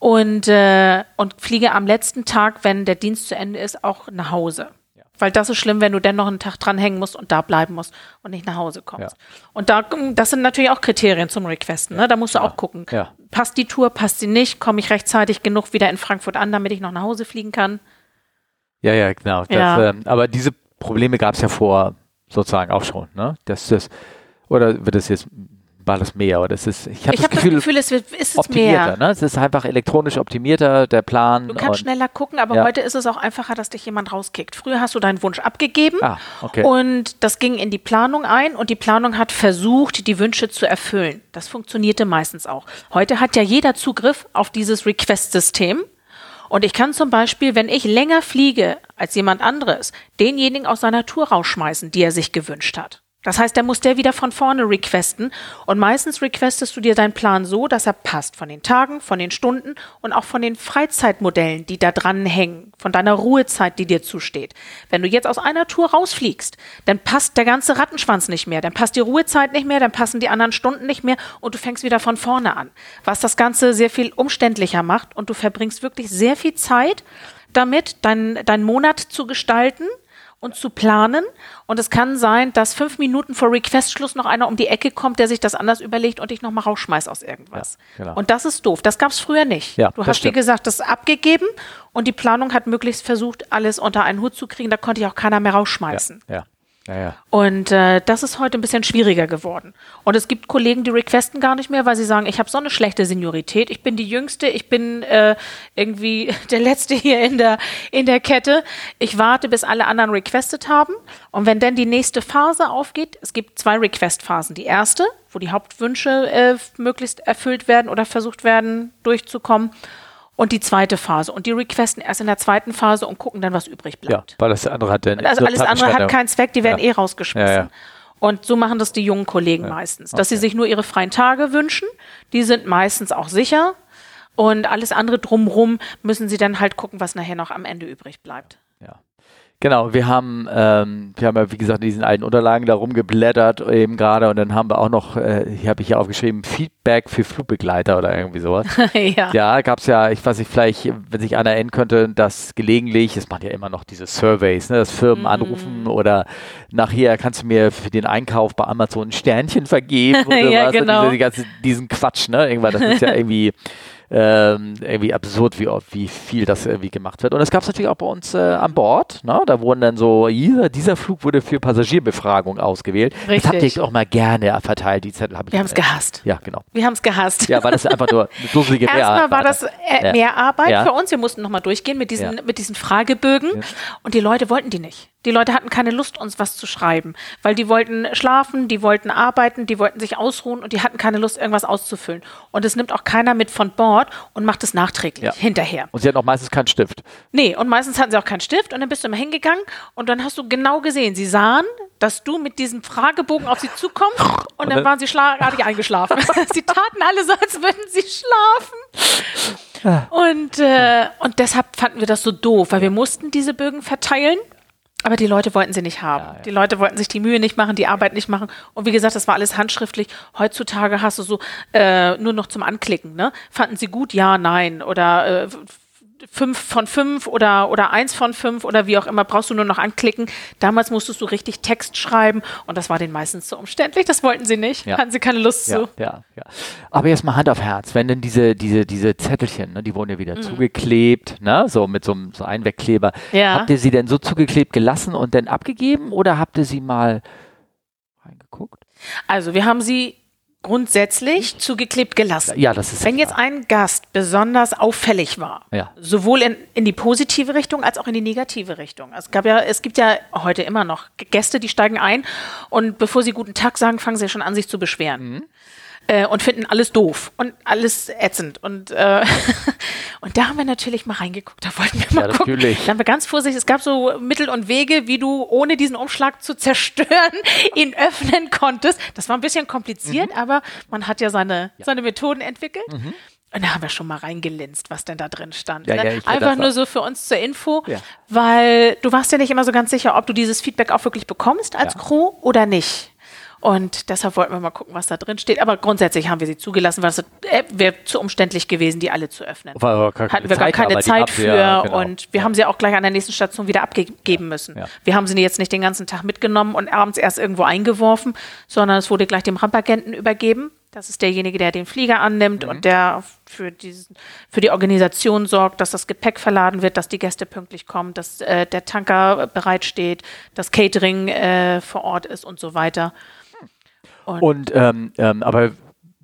Und, äh, und fliege am letzten Tag, wenn der Dienst zu Ende ist, auch nach Hause. Ja. Weil das ist schlimm, wenn du dann noch einen Tag dranhängen musst und da bleiben musst und nicht nach Hause kommst. Ja. Und da, das sind natürlich auch Kriterien zum Requesten. Ne? Da musst du auch gucken. Passt die Tour, passt sie nicht? Komme ich rechtzeitig genug wieder in Frankfurt an, damit ich noch nach Hause fliegen kann? Ja, ja, genau. Das, ähm, aber diese Probleme gab es ja vor sozusagen auch schon. Ne? Das, das oder wird es jetzt war das mehr? Oder ist es, ich habe das, hab Gefühl, das Gefühl, es wird, ist es optimierter. Mehr. Ne? Es ist einfach elektronisch optimierter, der Plan. Du kannst schneller gucken, aber ja. heute ist es auch einfacher, dass dich jemand rauskickt. Früher hast du deinen Wunsch abgegeben ah, okay. und das ging in die Planung ein und die Planung hat versucht, die Wünsche zu erfüllen. Das funktionierte meistens auch. Heute hat ja jeder Zugriff auf dieses Request-System. Und ich kann zum Beispiel, wenn ich länger fliege als jemand anderes, denjenigen aus seiner Tour rausschmeißen, die er sich gewünscht hat. Das heißt, der muss der wieder von vorne requesten. Und meistens requestest du dir deinen Plan so, dass er passt von den Tagen, von den Stunden und auch von den Freizeitmodellen, die da dran hängen, von deiner Ruhezeit, die dir zusteht. Wenn du jetzt aus einer Tour rausfliegst, dann passt der ganze Rattenschwanz nicht mehr, dann passt die Ruhezeit nicht mehr, dann passen die anderen Stunden nicht mehr und du fängst wieder von vorne an. Was das Ganze sehr viel umständlicher macht und du verbringst wirklich sehr viel Zeit damit, deinen dein Monat zu gestalten und zu planen. Und es kann sein, dass fünf Minuten vor Requestschluss noch einer um die Ecke kommt, der sich das anders überlegt und dich nochmal rausschmeißt aus irgendwas. Ja, genau. Und das ist doof. Das gab es früher nicht. Ja, du hast, wie gesagt, das abgegeben und die Planung hat möglichst versucht, alles unter einen Hut zu kriegen. Da konnte ich auch keiner mehr rausschmeißen. Ja, ja. Ja. Und äh, das ist heute ein bisschen schwieriger geworden. Und es gibt Kollegen, die requesten gar nicht mehr, weil sie sagen, ich habe so eine schlechte Seniorität, ich bin die Jüngste, ich bin äh, irgendwie der Letzte hier in der, in der Kette. Ich warte, bis alle anderen requestet haben. Und wenn dann die nächste Phase aufgeht, es gibt zwei Request-Phasen. Die erste, wo die Hauptwünsche äh, möglichst erfüllt werden oder versucht werden durchzukommen und die zweite Phase. Und die requesten erst in der zweiten Phase und gucken dann, was übrig bleibt. Ja, weil das andere hat dann. Also alles andere hat keinen Zweck, die werden ja. eh rausgeschmissen. Ja, ja. Und so machen das die jungen Kollegen meistens, dass okay. sie sich nur ihre freien Tage wünschen. Die sind meistens auch sicher. Und alles andere drumrum müssen sie dann halt gucken, was nachher noch am Ende übrig bleibt. Ja. Genau, wir haben, ähm, wir haben ja wie gesagt in diesen alten Unterlagen da rumgeblättert eben gerade und dann haben wir auch noch, äh, hier habe ich hier aufgeschrieben, Feedback für Flugbegleiter oder irgendwie sowas. ja. Ja, gab es ja, ich weiß nicht, vielleicht, wenn sich einer erinnern könnte, dass gelegentlich, es machen ja immer noch diese Surveys, ne, dass Firmen mm. anrufen oder nachher kannst du mir für den Einkauf bei Amazon ein Sternchen vergeben oder ja, was, genau. diese, ganze, diesen Quatsch, ne? Irgendwann, das ist ja irgendwie ähm, irgendwie absurd, wie, wie viel das irgendwie gemacht wird. Und das gab es natürlich auch bei uns äh, an Bord. Ne? Da wurden dann so, dieser, dieser Flug wurde für Passagierbefragung ausgewählt. Richtig. Das habt ihr auch mal gerne verteilt, die Zettel. Hab ich Wir haben es gehasst. Ja, genau. Wir haben es gehasst. Ja, weil das einfach nur dusselige Erstmal war das äh, mehr Arbeit ja. für uns. Wir mussten nochmal durchgehen mit diesen, ja. mit diesen Fragebögen. Ja. Und die Leute wollten die nicht. Die Leute hatten keine Lust, uns was zu schreiben, weil die wollten schlafen, die wollten arbeiten, die wollten sich ausruhen und die hatten keine Lust, irgendwas auszufüllen. Und es nimmt auch keiner mit von Bord und macht es nachträglich ja. hinterher. Und sie hatten auch meistens keinen Stift. Nee, und meistens hatten sie auch keinen Stift und dann bist du immer hingegangen und dann hast du genau gesehen, sie sahen, dass du mit diesem Fragebogen auf sie zukommst und, und dann, waren sie schlagartig eingeschlafen. sie taten alle so, als würden sie schlafen. Ah. Und, äh, und deshalb fanden wir das so doof, weil wir mussten diese Bögen verteilen aber die Leute wollten sie nicht haben. Ja, ja. Die Leute wollten sich die Mühe nicht machen, die Arbeit nicht machen. Und wie gesagt, das war alles handschriftlich. Heutzutage hast du so äh, nur noch zum Anklicken. Ne? Fanden sie gut? Ja, nein. Oder äh, fünf von fünf oder, oder eins von fünf oder wie auch immer, brauchst du nur noch anklicken. Damals musstest du richtig Text schreiben und das war den meistens zu umständlich. Das wollten sie nicht. Ja. Hatten sie keine Lust ja, zu. Ja, ja. Aber jetzt mal Hand auf Herz, wenn denn diese, diese, diese Zettelchen, ne, die wurden ja wieder mhm. zugeklebt, ne, so mit so einem so Einwegkleber. Ja. Habt ihr sie denn so zugeklebt gelassen und dann abgegeben oder habt ihr sie mal reingeguckt? Also wir haben sie grundsätzlich zugeklebt gelassen. Ja, das ist Wenn jetzt ein Gast besonders auffällig war, Ja. sowohl in, in die positive Richtung als auch in die negative Richtung. Es gab ja, es gibt ja heute immer noch Gäste, die steigen ein und bevor sie guten Tag sagen, fangen sie schon an, sich zu beschweren. Mhm. Äh, und finden alles doof und alles ätzend. Und, äh, und da haben wir natürlich mal reingeguckt. Da wollten wir mal Ja, gucken. natürlich. Da haben wir ganz vorsichtig, es gab so Mittel und Wege, wie du ohne diesen Umschlag zu zerstören ihn öffnen konntest. Das war ein bisschen kompliziert, Mhm. aber man hat ja seine, seine Methoden entwickelt. Und da haben wir schon mal reingelinst, was denn da drin stand. Ja, ne? ja, Einfach nur so für uns zur Info, Ja. weil du warst ja nicht immer so ganz sicher, ob du dieses Feedback auch wirklich bekommst als Ja. Crew oder nicht. Und deshalb wollten wir mal gucken, was da drin steht. Aber grundsätzlich haben wir sie zugelassen, weil es äh, wäre zu umständlich gewesen, die alle zu öffnen. War gar keine Hatten wir gar Zeit, keine aber die Zeit für ja, genau. und wir haben sie auch gleich an der nächsten Station wieder abgeben müssen. Ja. Wir haben sie jetzt nicht den ganzen Tag mitgenommen und abends erst irgendwo eingeworfen, sondern es wurde gleich dem Rampagenten übergeben. Das ist derjenige, der den Flieger annimmt Mhm. und der für, diesen, für die Organisation sorgt, dass das Gepäck verladen wird, dass die Gäste pünktlich kommen, dass äh, der Tanker bereitsteht, dass Catering äh, vor Ort ist und so weiter. Und ähm, ähm, aber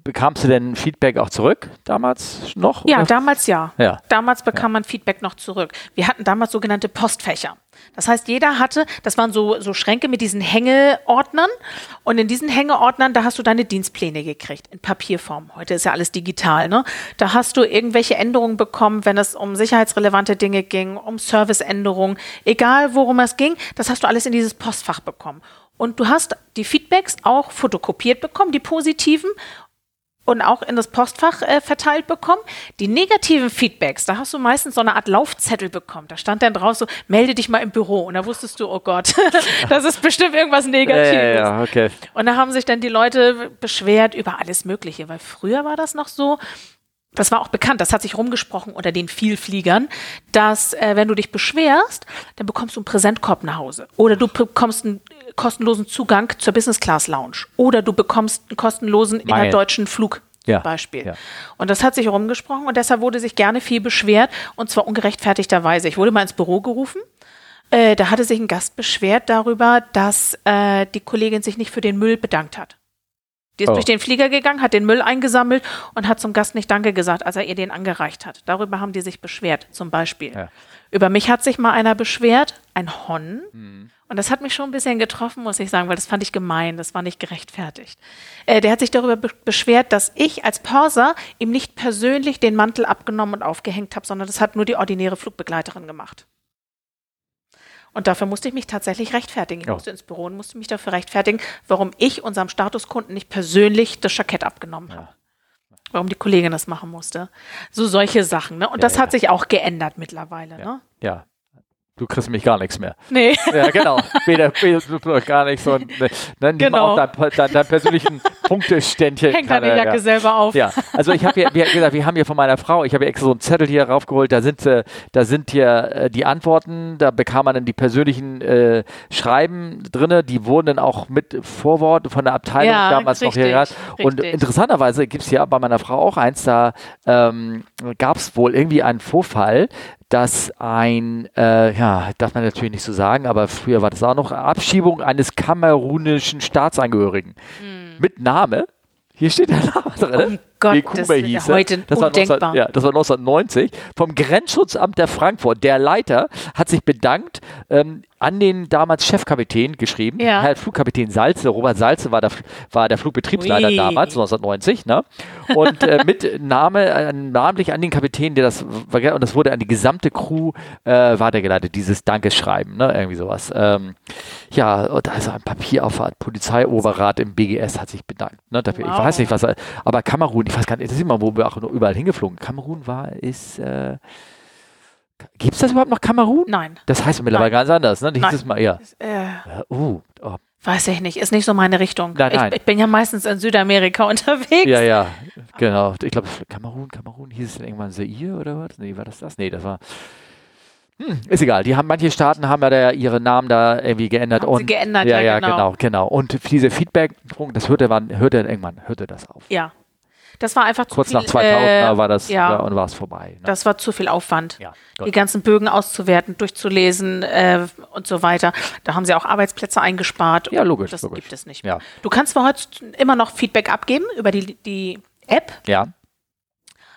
bekamst du denn Feedback auch zurück damals noch? Ja, oder? damals ja. Ja. Damals bekam man Feedback noch zurück. Wir hatten damals sogenannte Postfächer. Das heißt, jeder hatte, das waren so, so Schränke mit diesen Hängeordnern. Und in diesen Hängeordnern, da hast du deine Dienstpläne gekriegt in Papierform. Heute ist ja alles digital, ne? Da hast du irgendwelche Änderungen bekommen, wenn es um sicherheitsrelevante Dinge ging, um Serviceänderungen, egal worum es ging, das hast du alles in dieses Postfach bekommen. Und du hast die Feedbacks auch fotokopiert bekommen, die positiven und auch in das Postfach äh, verteilt bekommen. Die negativen Feedbacks, da hast du meistens so eine Art Laufzettel bekommen. Da stand dann drauf so, melde dich mal im Büro. Und da wusstest du, oh Gott, das ist bestimmt irgendwas ja, Negatives. ja, ja, okay. Und da haben sich dann die Leute beschwert über alles Mögliche, weil früher war das noch so, das war auch bekannt, das hat sich rumgesprochen unter den Vielfliegern, dass äh, wenn du dich beschwerst, dann bekommst du einen Präsentkorb nach Hause. Oder du bekommst einen kostenlosen Zugang zur Business Class Lounge. Oder du bekommst einen kostenlosen Mein- innerdeutschen Flug. Ja, zum Beispiel. ja. Und das hat sich rumgesprochen und deshalb wurde sich gerne viel beschwert und zwar ungerechtfertigterweise. Ich wurde mal ins Büro gerufen. Äh, da hatte sich ein Gast beschwert darüber, dass äh, die Kollegin sich nicht für den Müll bedankt hat. Die ist Oh. durch den Flieger gegangen, hat den Müll eingesammelt und hat zum Gast nicht Danke gesagt, als er ihr den angereicht hat. Darüber haben die sich beschwert, zum Beispiel. Ja. Über mich hat sich mal einer beschwert, ein Hon. Mhm. Und das hat mich schon ein bisschen getroffen, muss ich sagen, weil das fand ich gemein, das war nicht gerechtfertigt. Äh, der hat sich darüber be beschwert, dass ich als Pörser ihm nicht persönlich den Mantel abgenommen und aufgehängt habe, sondern das hat nur die ordinäre Flugbegleiterin gemacht. Und dafür musste ich mich tatsächlich rechtfertigen. Ich Ja. musste ins Büro und musste mich dafür rechtfertigen, warum ich unserem Statuskunden nicht persönlich das Jackett abgenommen habe. Warum die Kollegin das machen musste. So solche Sachen. Ne? Und das ja. hat sich auch geändert mittlerweile. Ne? Ja. Du kriegst mich gar nichts mehr. Nee. Ja, genau. Weder, weder gar nichts. Und, ne, nimm Genau. auch dein, dein, dein persönlichen Punkteständchen. Hängt deine Jacke ja. selber auf. Ja, also ich habe hier, wie gesagt, wir haben hier von meiner Frau, ich habe hier extra so einen Zettel hier raufgeholt, da sind, äh, da sind hier äh, die Antworten, da bekam man dann die persönlichen äh, Schreiben drinne, die wurden dann auch mit Vorwort von der Abteilung Ja, damals noch hier richtig, gehabt. Und richtig. interessanterweise gibt es hier bei meiner Frau auch eins, da ähm, gab es wohl irgendwie einen Vorfall, dass ein, äh, ja, darf man natürlich nicht so sagen, aber früher war das auch noch, Abschiebung eines kamerunischen Staatsangehörigen mit Name. Hier steht der Name drin. Um Gottes Bekume Willen, hieß heute das war, 19, undenkbar. ja, das war 1990. Vom Grenzschutzamt der Frankfurt. Der Leiter hat sich bedankt, ähm, an den damals Chefkapitän geschrieben. Ja. Herr Flugkapitän Salze, Robert Salze war der, war der Flugbetriebsleiter Ui. damals, 1990. Ne? Und äh, mit Name, äh, namentlich an den Kapitän, der das, und das wurde an die gesamte Crew äh, weitergeleitet, dieses Dankeschreiben, ne? irgendwie sowas. Ähm, ja, und also ein Papierauffahrt, Polizeioberrat im BGS hat sich bedankt. Ne, dafür. Ich Wow. weiß nicht, was er, aber Kamerun, ich weiß gar nicht, das ist immer, wo wir auch überall hingeflogen. Kamerun war, ist, äh, gibt es das überhaupt noch Kamerun? Nein. Das heißt mittlerweile ganz anders, ne? Nein. mal, ja. Äh, uh, oh, weiß ich nicht. Ist nicht so meine Richtung. Nein, nein. Ich, ich bin ja meistens in Südamerika unterwegs. ja, ja, genau. Ich glaube, Kamerun, Kamerun, hieß es irgendwann Zaire oder was? Nee, war das das? Nee, das war. Hm, ist egal. Die haben, manche Staaten haben ja da ihre Namen da irgendwie geändert. Haben und, sie geändert, ja, ja, ja, genau. genau, genau. Und diese Feedback, das hörte, wann, hörte irgendwann, hörte das auf. Ja. Das war einfach Kurz zu viel. nach 2000 äh, war das ja. und war es vorbei. Ne? Das war zu viel Aufwand. ja, Die ganzen Bögen auszuwerten, durchzulesen äh, und so weiter. Da haben sie auch Arbeitsplätze eingespart. Ja, logisch, Das logisch. gibt es nicht mehr. Ja. Du kannst zwar heute immer noch Feedback abgeben über die, die App, ja,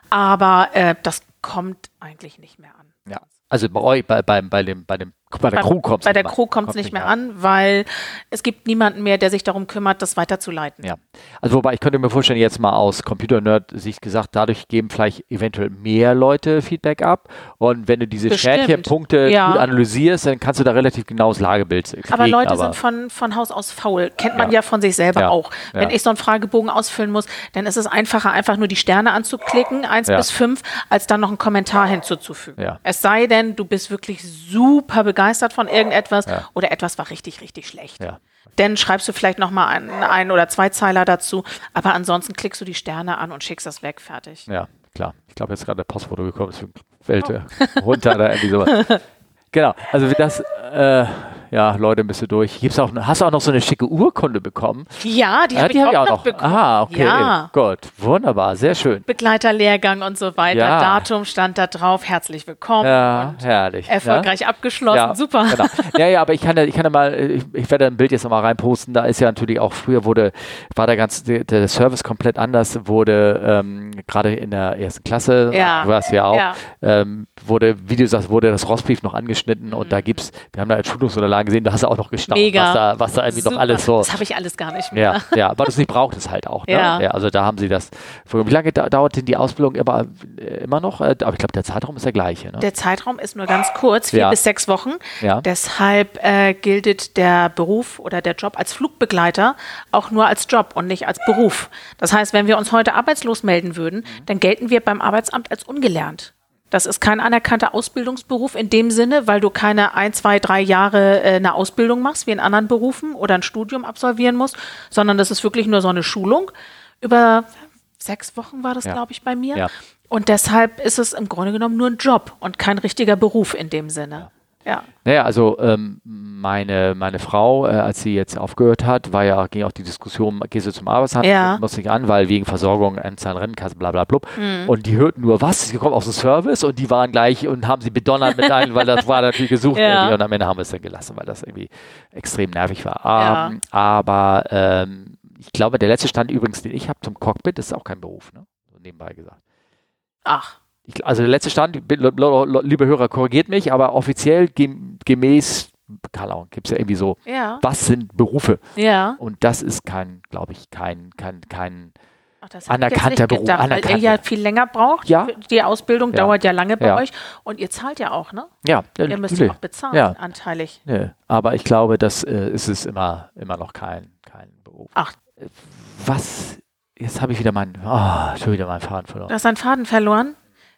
aber äh, das kommt eigentlich nicht mehr an. ja. Also bei euch, bei, bei, bei, dem, bei, dem, bei der Crew kommt der Crew kommt es nicht mehr an, weil es gibt niemanden mehr, der sich darum kümmert, das weiterzuleiten. Ja. Also wobei ich könnte mir vorstellen, jetzt mal aus Computer-Nerd-Sicht gesagt, dadurch geben vielleicht eventuell mehr Leute Feedback ab. Und wenn du diese. Sternchen-Punkte Ja. gut analysierst, dann kannst du da relativ genau das Lagebild kriegen. Aber Leute sind von, von Haus aus faul. Kennt man Ja. ja, von sich selber Ja. auch. Wenn ich so einen Fragebogen ausfüllen muss, dann ist es einfacher, einfach nur die Sterne anzuklicken, eins bis fünf, als dann noch einen Kommentar hinzuzufügen. Es sei denn, du bist wirklich super begeistert von irgendetwas Ja. oder etwas war richtig, richtig schlecht. Ja. Dann schreibst du vielleicht nochmal einen, ein oder zwei Zeiler dazu, aber ansonsten klickst du die Sterne an und schickst das weg, fertig. Ja, klar. Ich glaube, jetzt ist gerade der Postfoto gekommen, deswegen fällt er runter oder irgendwie sowas. Genau, also wie das, äh, ja, Leute, bist du durch. Gibt's auch, hast du auch noch so eine schicke Urkunde bekommen? Ja, die Ja, habe ich, hab auch noch bekommen. Aha, okay. Ja. Gut, wunderbar, sehr schön. Begleiterlehrgang und so weiter. Ja. Datum stand da drauf. Herzlich willkommen. Ja, und herrlich. erfolgreich abgeschlossen. Super. Genau. Ja, ja, aber ich kann ja, ich kann mal, ich, ich werde ein Bild jetzt nochmal reinposten. Da ist ja natürlich auch früher wurde, war der ganze, der, der Service komplett anders, wurde ähm, gerade in der ersten Klasse, Ja. du warst ja auch, ähm, wurde, wie du sagst, wurde das Rostbrief noch angeschnitten und da gibt's, wir haben da als Schulungsunterlagen gesehen, da hast du auch noch gestaunt, Mega. was da, was da irgendwie noch Super. alles so. Das habe ich alles gar nicht mehr. Ja, ja, du es nicht braucht es halt auch. Ne? Ja. also da haben sie das. Wie lange da, dauert denn die Ausbildung immer, äh, immer noch? Äh, Aber ich glaube, der Zeitraum ist der gleiche. Ne? Der Zeitraum ist nur ganz kurz, vier Ja. bis sechs Wochen. Ja. Deshalb äh, gilt der Beruf oder der Job als Flugbegleiter auch nur als Job und nicht als Beruf. Das heißt, wenn wir uns heute arbeitslos melden würden, dann gelten wir beim Arbeitsamt als ungelernt. Das ist kein anerkannter Ausbildungsberuf in dem Sinne, weil du keine ein, zwei, drei Jahre äh, eine Ausbildung machst, wie in anderen Berufen oder ein Studium absolvieren musst, sondern das ist wirklich nur so eine Schulung. Über sechs Wochen war das, Ja. glaube ich, bei mir. Ja. Und deshalb ist es im Grunde genommen nur ein Job und kein richtiger Beruf in dem Sinne. Ja. Naja, also ähm, meine, meine Frau, äh, als sie jetzt aufgehört hat, war ja, ging auch die Diskussion, gehst du zum Arbeitsamt, Ja. muss nicht an, weil wegen Versorgung, Anzahl Rennkasse, bla bla blub. Mhm. Und die hörten nur, was, sie kommt aus dem Service und die waren gleich und haben sie bedonnert mit ein, weil das war natürlich gesucht Ja. und am Ende haben wir es dann gelassen, weil das irgendwie extrem nervig war. Ja. Ähm, aber ähm, ich glaube, der letzte Stand übrigens, den ich habe zum Cockpit, ist auch kein Beruf, ne? So nebenbei gesagt. Ach, Ich, also der letzte Stand, liebe Hörer, korrigiert mich, aber offiziell gem- gemäß, keine Ahnung, gibt es ja irgendwie so, ja. was sind Berufe? Ja. Und das ist kein, glaube ich, kein, kein, kein, Ach, das Anerkannter Beruf, gedacht, Weil anerkannter. ihr ja viel länger braucht. Ja. Die Ausbildung Ja. dauert ja lange bei Ja. euch. Und ihr zahlt ja auch, ne? ja, Ihr müsst ja auch bezahlen, Ja. anteilig. Nö, aber ich glaube, das äh, ist es immer, immer noch kein, kein Beruf. Ach, Was, jetzt habe ich wieder meinen, ah, schon wieder meinen Faden verloren. du hast deinen Faden verloren.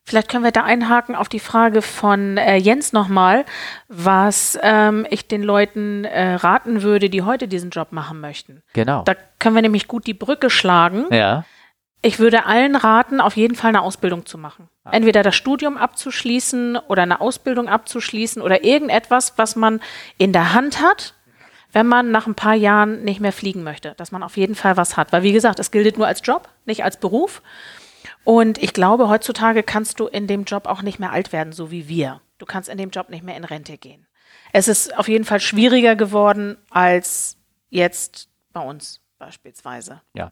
Vielleicht können wir da einhaken auf die Frage von äh, Jens nochmal, was ähm, ich den Leuten äh, raten würde, die heute diesen Job machen möchten. Genau. Da können wir nämlich gut die Brücke schlagen. ja, Ich würde allen raten, auf jeden Fall eine Ausbildung zu machen. Entweder das Studium abzuschließen oder eine Ausbildung abzuschließen oder irgendetwas, was man in der Hand hat, wenn man nach ein paar Jahren nicht mehr fliegen möchte. Dass man auf jeden Fall was hat. Weil, wie gesagt, es gilt nur als Job, nicht als Beruf. Und ich glaube, heutzutage kannst du in dem Job auch nicht mehr alt werden, so wie wir. Du kannst in dem Job nicht mehr in Rente gehen. Es ist auf jeden Fall schwieriger geworden als jetzt bei uns beispielsweise. ja.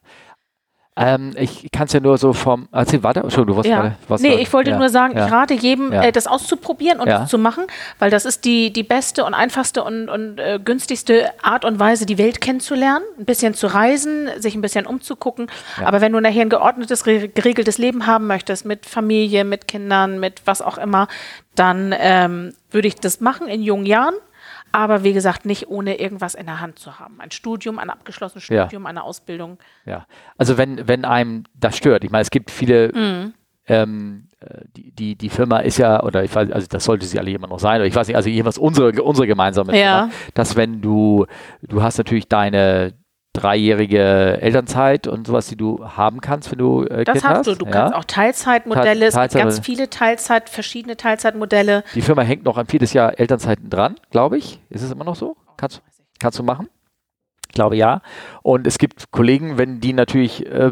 Ähm, ich kann es ja nur so vom, erzähl weiter, Entschuldigung, du wolltest Ja. gerade, nee, soll- ich wollte ja, nur sagen, ja. ich rate jedem, äh, das auszuprobieren und das zu machen, weil das ist die, die beste und einfachste und, und äh, günstigste Art und Weise, die Welt kennenzulernen, ein bisschen zu reisen, sich ein bisschen umzugucken. Aber wenn du nachher ein geordnetes, re- geregeltes Leben haben möchtest, mit Familie, mit Kindern, mit was auch immer, dann ähm, würde ich das machen in jungen Jahren. Aber wie gesagt, nicht ohne irgendwas in der Hand zu haben. Ein Studium, ein abgeschlossenes Ja. Studium, eine Ausbildung. Ja, also wenn, wenn einem das stört, ich meine, es gibt viele, Mhm. ähm, äh, die, die, die Firma ist ja, oder ich weiß, also das sollte sie alle immer noch sein, oder ich weiß nicht, also jeweils unsere, unsere gemeinsame Ja. Firma, dass wenn du, du hast natürlich deine dreijährige Elternzeit und sowas, die du haben kannst, wenn du äh, Das Kind hast hast. du. Du ja? kannst auch Teilzeitmodelle, es gibt ganz viele Teilzeit, verschiedene Teilzeitmodelle. Die Firma hängt noch ein viertes Jahr Elternzeiten dran, glaube ich. Ist es immer noch so? Kannst, kannst du machen? Ich glaube ja. Und es gibt Kollegen, wenn die natürlich äh,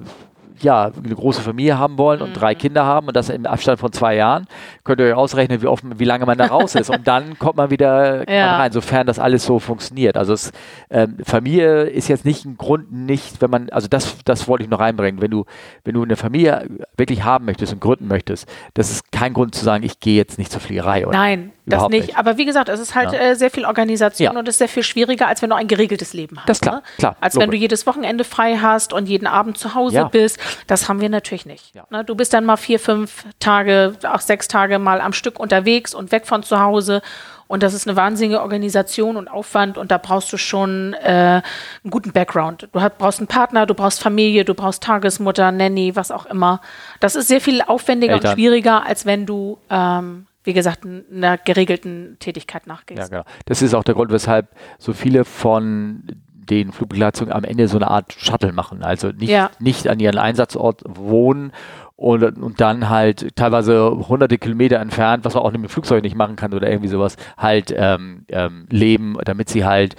ja, eine große Familie haben wollen und drei Kinder haben und das im Abstand von zwei Jahren, könnt ihr euch ausrechnen, wie oft, wie lange man da raus ist. Und dann kommt man wieder Ja. man rein, sofern das alles so funktioniert. Also es, ähm, Familie ist jetzt nicht ein Grund, nicht, wenn man, also das, das wollte ich noch reinbringen. Wenn du, wenn du eine Familie wirklich haben möchtest und gründen möchtest, das ist kein Grund zu sagen, ich gehe jetzt nicht zur Fliegerei. Oder? Nein, das nicht. nicht. Aber wie gesagt, es ist halt Ja. äh, sehr viel Organisation Ja. und es ist sehr viel schwieriger, als wenn du ein geregeltes Leben hast. Das ist klar, ne? klar, Als wenn du logisch. jedes Wochenende frei hast und jeden Abend zu Hause Ja. bist. Das haben wir natürlich nicht. Ja. Ne? Du bist dann mal vier, fünf Tage, auch sechs Tage mal am Stück unterwegs und weg von zu Hause. Und das ist eine wahnsinnige Organisation und Aufwand und da brauchst du schon äh, einen guten Background. Du hast, brauchst einen Partner, du brauchst Familie, du braust Tagesmutter, Nanny, was auch immer. Das ist sehr viel aufwendiger Eltern. und schwieriger, als wenn du, ähm, wie gesagt, einer geregelten Tätigkeit nachgehst. Ja, genau. Das ist auch der Grund, weshalb so viele von den Flugbegleitungen am Ende so eine Art Shuttle machen. Also nicht, Ja. nicht an ihren Einsatzort wohnen und, und dann halt teilweise hunderte Kilometer entfernt, was man auch mit dem Flugzeug nicht machen kann oder irgendwie sowas, halt ähm, ähm, leben, damit sie halt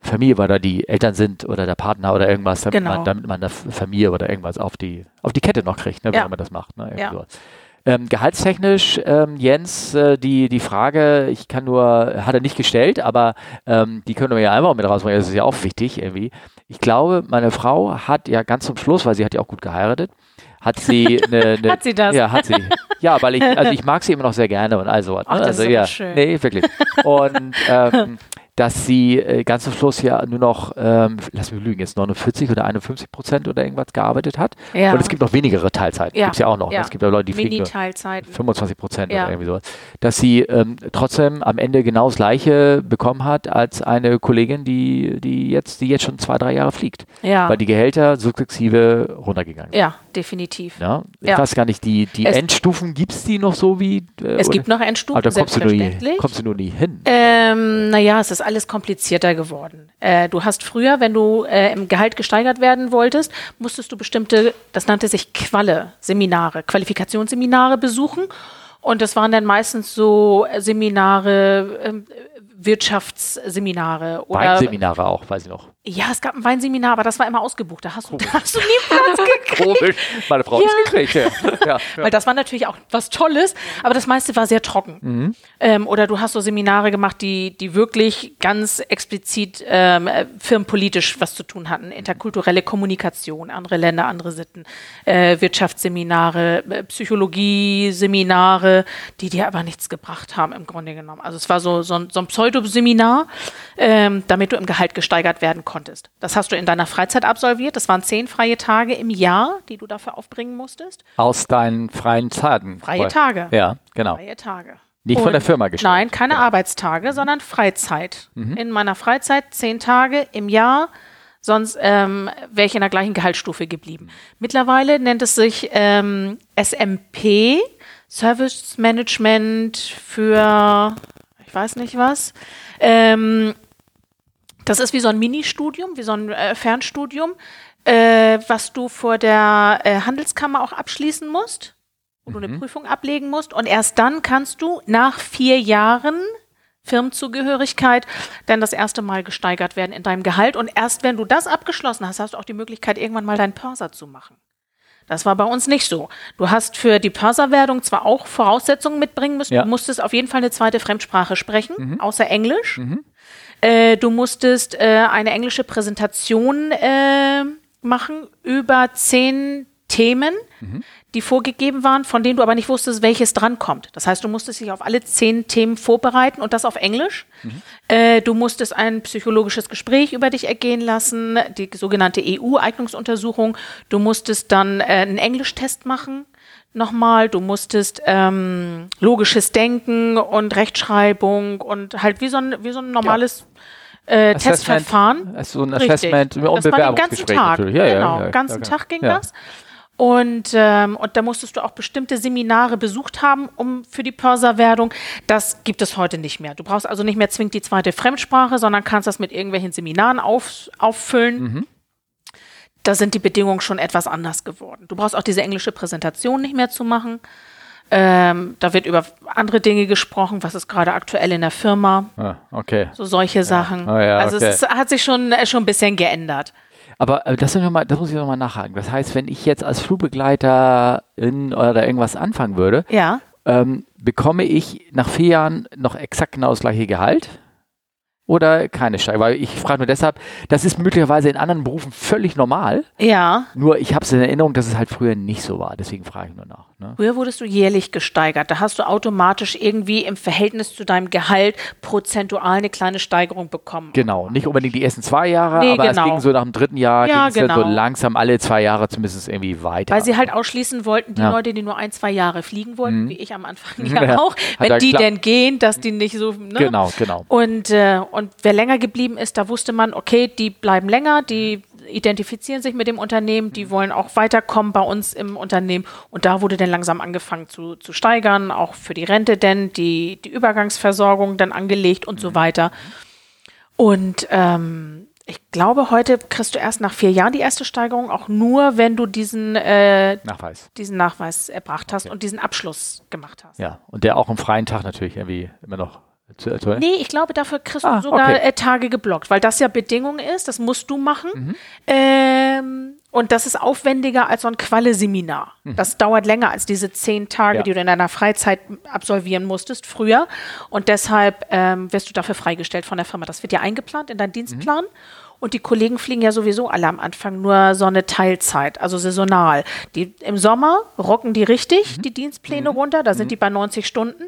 Familie, weil da die Eltern sind oder der Partner oder irgendwas, damit, Genau. man, damit man eine Familie oder irgendwas auf die, auf die Kette noch kriegt, ne, Ja. wenn man das macht. Ne, irgendwie Ja. sowas. Ähm, gehaltstechnisch, ähm, Jens, äh, die, die Frage, ich kann nur, hat er nicht gestellt, aber ähm, die können wir ja einfach mit rausbringen, das ist ja auch wichtig irgendwie. Ich glaube, meine Frau hat ja ganz zum Schluss, weil sie hat ja auch gut geheiratet, hat sie eine, eine Hat sie das? Ja, hat sie. Ja, weil ich, also ich mag sie immer noch sehr gerne und all sowas. Ach, ne? das also ist ja, schön. nee, wirklich. Und ähm, dass sie äh, ganz zum Schluss ja nur noch, ähm, lass mich lügen, jetzt 49 oder 51 Prozent oder irgendwas gearbeitet hat. Ja. Und es gibt noch wenigere Teilzeit. Ja. Gibt es ja auch noch. ne? Ja. Es gibt ja Leute, die fliegen nur Mini-Teilzeit. 25 Prozent Ja. oder irgendwie sowas. Dass sie ähm, trotzdem am Ende genau das Gleiche bekommen hat als eine Kollegin, die, die, jetzt, die jetzt schon zwei, drei Jahre fliegt. Ja. Weil die Gehälter sukzessive runtergegangen sind. Ja, definitiv. Ja? Ich Ja. weiß gar nicht, die, die Es- Endstufen gibt es die noch so wie. Äh, Es gibt noch Endstufen, Aber da kommst du, nur nie, kommst du nur nie hin. Ähm, naja, es ist alles komplizierter geworden. Äh, du hast früher, wenn du äh, im Gehalt gesteigert werden wolltest, musstest du bestimmte, das nannte sich Qualle-Seminare, Qualifikationsseminare besuchen. Und das waren dann meistens so äh, Seminare, ähm, Wirtschaftsseminare oder Weinseminare auch, weiß ich noch. Ja, es gab ein Weinseminar, aber das war immer ausgebucht. Da hast du, da hast du nie Platz gekriegt. Komisch. Meine Frau Ja. hat es gekriegt. Ja. ja. Weil das war natürlich auch was Tolles, aber das meiste war sehr trocken. Mhm. Ähm, oder du hast so Seminare gemacht, die, die wirklich ganz explizit ähm, äh, firmenpolitisch was zu tun hatten. Interkulturelle Kommunikation, andere Länder, andere Sitten, äh, Wirtschaftsseminare, äh, Psychologie-Seminare, die dir aber nichts gebracht haben im Grunde genommen. Also es war so, so, ein- so ein Pseudoseminar, ähm, damit du im Gehalt gesteigert werden konntest. Das hast du in deiner Freizeit absolviert. Das waren zehn freie Tage im Jahr, die du dafür aufbringen musstest. Aus deinen freien Zeiten. Freie Tage. Ja, genau. Freie Tage. Nicht von der Firma gestellt. Nein, keine Ja. Mhm. Arbeitstage, sondern Freizeit. In meiner Freizeit zehn Tage im Jahr. Sonst ähm, wäre ich in der gleichen Gehaltsstufe geblieben. Mittlerweile nennt es sich ähm, SMP, Service Management für, ich weiß nicht was. Ähm, das ist wie so ein Ministudium, wie so ein äh, Fernstudium, äh, was du vor der äh, Handelskammer auch abschließen musst, wo du eine Prüfung ablegen musst. Und erst dann kannst du nach vier Jahren Firmenzugehörigkeit dann das erste Mal gesteigert werden in deinem Gehalt. Und erst wenn du das abgeschlossen hast, hast du auch die Möglichkeit, irgendwann mal deinen Pörser zu machen. Das war bei uns nicht so. Du hast für die Pörserwerdung zwar auch Voraussetzungen mitbringen müssen. Ja. Du musstest auf jeden Fall eine zweite Fremdsprache sprechen, außer Englisch. Äh, du musstest äh, eine englische Präsentation äh, machen über zehn Themen, die vorgegeben waren, von denen du aber nicht wusstest, welches drankommt. Das heißt, du musstest dich auf alle zehn Themen vorbereiten und das auf Englisch. Äh, du musstest ein psychologisches Gespräch über dich ergehen lassen, die sogenannte EU-Eignungsuntersuchung. Du musstest dann äh, einen Englischtest machen. Nochmal, du musstest ähm, logisches Denken und Rechtschreibung und halt wie so ein, wie so ein normales äh, Assessment. Testverfahren. Also so ein Richtig. Assessment und das war den ganzen Tag. Ja, ja, genau, ja, den ganzen ja, Tag ging ja. das. Und, ähm, und da musstest du auch bestimmte Seminare besucht haben, um für die Pörserwerdung. Das gibt es heute nicht mehr. Du brauchst also nicht mehr zwingend die zweite Fremdsprache, sondern kannst das mit irgendwelchen Seminaren auf, auffüllen. Mhm. Da sind die Bedingungen schon etwas anders geworden. Du brauchst auch diese englische Präsentation nicht mehr zu machen. Ähm, da wird über andere Dinge gesprochen, was ist gerade aktuell in der Firma, Ah, okay. so solche Sachen. Ah ja, also okay. es hat sich schon, äh, schon ein bisschen geändert. Aber äh, das, mal, das muss ich nochmal nachhaken. Das heißt, wenn ich jetzt als Flugbegleiter in oder irgendwas anfangen würde, Ja. ähm, bekomme ich nach vier Jahren noch exakt genau das gleiche Gehalt? Oder keine Steigerung? Weil ich frage nur deshalb, das ist möglicherweise in anderen Berufen völlig normal. Ja. Nur ich habe es in Erinnerung, dass es halt früher nicht so war. Deswegen frage ich nur nach. Ne? Früher wurdest du jährlich gesteigert. Da hast du automatisch irgendwie im Verhältnis zu deinem Gehalt prozentual eine kleine Steigerung bekommen. Genau, nicht unbedingt die ersten zwei Jahre, Nee, aber genau. es ging so nach dem dritten Jahr, Ja, ging es ja so genau. langsam alle zwei Jahre zumindest irgendwie weiter. Weil sie halt ausschließen wollten, die Ja. Leute, die nur ein, zwei Jahre fliegen wollten, Mhm. wie ich am Anfang ja, auch, wenn die denn gehen, dass die nicht so. Ne? Genau, genau. Und, äh, und wer länger geblieben ist, da wusste man, okay, die bleiben länger, die identifizieren sich mit dem Unternehmen, die wollen auch weiterkommen bei uns im Unternehmen. Und da wurde dann langsam angefangen zu, zu steigern, auch für die Rente denn, die, die Übergangsversorgung dann angelegt und so weiter. Und ähm, ich glaube, heute kriegst du erst nach vier Jahren die erste Steigerung, auch nur, wenn du diesen, äh, Nachweis. diesen Nachweis erbracht hast Okay. und diesen Abschluss gemacht hast. Ja, und der auch am freien Tag natürlich irgendwie immer noch Nee, ich glaube, dafür kriegst Ah, du sogar okay. äh, Tage geblockt, weil das ja Bedingung ist, das musst du machen. Mhm. Ähm, und das ist aufwendiger als so ein Qualle-Seminar. Das dauert länger als diese zehn Tage, Mhm. Ja. die du in deiner Freizeit absolvieren musstest früher. Und deshalb ähm, wirst du dafür freigestellt von der Firma. Das wird ja eingeplant in deinen Dienstplan. Und die Kollegen fliegen ja sowieso alle am Anfang nur so eine Teilzeit, also saisonal. Die, Im Sommer rocken die richtig die Dienstpläne runter, da sind die bei 90 Stunden.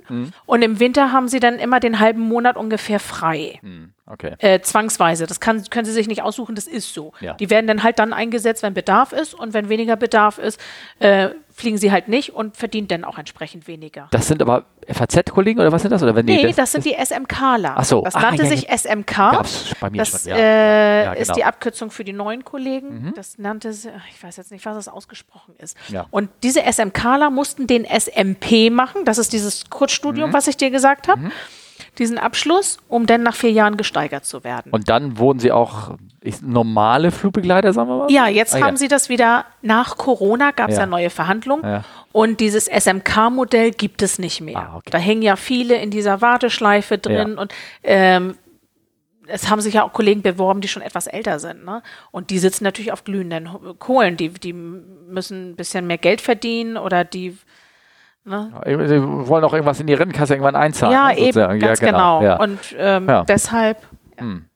Und im Winter haben sie dann immer den halben Monat ungefähr frei. Okay. Äh, zwangsweise. Das kann, können sie sich nicht aussuchen, das ist so. Ja. Die werden dann halt dann eingesetzt, wenn Bedarf ist. Und wenn weniger Bedarf ist, äh, fliegen sie halt nicht und verdienen dann auch entsprechend weniger. Das sind aber FAZ-Kollegen oder was sind das? Oder wenn die, Nee, das, sind die SMKler. Ach so. Das Ah, nannte ja, sich ja. SMK. Gab's bei mir Das schon. Ja. äh, Ja, ist genau. die Abkürzung für die neuen Kollegen. Das nannte sie, ich weiß jetzt nicht, was das ausgesprochen ist. Und diese SMKler mussten den SMP machen. Das ist dieses Kurzstudium, Mhm. was ich dir gesagt habe. Diesen Abschluss, um dann nach vier Jahren gesteigert zu werden. Und dann wurden sie auch ich, normale Flugbegleiter, sagen wir mal? Ja, jetzt Ah, haben sie das wieder, nach Corona gab es ja. Ja. neue Verhandlungen Ja. und dieses SMK-Modell gibt es nicht mehr. Ah, okay. Da hängen ja viele in dieser Warteschleife drin Ja. und ähm, es haben sich ja auch Kollegen beworben, die schon etwas älter sind. Ne? Und die sitzen natürlich auf glühenden Kohlen. Die, die müssen ein bisschen mehr Geld verdienen oder die. Ne? Sie wollen auch irgendwas in die Rentenkasse irgendwann einzahlen. Ja, ne, eben, sozusagen. ganz ja, genau. Ja. Und ähm, Ja. deshalb, Hm.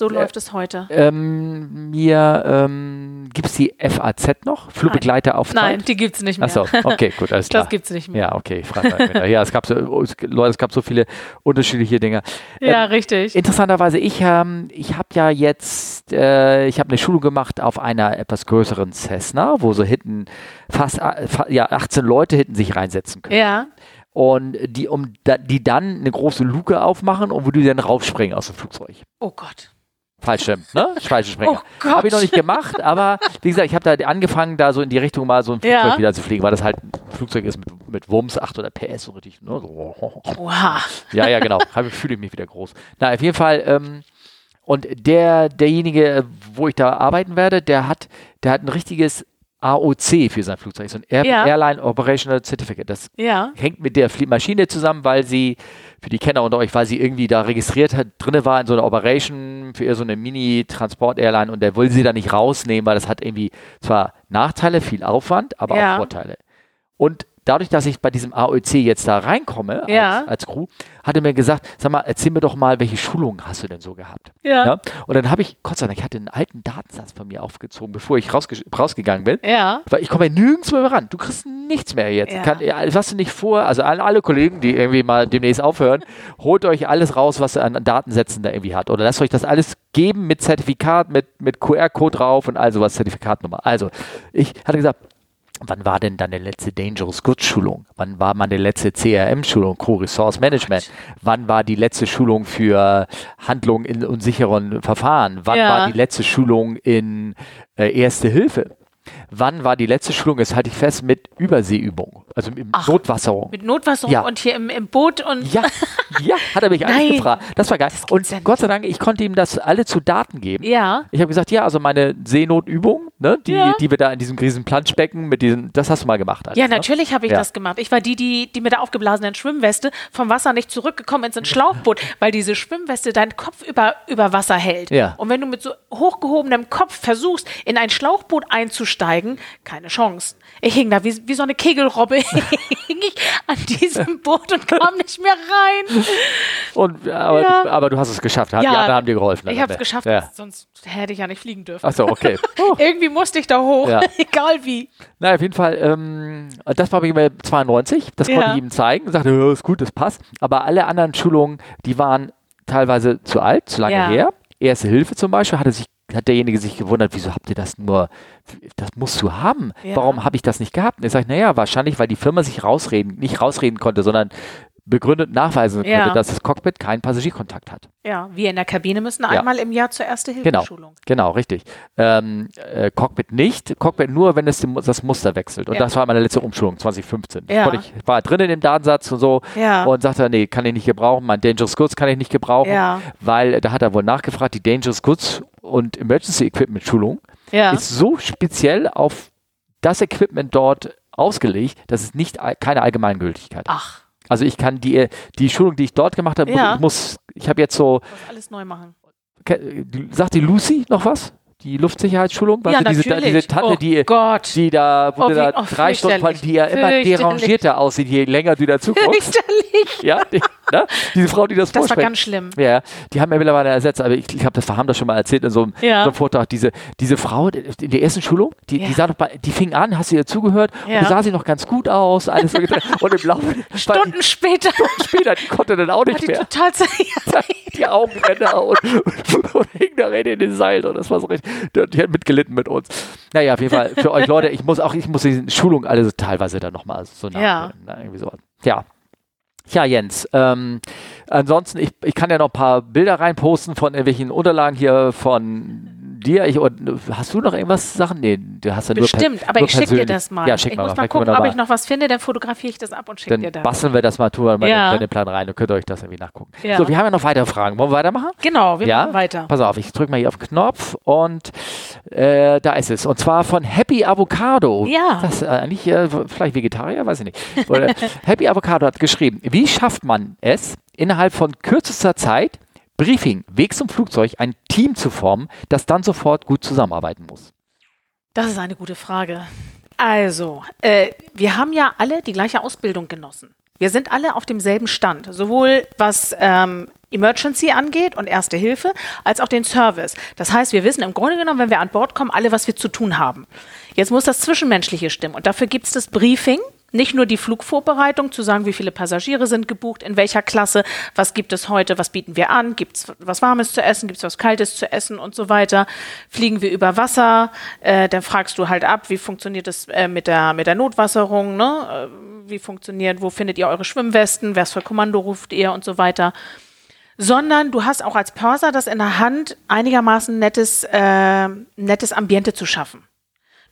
So läuft es heute. Ähm, mir ähm, gibt es die FAZ noch? Flugbegleiter auf Nein, die gibt es nicht mehr. Achso, okay, gut, alles klar. das gibt es nicht mehr. Ja, okay, ich frage mal wieder. Ja, es gab so, es, Leute, es gab so viele unterschiedliche Dinge. Ja, Ähm, richtig. Interessanterweise, ich, ähm, ich habe ja jetzt, äh, ich habe eine Schulung gemacht auf einer etwas größeren Cessna, wo so hinten fast äh, ja, 18 Leute hinten sich reinsetzen können. Ja. Und die, um, die dann eine große Luke aufmachen und wo die dann raufspringen aus dem Flugzeug. Oh Gott. Fallschirm, ne? Fallschirmspringer. Oh Gott. Habe ich noch nicht gemacht, aber wie gesagt, ich habe da angefangen, da so in die Richtung mal so ein Flugzeug Ja. wieder zu fliegen, weil das halt ein Flugzeug ist mit, mit Wumms, 800 PS, so richtig. Ne? So. Oha. Ja, ja, genau. Habe- Fühle ich mich wieder groß. Na, auf jeden Fall. Ähm, und der, derjenige, wo ich da arbeiten werde, der hat, der hat ein richtiges AOC für sein Flugzeug, so ein Air Ja. Airline Operational Certificate. Das Ja. hängt mit der Maschine zusammen, weil sie, für die Kenner unter euch, weil sie irgendwie da registriert hat, drinne war in so einer Operation für so eine Mini-Transport-Airline und der will sie da nicht rausnehmen, weil das hat irgendwie zwar Nachteile, viel Aufwand, aber Ja. auch Vorteile. Und dadurch, dass ich bei diesem AOC jetzt da reinkomme Ja. als, als Crew, hat er mir gesagt, sag mal, erzähl mir doch mal, welche Schulungen hast du denn so gehabt? Ja. Ja? Und dann habe ich, Gott sei Dank, ich hatte einen alten Datensatz von mir aufgezogen, bevor ich rausge rausgegangen bin. Ja. Weil ich komme ja nirgends mehr ran. Du kriegst nichts mehr jetzt. Ja. Kann, was du nicht vor, also alle, alle Kollegen, die irgendwie mal demnächst aufhören, holt euch alles raus, was ihr an Datensätzen da irgendwie hat. Oder lasst euch das alles geben mit Zertifikat, mit, mit QR-Code drauf und all sowas, Zertifikatnummer. Also, ich hatte gesagt, Wann war denn deine letzte Dangerous Goods Schulung? Wann war meine letzte CRM-Schulung, Co-Resource Management? Wann war die letzte Schulung für Handlungen in unsicheren Verfahren? Wann Ja. war die letzte Schulung in äh, Erste Hilfe? Wann war die letzte Schulung, das halte ich fest, mit Überseeübung, also mit Ach, Notwasserung. Mit Notwasserung Ja. und hier im, im Boot und Ja, ja, hat er mich alles gefragt. Das war geil. gibt's Und ja. Gott sei Dank, ich konnte ihm das alle zu Daten geben. ja. Ich habe gesagt, ja, also meine Seenotübung, ne, die, Ja. die wir da in diesem riesen Planschbecken mit diesen, das hast du mal gemacht. alles, Ja, ne? natürlich habe ich das gemacht. Ich war die, die, die mit der aufgeblasenen Schwimmweste vom Wasser nicht zurückgekommen ins Schlauchboot, weil diese Schwimmweste deinen Kopf über, über Wasser hält. Ja. Und wenn du mit so hochgehobenem Kopf versuchst, in ein Schlauchboot einzusteigen, keine Chance. Ich hing da wie, wie so eine Kegelrobbe hing ich an diesem Boot und kam nicht mehr rein. Und, aber, Ja. aber du hast es geschafft. Ja. Die anderen haben dir geholfen. Ich habe es geschafft, Ja. sonst hätte ich ja nicht fliegen dürfen. Achso, okay. Oh. Irgendwie musste ich da hoch, Ja. egal wie. Na, auf jeden Fall, ähm, das war bei mir 92, das konnte ich ihm zeigen, sagte, ja, ist gut, das passt. Aber alle anderen Schulungen, die waren teilweise zu alt, zu lange her. Erste Hilfe zum Beispiel, hatte sich, hat derjenige sich gewundert, wieso habt ihr das nur, das musst du haben. Ja. Warum habe ich das nicht gehabt? Und ich sage, naja, wahrscheinlich, weil die Firma sich rausreden, nicht rausreden konnte, sondern begründet nachweisen Ja. konnte, dass das Cockpit keinen Passagierkontakt hat. Ja, wir in der Kabine müssen Ja. einmal im Jahr zur erste Genau, Hilfeschulung. genau, richtig. Ähm, äh, Cockpit nicht, Cockpit nur, wenn es das Muster wechselt. Und Ja. das war meine letzte Umschulung 2015. Ja. Ich war drin in dem Datensatz und so und sagte, nee, kann ich nicht gebrauchen, mein Dangerous Goods kann ich nicht gebrauchen, Ja. weil da hat er wohl nachgefragt, die Dangerous Goods und Emergency Equipment Schulung Ja. ist so speziell auf das Equipment dort ausgelegt, dass es nicht keine Allgemeingültigkeit hat. Ach, Also ich kann die, die Schulung, die ich dort gemacht habe, Ja. ich muss, ich habe jetzt so muss alles neu machen. Sagt die Lucy noch was? Die Luftsicherheitschulung? Weißt ja, du, diese, diese Tante, oh die, Gott. die da, wo Oh, wie- da oh, drei Stunden, die ja immer derangierter aussieht, je länger du dazu guckst. Ja, die, ne? Diese Frau, die das, Das war ganz schlimm. Ja, die haben wir mittlerweile ersetzt, aber ich, ich habe das, wir haben das schon mal erzählt in so einem, Ja. so einem Vortrag. Diese, diese Frau in der ersten Schulung, die, Ja. die sah doch bei, die fing an, hast du ihr zugehört, Ja. und sah sie noch ganz gut aus, alles so und im Laufe Stunden später später, die konnte dann auch nicht die mehr. total die Augenränder und, und, und hing da rein in den Seil und das war so richtig, die, die hat mitgelitten mit uns. Naja, auf jeden Fall für euch Leute, ich muss auch, ich muss diese Schulung alle so teilweise dann nochmal so Ja. nachholen. Ne, irgendwie so. Ja. Ja, Jens. Ähm, ansonsten, ich, ich kann ja noch ein paar Bilder reinposten von irgendwelchen Unterlagen hier von dir. Ich, und, hast du noch irgendwas Sachen? Nee, du hast ja nur Bestimmt, aber nur ich schicke dir das mal. Ja, schick ich mal. muss mal gucken, wir ob ich noch was finde, dann fotografiere ich das ab und schicke dir Dann das. basteln wir das mal, tun wir mal Ja. in den Plan rein und könnt ihr euch das irgendwie nachgucken. Ja. So, wir haben ja noch weitere Fragen. Wollen wir weitermachen? Genau, wir Ja? machen weiter. Pass auf, ich drücke mal hier auf den Knopf und äh, da ist es. Und zwar von Happy Avocado. Ja. Das äh, eigentlich äh, vielleicht Vegetarier, weiß ich nicht. Happy Avocado hat geschrieben, wie schafft man es, innerhalb von kürzester Zeit Briefing, Weg zum Flugzeug, ein Team zu formen, das dann sofort gut zusammenarbeiten muss? Das ist eine gute Frage. Also, äh, wir haben ja alle die gleiche Ausbildung genossen. Wir sind alle auf demselben Stand, sowohl was ähm, Emergency angeht und Erste Hilfe, als auch den Service. Das heißt, wir wissen im Grunde genommen, wenn wir an Bord kommen, alle, was wir zu tun haben. Jetzt muss das Zwischenmenschliche stimmen und dafür gibt es das Briefing. Nicht nur die Flugvorbereitung, zu sagen, wie viele Passagiere sind gebucht, in welcher Klasse, was gibt es heute, was bieten wir an, gibt es was Warmes zu essen, gibt es was Kaltes zu essen und so weiter. Fliegen wir über Wasser, äh, dann fragst du halt ab, wie funktioniert es äh, mit, der, mit der Notwasserung, ne? äh, wie funktioniert, wo findet ihr eure Schwimmwesten, was für Kommando ruft ihr und so weiter. Sondern du hast auch als Pörser das in der Hand, einigermaßen nettes, äh, nettes Ambiente zu schaffen.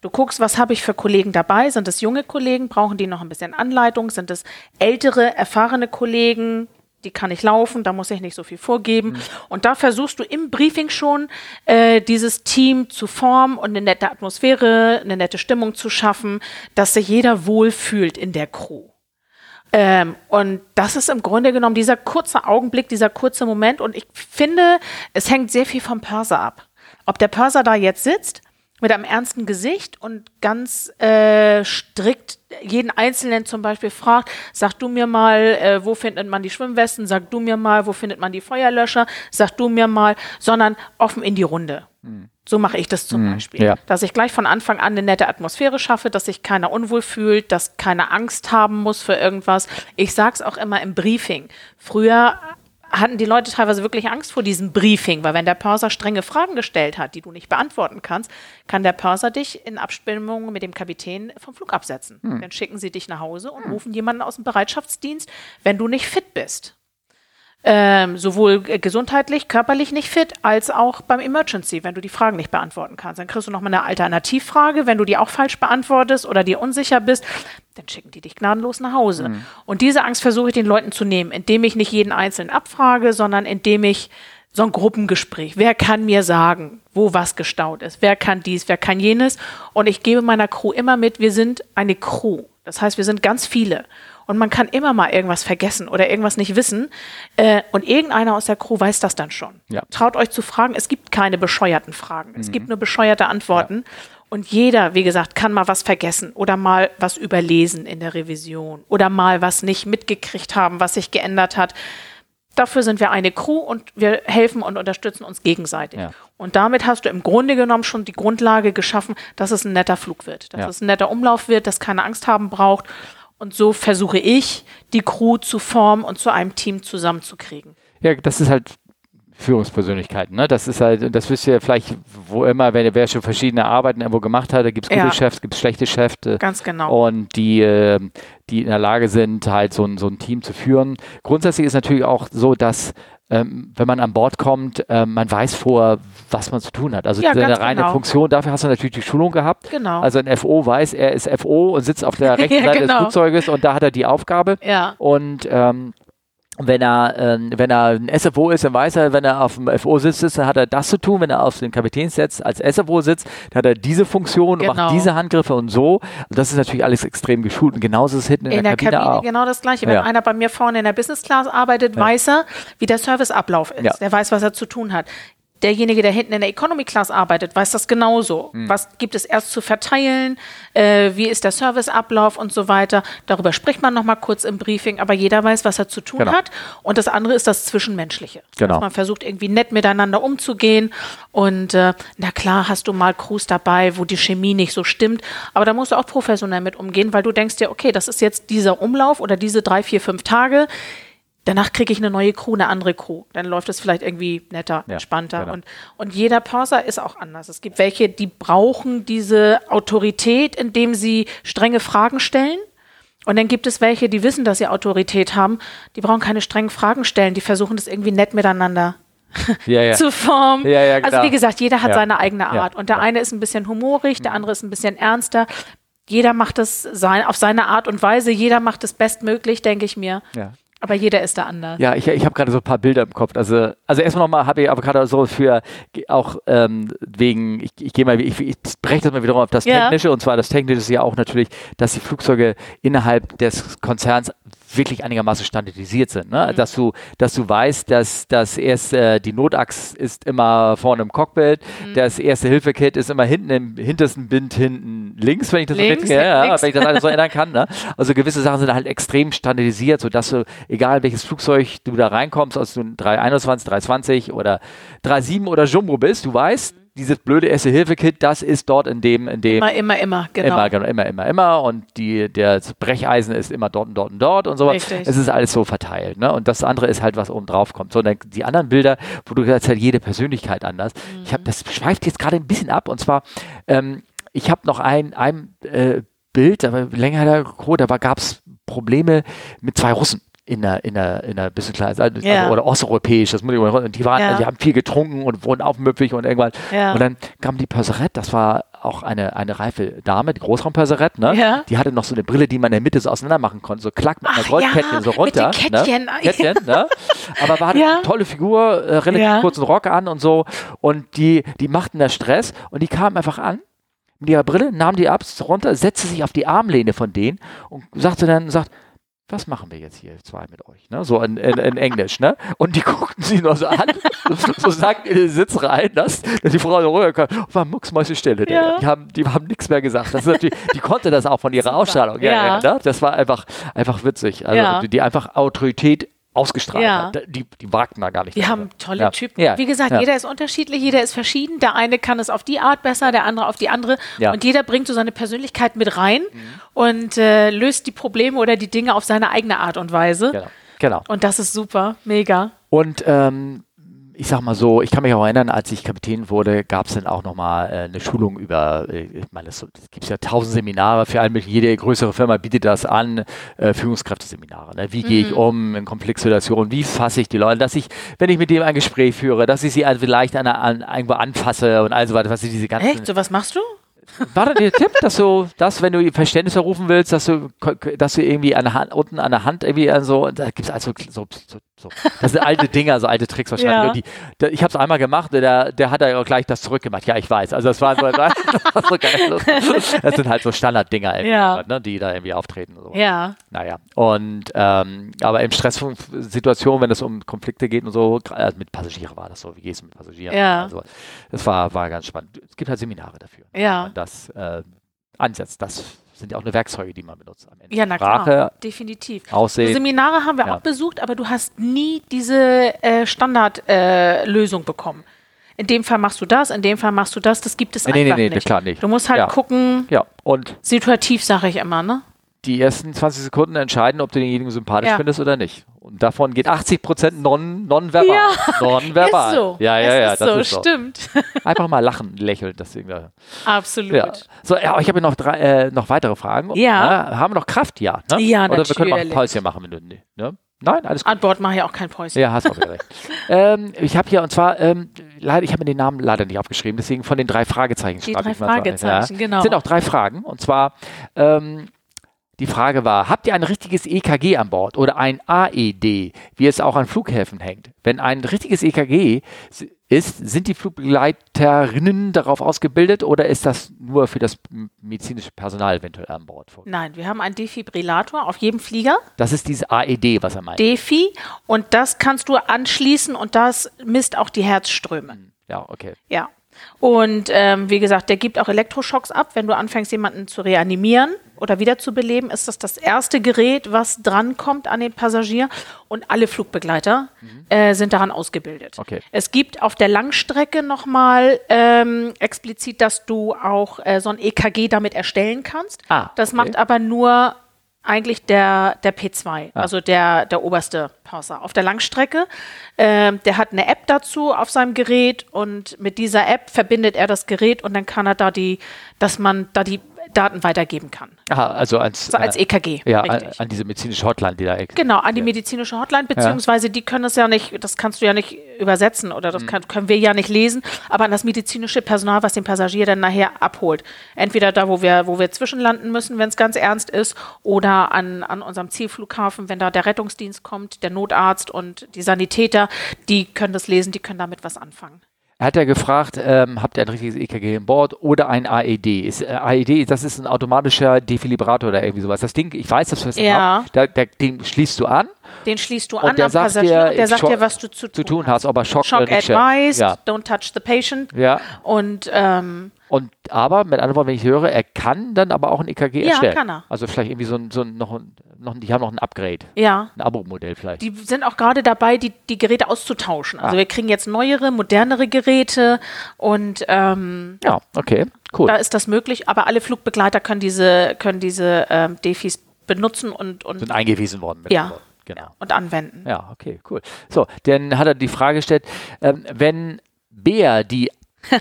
Du guckst, was habe ich für Kollegen dabei? Sind es junge Kollegen? Brauchen die noch ein bisschen Anleitung? Sind es ältere, erfahrene Kollegen? Die kann ich laufen, da muss ich nicht so viel vorgeben. Und da versuchst du im Briefing schon, äh, dieses Team zu formen und eine nette Atmosphäre, eine nette Stimmung zu schaffen, dass sich jeder wohlfühlt in der Crew. Ähm, und das ist im Grunde genommen dieser kurze Augenblick, dieser kurze Moment. Und ich finde, es hängt sehr viel vom Pörser ab. Ob der Pörser da jetzt sitzt mit einem ernsten Gesicht und ganz äh, strikt jeden Einzelnen zum Beispiel fragt, sag du mir mal, äh, wo findet man die Schwimmwesten, sag du mir mal, wo findet man die Feuerlöscher, sag du mir mal, sondern offen in die Runde. So mache ich das zum Beispiel. ja. Dass ich gleich von Anfang an eine nette Atmosphäre schaffe, dass sich keiner unwohl fühlt, dass keiner Angst haben muss für irgendwas. Ich sage es auch immer im Briefing. Früher hatten die Leute teilweise wirklich Angst vor diesem Briefing, weil wenn der Pörser strenge Fragen gestellt hat, die du nicht beantworten kannst, kann der Pörser dich in Abstimmung mit dem Kapitän vom Flug absetzen. Dann schicken sie dich nach Hause und rufen jemanden aus dem Bereitschaftsdienst, wenn du nicht fit bist. Ähm, sowohl äh, gesundheitlich, körperlich nicht fit, als auch beim Emergency, wenn du die Fragen nicht beantworten kannst. Dann kriegst du nochmal eine Alternativfrage, wenn du die auch falsch beantwortest oder dir unsicher bist, dann schicken die dich gnadenlos nach Hause. Mhm. Und diese Angst versuche ich den Leuten zu nehmen, indem ich nicht jeden Einzelnen abfrage, sondern indem ich so ein Gruppengespräch. Wer kann mir sagen, wo was gestaut ist? Wer kann dies, wer kann jenes? Und ich gebe meiner Crew immer mit, wir sind eine Crew. Das heißt, wir sind ganz viele und man kann immer mal irgendwas vergessen oder irgendwas nicht wissen. Äh, und irgendeiner aus der Crew weiß das dann schon. Ja. Traut euch zu fragen. Es gibt keine bescheuerten Fragen. Mhm. Es gibt nur bescheuerte Antworten. Ja. Und jeder, wie gesagt, kann mal was vergessen oder mal was überlesen in der Revision oder mal was nicht mitgekriegt haben, was sich geändert hat. Dafür sind wir eine Crew und wir helfen und unterstützen uns gegenseitig. Ja. Und damit hast du im Grunde genommen schon die Grundlage geschaffen, dass es ein netter Flug wird, dass ja. es ein netter Umlauf wird, dass keine Angst haben braucht und so versuche ich, die Crew zu formen und zu einem Team zusammenzukriegen. Ja, das ist halt Führungspersönlichkeiten. Ne? Das ist halt, das wisst ihr vielleicht, wo immer, wenn wer schon verschiedene Arbeiten irgendwo gemacht hat, da gibt es gute ja. Chefs, gibt es schlechte Chefs. Ganz genau. Und die, ähm, die in der Lage sind, halt so ein, so ein Team zu führen. Grundsätzlich ist natürlich auch so, dass ähm, wenn man an Bord kommt, ähm, man weiß vor, was man zu tun hat. Also ja, eine reine genau. Funktion, dafür hast du natürlich die Schulung gehabt. Genau. Also ein FO weiß, er ist FO und sitzt auf der rechten ja, Seite genau. des Flugzeuges und da hat er die Aufgabe. Ja. Und ähm, wenn er, äh, wenn er ein SFO ist, dann weiß er, wenn er auf dem FO sitzt, dann hat er das zu tun. Wenn er auf den Kapitänssitz als SFO sitzt, dann hat er diese Funktion genau. und macht genau. diese Handgriffe und so. Und das ist natürlich alles extrem geschult. Und genauso ist es hinten in, in der, der Kabine, Kabine auch. genau das Gleiche. Wenn ja. einer bei mir vorne in der Business Class arbeitet, ja. weiß er, wie der Serviceablauf ist. Ja. Der weiß, was er zu tun hat derjenige, der hinten in der Economy Class arbeitet, weiß das genauso. Mhm. Was gibt es erst zu verteilen? Äh, wie ist der Serviceablauf und so weiter? Darüber spricht man nochmal kurz im Briefing, aber jeder weiß, was er zu tun genau. hat. Und das andere ist das Zwischenmenschliche. Genau. Dass man versucht, irgendwie nett miteinander umzugehen. Und äh, na klar, hast du mal Crews dabei, wo die Chemie nicht so stimmt. Aber da musst du auch professionell mit umgehen, weil du denkst dir, okay, das ist jetzt dieser Umlauf oder diese drei, vier, fünf Tage danach kriege ich eine neue Crew, eine andere Crew. Dann läuft es vielleicht irgendwie netter, ja, entspannter. Genau. Und, und jeder Purser ist auch anders. Es gibt welche, die brauchen diese Autorität, indem sie strenge Fragen stellen. Und dann gibt es welche, die wissen, dass sie Autorität haben. Die brauchen keine strengen Fragen stellen. Die versuchen das irgendwie nett miteinander ja, ja. zu formen. Ja, also wie gesagt, jeder hat seine eigene Art. Und der eine ist ein bisschen humorig, der mhm. andere ist ein bisschen ernster. Jeder macht es sein, auf seine Art und Weise. Jeder macht es bestmöglich, denke ich mir. Ja. Aber jeder ist da anders. Ja, ich, ich habe gerade so ein paar Bilder im Kopf. Also, also erstmal nochmal habe ich aber gerade so für auch ähm, wegen, ich, ich gehe mal, ich, ich breche das mal wieder auf das ja. Technische und zwar das Technische ist ja auch natürlich, dass die Flugzeuge innerhalb des Konzerns wirklich einigermaßen standardisiert sind. Ne? Mhm. Dass, du, dass du weißt, dass das erste, die Notachs ist immer vorne im Cockpit, mhm. das erste Hilfekit ist immer hinten im hintersten Bind hinten links, wenn ich das links, so richtig, ja, ja, wenn ich das alles so erinnern kann. Ne? Also gewisse Sachen sind halt extrem standardisiert, sodass du, egal welches Flugzeug du da reinkommst, ob du 321, 320 oder 37 oder Jumbo bist, du weißt, dieses blöde Erste-Hilfe-Kit, das ist dort in dem, in dem. Immer, immer, immer, genau. Immer, genau, immer, immer, immer. Und die, der Brecheisen ist immer dort und dort und dort und so. Richtig. Es ist alles so verteilt. Ne? Und das andere ist halt, was oben drauf kommt. So, dann die anderen Bilder, wo du gesagt hast, jede Persönlichkeit anders. Mhm. Ich habe, das schweift jetzt gerade ein bisschen ab. Und zwar, ähm, ich habe noch ein, ein äh, Bild, aber länger da, da gab es Probleme mit zwei Russen in der, in der, in der bisschen kleiner, also, ja. oder osteuropäisch, das muss ich mal, die waren, ja. die haben viel getrunken und wurden aufmüpfig und irgendwann. Ja. Und dann kam die Perserette, das war auch eine, eine reife Dame, die Großraumperserette, ne? Ja. Die hatte noch so eine Brille, die man in der Mitte so auseinander machen konnte, so klack mit einer Goldkettchen so runter. Mit Kettchen. Ne? Kettchen, ne? Aber war eine tolle Figur, äh, relativ kurzen Rock an und so. Und die, die machten da Stress und die kamen einfach an mit ihrer Brille, nahm die ab, runter, setzte sich auf die Armlehne von denen und sagte dann, sagt, was machen wir jetzt hier zwei mit euch? Ne? So in, in, in Englisch, ne? Und die guckten sie nur so an, so sagt in den Sitz rein, dass, dass die Frau so rüberkam, war mucksmäusestille. Ja. Die haben, die haben nichts mehr gesagt. Das ist die konnte das auch von ihrer. Ausstrahlung. Ja, ja. Ne? Das war einfach, einfach witzig. Also ja. die, die einfach Autorität ausgestrahlt ja. hat. Die, die wagten da gar nicht. Die haben tolle ja. Typen. Ja. Wie gesagt, jeder ist unterschiedlich, jeder ist verschieden. Der eine kann es auf die Art besser, der andere auf die andere. Und jeder bringt so seine Persönlichkeit mit rein mhm. und äh, löst die Probleme oder die Dinge auf seine eigene Art und Weise. Genau. genau. Und das ist super, mega. Und ähm, ich sag mal so, ich kann mich auch erinnern, als ich Kapitän wurde, gab es dann auch nochmal äh, eine Schulung über, äh, ich meine, es gibt ja tausend Seminare für alle möglichen, jede größere Firma bietet das an, äh, Führungskräfteseminare. Ne? Wie mhm. gehe ich um in Konfliktsituationen, wie fasse ich die Leute, dass ich, wenn ich mit dem ein Gespräch führe, dass ich sie also vielleicht an, an, irgendwo anfasse und all so weiter, was diese ganzen... Echt? So was machst du? War da der Tipp, dass du das, wenn du Verständnis errufen willst, dass du, dass du irgendwie an der Hand, unten an der Hand irgendwie so, da gibt es also so, so, so, das sind alte Dinger, so alte Tricks wahrscheinlich. Ja. Die, der, ich habe es einmal gemacht, der, der hat ja auch gleich das zurückgemacht. Ja, ich weiß. Also das war so, das, war so geil. Das, sind halt so Standarddinger, ja. ne, die da irgendwie auftreten. So. Ja. Naja. Und ähm, aber in Stresssituationen, wenn es um Konflikte geht und so, also mit Passagieren war das so. Wie gehst du mit Passagieren? Ja. Also, das war, war ganz spannend. Es gibt halt Seminare dafür. Ja. Das äh, ansetzt. Das sind ja auch eine Werkzeuge, die man benutzt am Ende. Ja, na Sprache, klar, definitiv. Aussehen. Seminare haben wir ja. auch besucht, aber du hast nie diese äh, Standardlösung äh, bekommen. In dem Fall machst du das, in dem Fall machst du das, das gibt es nee, einfach nee, nee, nicht. Klar nicht. Du musst halt ja. gucken, ja. und situativ sage ich immer, ne? Die ersten 20 Sekunden entscheiden, ob du denjenigen sympathisch ja. findest oder nicht. Und davon geht 80 Prozent non, nonverbal. Ja, nonverbal. Ist so. Ja, ja, ja. Ist das so, ist so. stimmt. Einfach mal lachen, lächeln. Das Absolut. Ja. So, ja, ich habe noch, drei, äh, noch weitere Fragen. Ja. ja. Haben wir noch Kraft? Ja. Ne? Ja, Oder natürlich. wir können auch ein Päuschen machen, wenn du. Ne? Nein, alles gut. An Bord mache ich auch kein Päuschen. Ja, hast auch wieder recht. ähm, ich habe hier, und zwar, ähm, leider, ich habe mir den Namen leider nicht aufgeschrieben, deswegen von den drei Fragezeichen Die drei Fragezeichen, ja. genau. Es sind auch drei Fragen, und zwar, ähm, die Frage war, habt ihr ein richtiges EKG an Bord oder ein AED, wie es auch an Flughäfen hängt? Wenn ein richtiges EKG ist, sind die Flugbegleiterinnen darauf ausgebildet oder ist das nur für das medizinische Personal eventuell an Bord? Nein, wir haben einen Defibrillator auf jedem Flieger. Das ist dieses AED, was er meint. Defi und das kannst du anschließen und das misst auch die Herzströme. Hm, ja, okay. Ja. Und ähm, wie gesagt, der gibt auch Elektroschocks ab. Wenn du anfängst, jemanden zu reanimieren oder wiederzubeleben, ist das das erste Gerät, was drankommt an den Passagier. Und alle Flugbegleiter mhm. äh, sind daran ausgebildet. Okay. Es gibt auf der Langstrecke nochmal ähm, explizit, dass du auch äh, so ein EKG damit erstellen kannst. Ah, das macht aber nur eigentlich der, der P2, Ah. also der, der oberste Parser. Auf der Langstrecke, ähm, der hat eine App dazu auf seinem Gerät und mit dieser App verbindet er das Gerät und dann kann er da die, dass man da die Daten weitergeben kann. Aha, also als, So als EKG. ja, an, an diese medizinische Hotline, die da Genau, an die medizinische Hotline, beziehungsweise die können es ja nicht, das kannst du ja nicht übersetzen oder Mhm. das kann, können wir ja nicht lesen, aber an das medizinische Personal, was den Passagier dann nachher abholt. Entweder da, wo wir, wo wir zwischenlanden müssen, wenn es ganz ernst ist, oder an, an unserem Zielflughafen, wenn da der Rettungsdienst kommt, der Notarzt und die Sanitäter, die können das lesen, die können damit was anfangen. Er hat ja gefragt, ähm, habt ihr ein richtiges EKG an Bord oder ein AED? Ist, äh, AED, das ist ein automatischer Defibrillator oder irgendwie sowas. Das Ding, ich weiß, dass du das Ja. habt, da, der, den schließt du an Den schließt du an der am sagt Passagier dir, und der sagt Schock- dir, was du zu, zu tun hast, ob er Schock, nicht. advised, Ja. don't touch the patient. ja. Und ähm, Und aber, mit anderen Worten, wenn ich höre, er kann dann aber auch ein EKG Ja, erstellen. kann er. Also vielleicht irgendwie so ein, so ein, noch, ein, noch die haben noch ein Upgrade, ja, ein Abo-Modell vielleicht. die sind auch gerade dabei, die, die Geräte auszutauschen. Also Ah. wir kriegen jetzt neuere, modernere Geräte und ähm, ja, okay, cool. da ist das möglich. Aber alle Flugbegleiter können diese, können diese ähm, Defis benutzen und, und, Sind eingewiesen worden. mit Ja. Genau. und anwenden. Ja, okay, cool. So, dann hat er die Frage gestellt, ähm, wenn Bea die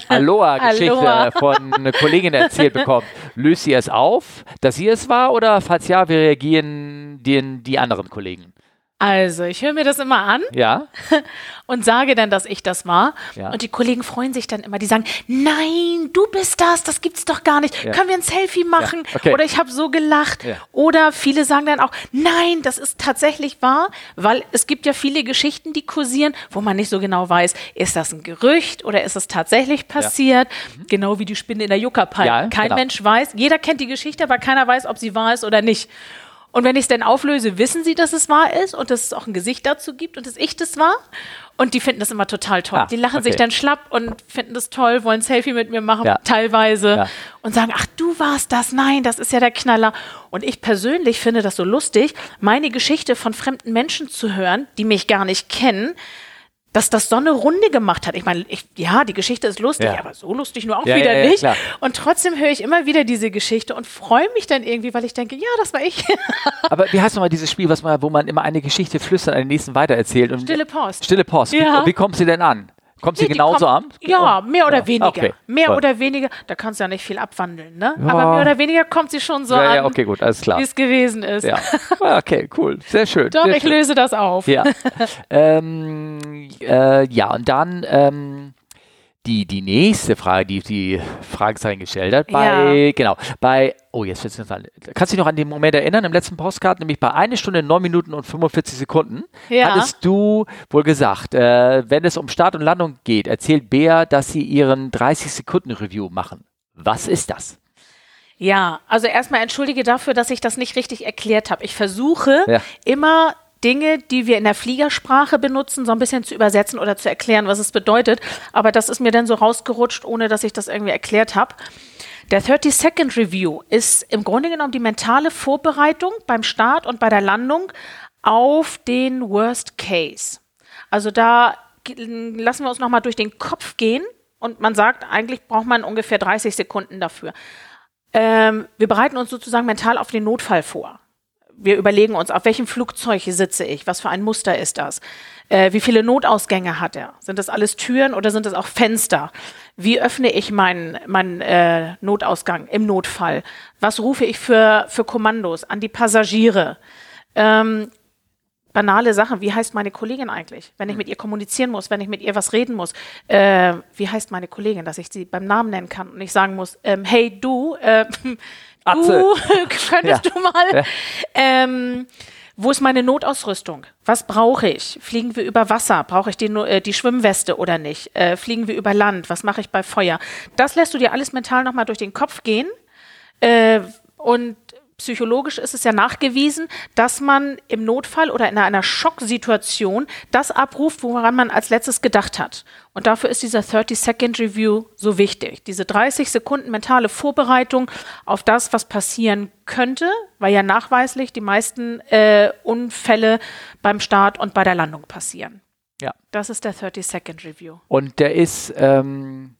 Aloha-Geschichte Aloha. von einer Kollegin erzählt bekommt, löst sie es auf, dass sie es war oder falls ja, wie reagieren die, die anderen Kollegen? Also ich höre mir das immer an Ja? und sage dann, dass ich das war. Ja. Und die Kollegen freuen sich dann immer. Die sagen, nein, du bist das, das gibt's doch gar nicht. Ja. Können wir ein Selfie machen? okay. Oder ich habe so gelacht. Ja. Oder viele sagen dann auch, nein, das ist tatsächlich wahr, weil es gibt ja viele Geschichten, die kursieren, wo man nicht so genau weiß, ist das ein Gerücht oder ist es tatsächlich passiert? Genau wie die Spinne in der Yucca-Palme. Ja, Kein genau. Mensch weiß, jeder kennt die Geschichte, aber keiner weiß, ob sie wahr ist oder nicht. Und wenn ich es dann auflöse, wissen sie, dass es wahr ist und dass es auch ein Gesicht dazu gibt und dass ich das war. Und die finden das immer total toll. Ah, die lachen sich okay. dann schlapp und finden das toll, wollen ein Selfie mit mir machen, Ja. teilweise. Ja. Und sagen, ach, du warst das. Nein, das ist ja der Knaller. Und ich persönlich finde das so lustig, meine Geschichte von fremden Menschen zu hören, die mich gar nicht kennen. Dass das so eine Runde gemacht hat. Ich meine, ich, ja, die Geschichte ist lustig, Ja. aber so lustig nur auch Ja, wieder ja, nicht. klar. Und trotzdem höre ich immer wieder diese Geschichte und freue mich dann irgendwie, weil ich denke, ja, das war ich. Aber wie heißt nochmal dieses Spiel, was man, wo man immer eine Geschichte flüstert, an den nächsten weitererzählt? Und Stille Post. Stille Post. Ja. Wie, wie kommt sie denn an? Kommt sie genauso kommt- an? Ja, mehr oder Ja. weniger. Okay. Mehr Toll. oder weniger. Da kannst du ja nicht viel abwandeln, ne? Ja. Aber mehr oder weniger kommt sie schon so Ja, an, ja, okay, gut, alles klar. wie es gewesen ist. Ja. Ah, Okay, cool. Sehr schön. Doch, sehr ich schön. löse das auf. Ja. ähm, äh, ja, und dann ähm, die, die nächste Frage, die die Fragezeichen gestellt hat, bei, genau, bei, oh, jetzt wird's nicht an. Kannst du dich noch an den Moment erinnern im letzten Postcard, nämlich bei 1 Stunde 9 Minuten und 45 Sekunden, Ja. hattest du wohl gesagt, äh, wenn es um Start und Landung geht, erzählt Bea, dass sie ihren 30-Sekunden-Review machen. Was ist das? Ja, also erstmal entschuldige dafür, dass ich das nicht richtig erklärt habe. Ich versuche Ja. immer Dinge, die wir in der Fliegersprache benutzen, so ein bisschen zu übersetzen oder zu erklären, was es bedeutet. Aber das ist mir dann so rausgerutscht, ohne dass ich das irgendwie erklärt habe. Der 30-Second Review ist im Grunde genommen die mentale Vorbereitung beim Start und bei der Landung auf den Worst Case. Also da lassen wir uns nochmal durch den Kopf gehen und man sagt, eigentlich braucht man ungefähr 30 Sekunden dafür. Ähm, wir bereiten uns sozusagen mental auf den Notfall vor. Wir überlegen uns, auf welchem Flugzeug sitze ich, was für ein Muster ist das, äh, wie viele Notausgänge hat er, sind das alles Türen oder sind das auch Fenster, wie öffne ich meinen meinen äh, Notausgang im Notfall, was rufe ich für, für Kommandos an die Passagiere, ähm, banale Sachen. Wie heißt meine Kollegin eigentlich? Wenn ich mit ihr kommunizieren muss, wenn ich mit ihr was reden muss. Äh, wie heißt meine Kollegin, dass ich sie beim Namen nennen kann und nicht sagen muss, ähm, hey du, äh, du könntest Ja. du mal. Ja. Ähm, wo ist meine Notausrüstung? Was brauche ich? Fliegen wir über Wasser? Brauche ich die, äh, die Schwimmweste oder nicht? Äh, fliegen wir über Land? Was mache ich bei Feuer? Das lässt du dir alles mental nochmal durch den Kopf gehen. Äh, und psychologisch ist es ja nachgewiesen, dass man im Notfall oder in einer Schocksituation das abruft, woran man als letztes gedacht hat. Und dafür ist dieser 30-Second-Review so wichtig. Diese 30 Sekunden mentale Vorbereitung auf das, was passieren könnte, weil ja nachweislich die meisten äh, Unfälle beim Start und bei der Landung passieren. Ja. Das ist der 30-Second-Review. Und der ist, ähm,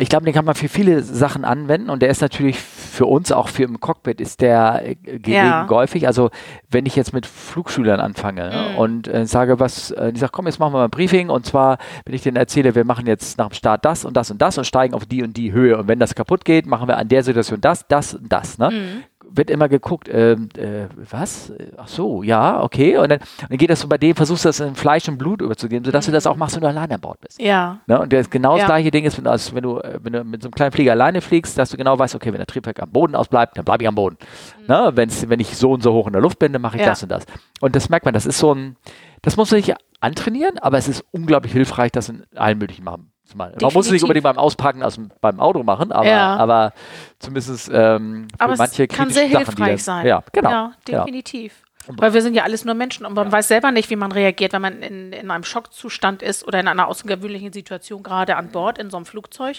ich glaube, den kann man für viele Sachen anwenden und der ist natürlich für uns, auch für im Cockpit, ist der äh, Ja. geläufig. Also wenn ich jetzt mit Flugschülern anfange ne, Mhm. und äh, sage, was, äh, die sagt, komm, jetzt machen wir mal ein Briefing und zwar, wenn ich denen erzähle, wir machen jetzt nach dem Start das und das und das und steigen auf die und die Höhe und wenn das kaputt geht, machen wir an der Situation das, das und das. Ne? Mhm. Wird immer geguckt, ähm, äh, was? Ach so, ja, okay. Und dann, dann geht das so bei dem, versuchst du das in Fleisch und Blut überzugeben, sodass du das auch machst, wenn du alleine an Bord bist. Ja. Ne? Und das genau das Ja. gleiche Ding ist, wenn, du- als wenn, du, äh, wenn du mit so einem kleinen Flieger alleine fliegst, dass du genau weißt, okay, wenn der Triebwerk am Boden ausbleibt, dann bleibe ich am Boden. Ne? Wenn's, wenn ich so und so hoch in der Luft bin, dann mache ich Mhm. Ja. das und das. Und das merkt man, das ist so ein, das muss man nicht antrainieren, aber es ist unglaublich hilfreich, das in allen möglichen machen. Man muss es nicht Definitiv. unbedingt beim Auspacken aus dem, beim Auto machen, aber, Ja. aber zumindest ähm, für Aber manche es kann sehr Sachen, hilfreich dann- sein. Ja, genau. Ja, Ja. definitiv. Weil wir sind ja alles nur Menschen und man weiß selber nicht, wie man reagiert, wenn man in, in einem Schockzustand ist oder in einer außergewöhnlichen Situation gerade an Bord in so einem Flugzeug.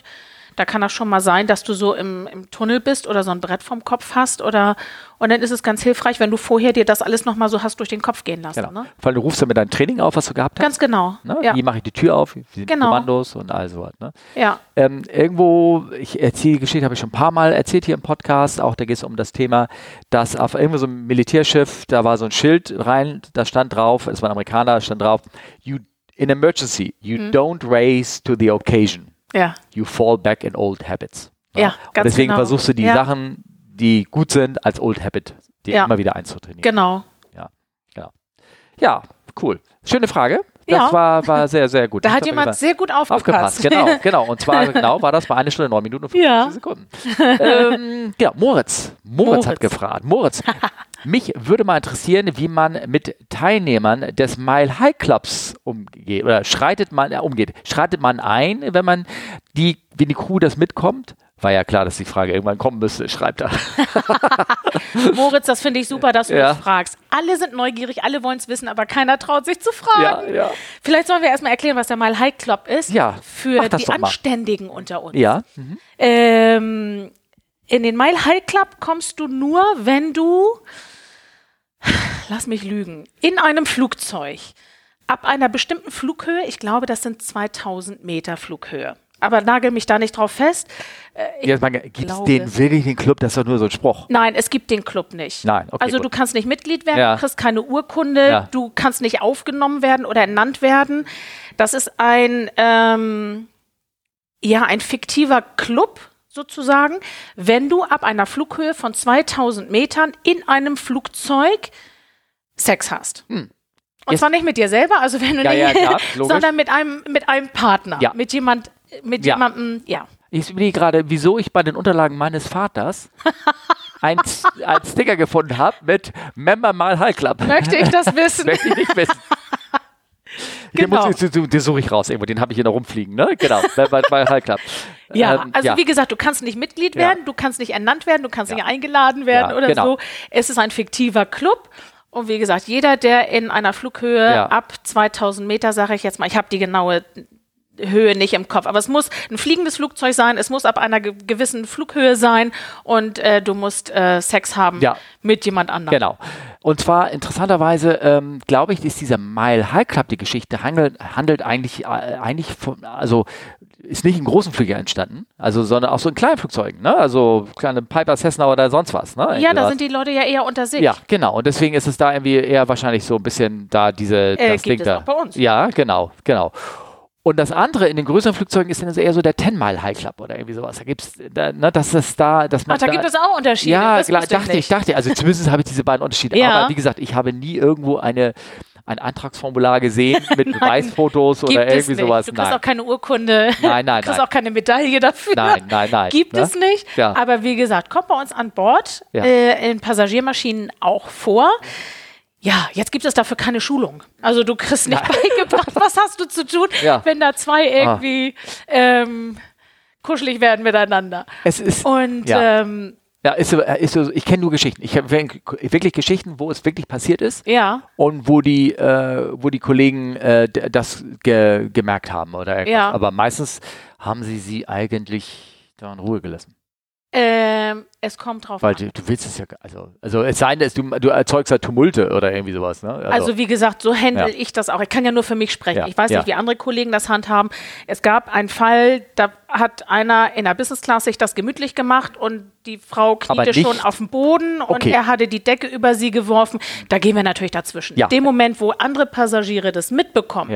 Da kann das schon mal sein, dass du so im, im Tunnel bist oder so ein Brett vom Kopf hast oder und dann ist es ganz hilfreich, wenn du vorher dir das alles nochmal so hast durch den Kopf gehen lassen. Genau. Ne? Allem, du rufst dann mit deinem Training auf, was du gehabt hast. Ganz genau. Ne? Ja. Wie mache ich die Tür auf? Wie sind die Genau. Kommandos und all sowas. Ne? ja. Ähm, irgendwo, ich erzähle die Geschichte, habe ich schon ein paar Mal erzählt hier im Podcast, auch da geht es um das Thema, dass auf irgendwo so ein Militärschiff, da war so ein Schild rein, da stand drauf, es war ein Amerikaner, da stand drauf, you, in emergency, you Mhm. don't race to the occasion, Ja. you fall back in old habits. Ja, Und ganz deswegen genau. versuchst du die Ja. Sachen, die gut sind, als Old Habit, die Ja. immer wieder einzutrainieren. Genau. Ja, cool. Schöne Frage. Das Ja. war, war sehr, sehr gut. Da Das hat jemand sehr gut Aufgepasst, aufgepasst. genau, genau. Und zwar genau war das bei 1 Stunde 9 Minuten und 50 Ja. Sekunden. ähm, ja, Moritz. Moritz. hat Moritz. gefragt. Moritz, mich würde mal interessieren, wie man mit Teilnehmern des Mile High Clubs umgeht oder schreitet man, umgeht. Schreitet man ein, wenn man die, wenn die Crew das mitkommt? War ja klar, dass die Frage irgendwann kommen müsste, schreibt er. Moritz, das finde ich super, dass du Ja. fragst. Alle sind neugierig, alle wollen es wissen, aber keiner traut sich zu fragen. ja. Vielleicht sollen wir erstmal erklären, was der Mile High Club ist. Ja, Für die doch mal. Anständigen unter uns. Ja. Mhm. Ähm, in den Mile High Club kommst du nur, wenn du, lass mich lügen, in einem Flugzeug ab einer bestimmten Flughöhe, ich glaube, das sind 2000 Meter Flughöhe. Aber nagel mich da nicht drauf fest. Äh, Jetzt mal, gibt es den wirklich den Club? Das ist doch nur so ein Spruch. Nein, es gibt den Club nicht. Nein, okay, Also gut. du kannst nicht Mitglied werden, Ja. du kriegst keine Urkunde, Ja. du kannst nicht aufgenommen werden oder ernannt werden. Das ist ein, ähm, ja, ein fiktiver Club sozusagen, wenn du ab einer Flughöhe von 2000 Metern in einem Flugzeug Sex hast. Und Hm. Jetzt- zwar nicht mit dir selber, also wenn du Ja, nicht, ja, klar, sondern mit einem, mit einem Partner, Ja. mit jemand, mit jemandem, ja. Ich überlege gerade, wieso ich bei den Unterlagen meines Vaters ein, ein Sticker gefunden habe mit Member mal High Club. Möchte ich das wissen? Möchte ich nicht wissen. Den, Genau. muss ich, den, den suche ich raus irgendwo, den habe ich hier noch rumfliegen, ne? Genau, Member mal High Club. Ja, Ähm, also ja. wie gesagt, du kannst nicht Mitglied Ja. werden, du kannst nicht ernannt werden, du kannst Ja. nicht eingeladen werden Ja, oder genau. so. Es ist ein fiktiver Club. Und wie gesagt, jeder, der in einer Flughöhe Ja. ab 2000 Meter, sage ich jetzt mal, ich habe die genaue Höhe nicht im Kopf, aber es muss ein fliegendes Flugzeug sein, es muss ab einer ge gewissen Flughöhe sein und äh, du musst äh, Sex haben Ja. mit jemand anderem. Genau. Und zwar interessanterweise, ähm, glaube ich, ist dieser Mile High Club, die Geschichte handelt, handelt eigentlich, äh, eigentlich von, also ist nicht in großen Flügen entstanden, also sondern auch so in kleinen Flugzeugen, ne? Also kleine Piper Cessna oder sonst was, ne? Ja, da was. sind die Leute ja eher unter sich. Ja, genau. Und deswegen ist es da irgendwie eher wahrscheinlich so ein bisschen da diese Äh, das gibt Ding es da. auch bei uns. Ja, genau, genau. Und das andere in den größeren Flugzeugen ist dann eher so der 10 Mile High Club oder irgendwie sowas. Da gibt's, da, ne, dass es da, dass man Ach, da gibt es auch Unterschiede. ja, das klar, dachte ich, nicht. dachte, also zumindest habe ich diese beiden Unterschiede. Ja. Aber wie gesagt, ich habe nie irgendwo eine, ein Antragsformular gesehen mit Beweisfotos oder Gibt es irgendwie nicht. sowas. Du kriegst Nein. auch keine Urkunde. Nein, nein, Du kriegst auch keine Medaille dafür. nein, nein, nein. Gibt ne? es nicht. Ja. Aber wie gesagt, kommt bei uns an Bord, Ja. äh, in Passagiermaschinen auch vor. Ja, jetzt gibt es dafür keine Schulung. Also du kriegst nicht beigebracht, was hast du zu tun, Ja. Ah. wenn da zwei irgendwie ähm, kuschelig werden miteinander. Es ist, Und Ja. ähm, ja, ist, so- ist so, ich kenne nur Geschichten. Ich habe wirklich Geschichten, wo es wirklich passiert ist. ja, und wo die, äh, wo die Kollegen äh, das ge gemerkt haben oder irgendwas. Ja. Aber meistens haben sie sie eigentlich da in Ruhe gelassen. Ähm, es kommt drauf Weil an. du, du willst es ja, also, also es sei denn, dass du, du erzeugst halt Tumulte oder irgendwie sowas. Ne? Also wie gesagt, so handle Ja. ich das auch. Ich kann ja nur für mich sprechen. Ja, Ich weiß ja. nicht, wie andere Kollegen das handhaben. Es gab einen Fall, da hat einer in der Business Class sich das gemütlich gemacht und die Frau kniete schon auf dem Boden und Okay. er hatte die Decke über sie geworfen. Da gehen wir natürlich dazwischen. Ja. In dem Moment, wo andere Passagiere das mitbekommen.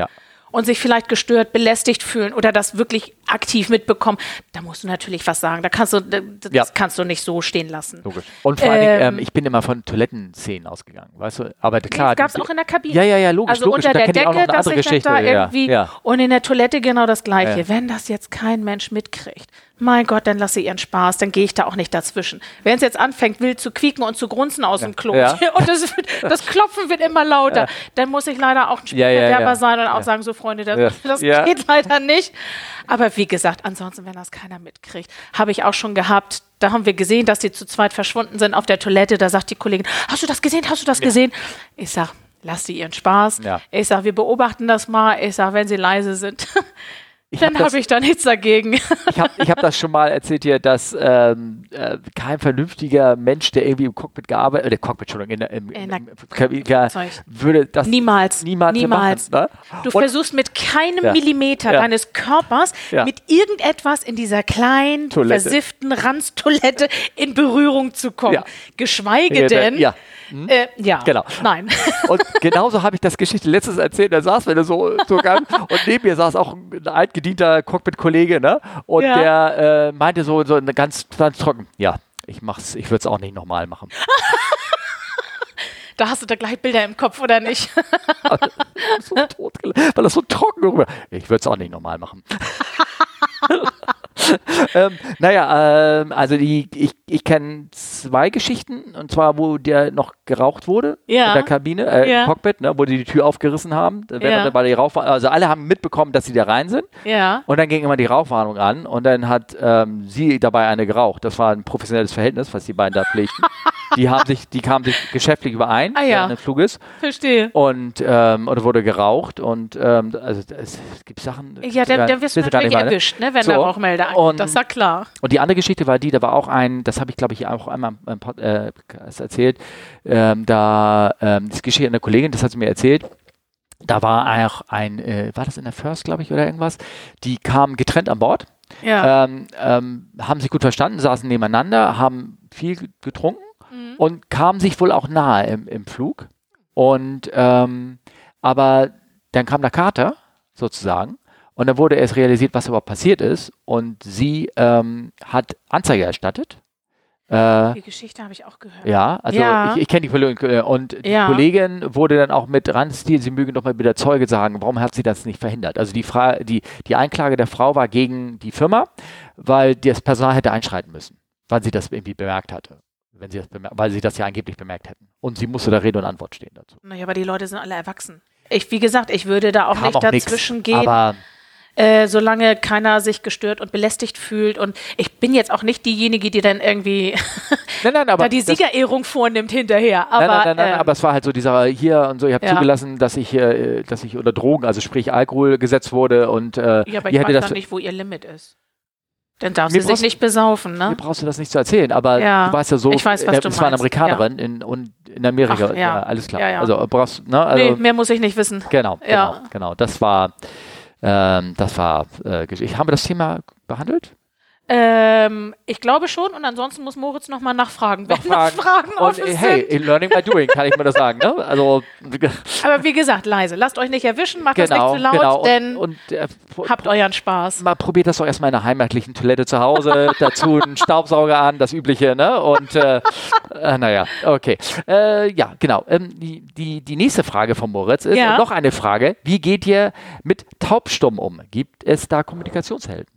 Und sich vielleicht gestört, belästigt fühlen oder das wirklich aktiv mitbekommen, da musst du natürlich was sagen. Da kannst du, das Ja. kannst du nicht so stehen lassen. Logisch. Und vor allen Dingen, Ähm, ähm, ich bin immer von Toilettenszenen ausgegangen, weißt du? Aber klar. das gab es auch in der Kabine. Ja, ja, ja, logisch, Also logisch. unter Da der Decke, eine dass andere ich da irgendwie ja. und in der Toilette genau das Gleiche. Wenn das jetzt kein Mensch mitkriegt, mein Gott, dann lass sie ihren Spaß, dann gehe ich da auch nicht dazwischen. Wenn es jetzt anfängt, wild zu quieken und zu grunzen aus dem Klo Ja. und das, das Klopfen wird immer lauter, dann muss ich leider auch ein Ja, ja, Spielverderber ja. sein und auch Ja. sagen, so Freunde, das, Ja. das Ja. geht leider nicht. Aber wie gesagt, ansonsten, wenn das keiner mitkriegt, habe ich auch schon gehabt, da haben wir gesehen, dass die zu zweit verschwunden sind auf der Toilette. Da sagt die Kollegin, hast du das gesehen? Hast du das gesehen? Ich sag, lass die ihren Spaß. Ja. Ich sag, wir beobachten das mal. Ich sag, wenn sie leise sind, Ich hab dann habe ich da nichts dagegen. Ich habe ich hab das schon mal erzählt hier, dass ähm, äh, kein vernünftiger Mensch, der irgendwie im Cockpit gearbeitet, äh, Cockpit, Entschuldigung, in der, im, In der im, im, würde das Niemals. niemals, Niemals. machen. Ne? Du Und- versuchst mit keinem Ja. Millimeter Ja. deines Körpers Ja. mit irgendetwas in dieser kleinen, Toilette. versifften Ranztoilette in Berührung zu kommen. Geschweige denn, ja. Äh, ja, Genau. nein. Und genauso habe ich das Geschichte letztens erzählt. Da saß wir so, so gang, und neben mir saß auch ein altgedienter Cockpit-Kollege, ne? Und Ja. der äh, meinte so, so ganz, ganz trocken, ja, ich mach's, ich würde es auch nicht nochmal machen. Da hast du da gleich Bilder im Kopf, oder nicht? so tot, weil das so trocken rüber. Ich würde es auch nicht nochmal machen. ähm, naja, ähm, also die, ich, ich kenne zwei Geschichten, und zwar, wo der noch geraucht wurde Ja. in der Kabine, äh, Ja. im Cockpit, ne, wo die die Tür aufgerissen haben. Während Ja. bei der Rauchwarnung, also alle haben mitbekommen, dass sie da rein sind. ja. Und dann ging immer die Rauchwarnung an und dann hat ähm, sie dabei eine geraucht. Das war ein professionelles Verhältnis, was die beiden da pflegten. die haben sich, die kamen sich geschäftlich überein Ah, ja. während des Fluges Verstehe. und ähm, oder wurde geraucht und ähm, also es, gibt Sachen. Ja, dann, dann wirst du natürlich nicht mal, ne? erwischt, ne, wenn So. der Rauchmelder angeht. Und- Das ist ja klar. Und die andere Geschichte war die, da war auch ein, das habe ich glaube ich auch einmal im äh, Podcast erzählt, ähm, da ähm, das Geschichte einer Kollegin, das hat sie mir erzählt. da war auch ein, äh, war das in der First, glaube ich, oder irgendwas? Die kamen getrennt an Bord, Ja. ähm, ähm, haben sich gut verstanden, saßen nebeneinander, haben viel getrunken Mhm. und kamen sich wohl auch nahe im, im Flug. Und ähm, aber dann kam der Kater sozusagen und dann wurde erst realisiert, was überhaupt passiert ist und sie ähm, hat Anzeige erstattet. Äh, Die Geschichte habe ich auch gehört. ja, also Ja. ich, ich kenne die Kollegin äh, und die Ja. Kollegin wurde dann auch mit ranstiert, sie möge doch mal wieder Zeuge sagen, warum hat sie das nicht verhindert? Also die, Fra die, die Einklage der Frau war gegen die Firma, weil das Personal hätte einschreiten müssen, weil sie das irgendwie bemerkt hatte. Wenn sie das weil sie das ja angeblich bemerkt hätten. Und sie musste da Rede und Antwort stehen dazu. Naja, aber die Leute sind alle erwachsen. Ich, wie gesagt, ich würde da auch Kam nicht auch nix, dazwischen gehen, Aber äh, solange keiner sich gestört und belästigt fühlt. Und ich bin jetzt auch nicht diejenige, die dann irgendwie nein, nein, da die das- Siegerehrung vornimmt hinterher. Aber, nein, nein, nein, nein, ähm, aber es war halt so dieser hier und so, ich habe Ja. zugelassen, dass ich, äh, dass ich unter Drogen, also sprich Alkohol gesetzt wurde und äh, ja, aber ich hätte weiß das dann nicht, wo ihr Limit ist. Dann darf Mir sie sich nicht besaufen, Mir ne? brauchst du das nicht zu erzählen, aber Ja, du weißt ja so, ich weiß, was äh, du es war eine Amerikanerin in, und in Amerika, Ach, ja. ja. alles klar. Ja, ja. Also brauchst, ne, also, nee, mehr muss ich nicht wissen. genau, Ja. genau, genau. Das war, ähm, das war, äh, ich habe das Thema behandelt. Ähm, ich glaube schon und ansonsten muss Moritz nochmal nachfragen, wenn Nachfragen. Fragen Und hey, in Learning by Doing kann ich mir das sagen, ne? Also Aber wie gesagt, leise. Lasst euch nicht erwischen, macht genau, das nicht zu laut, genau. denn und, und äh, habt euren Spaß. mal probiert das doch erstmal in einer heimatlichen Toilette zu Hause, dazu einen Staubsauger an, das übliche, ne? Und äh, äh, naja, okay. Äh, ja, genau. Ähm, die, die, nächste Frage von Moritz ist Ja. und noch eine Frage. Wie geht ihr mit Taubstumm um? Gibt es da Kommunikationshelden?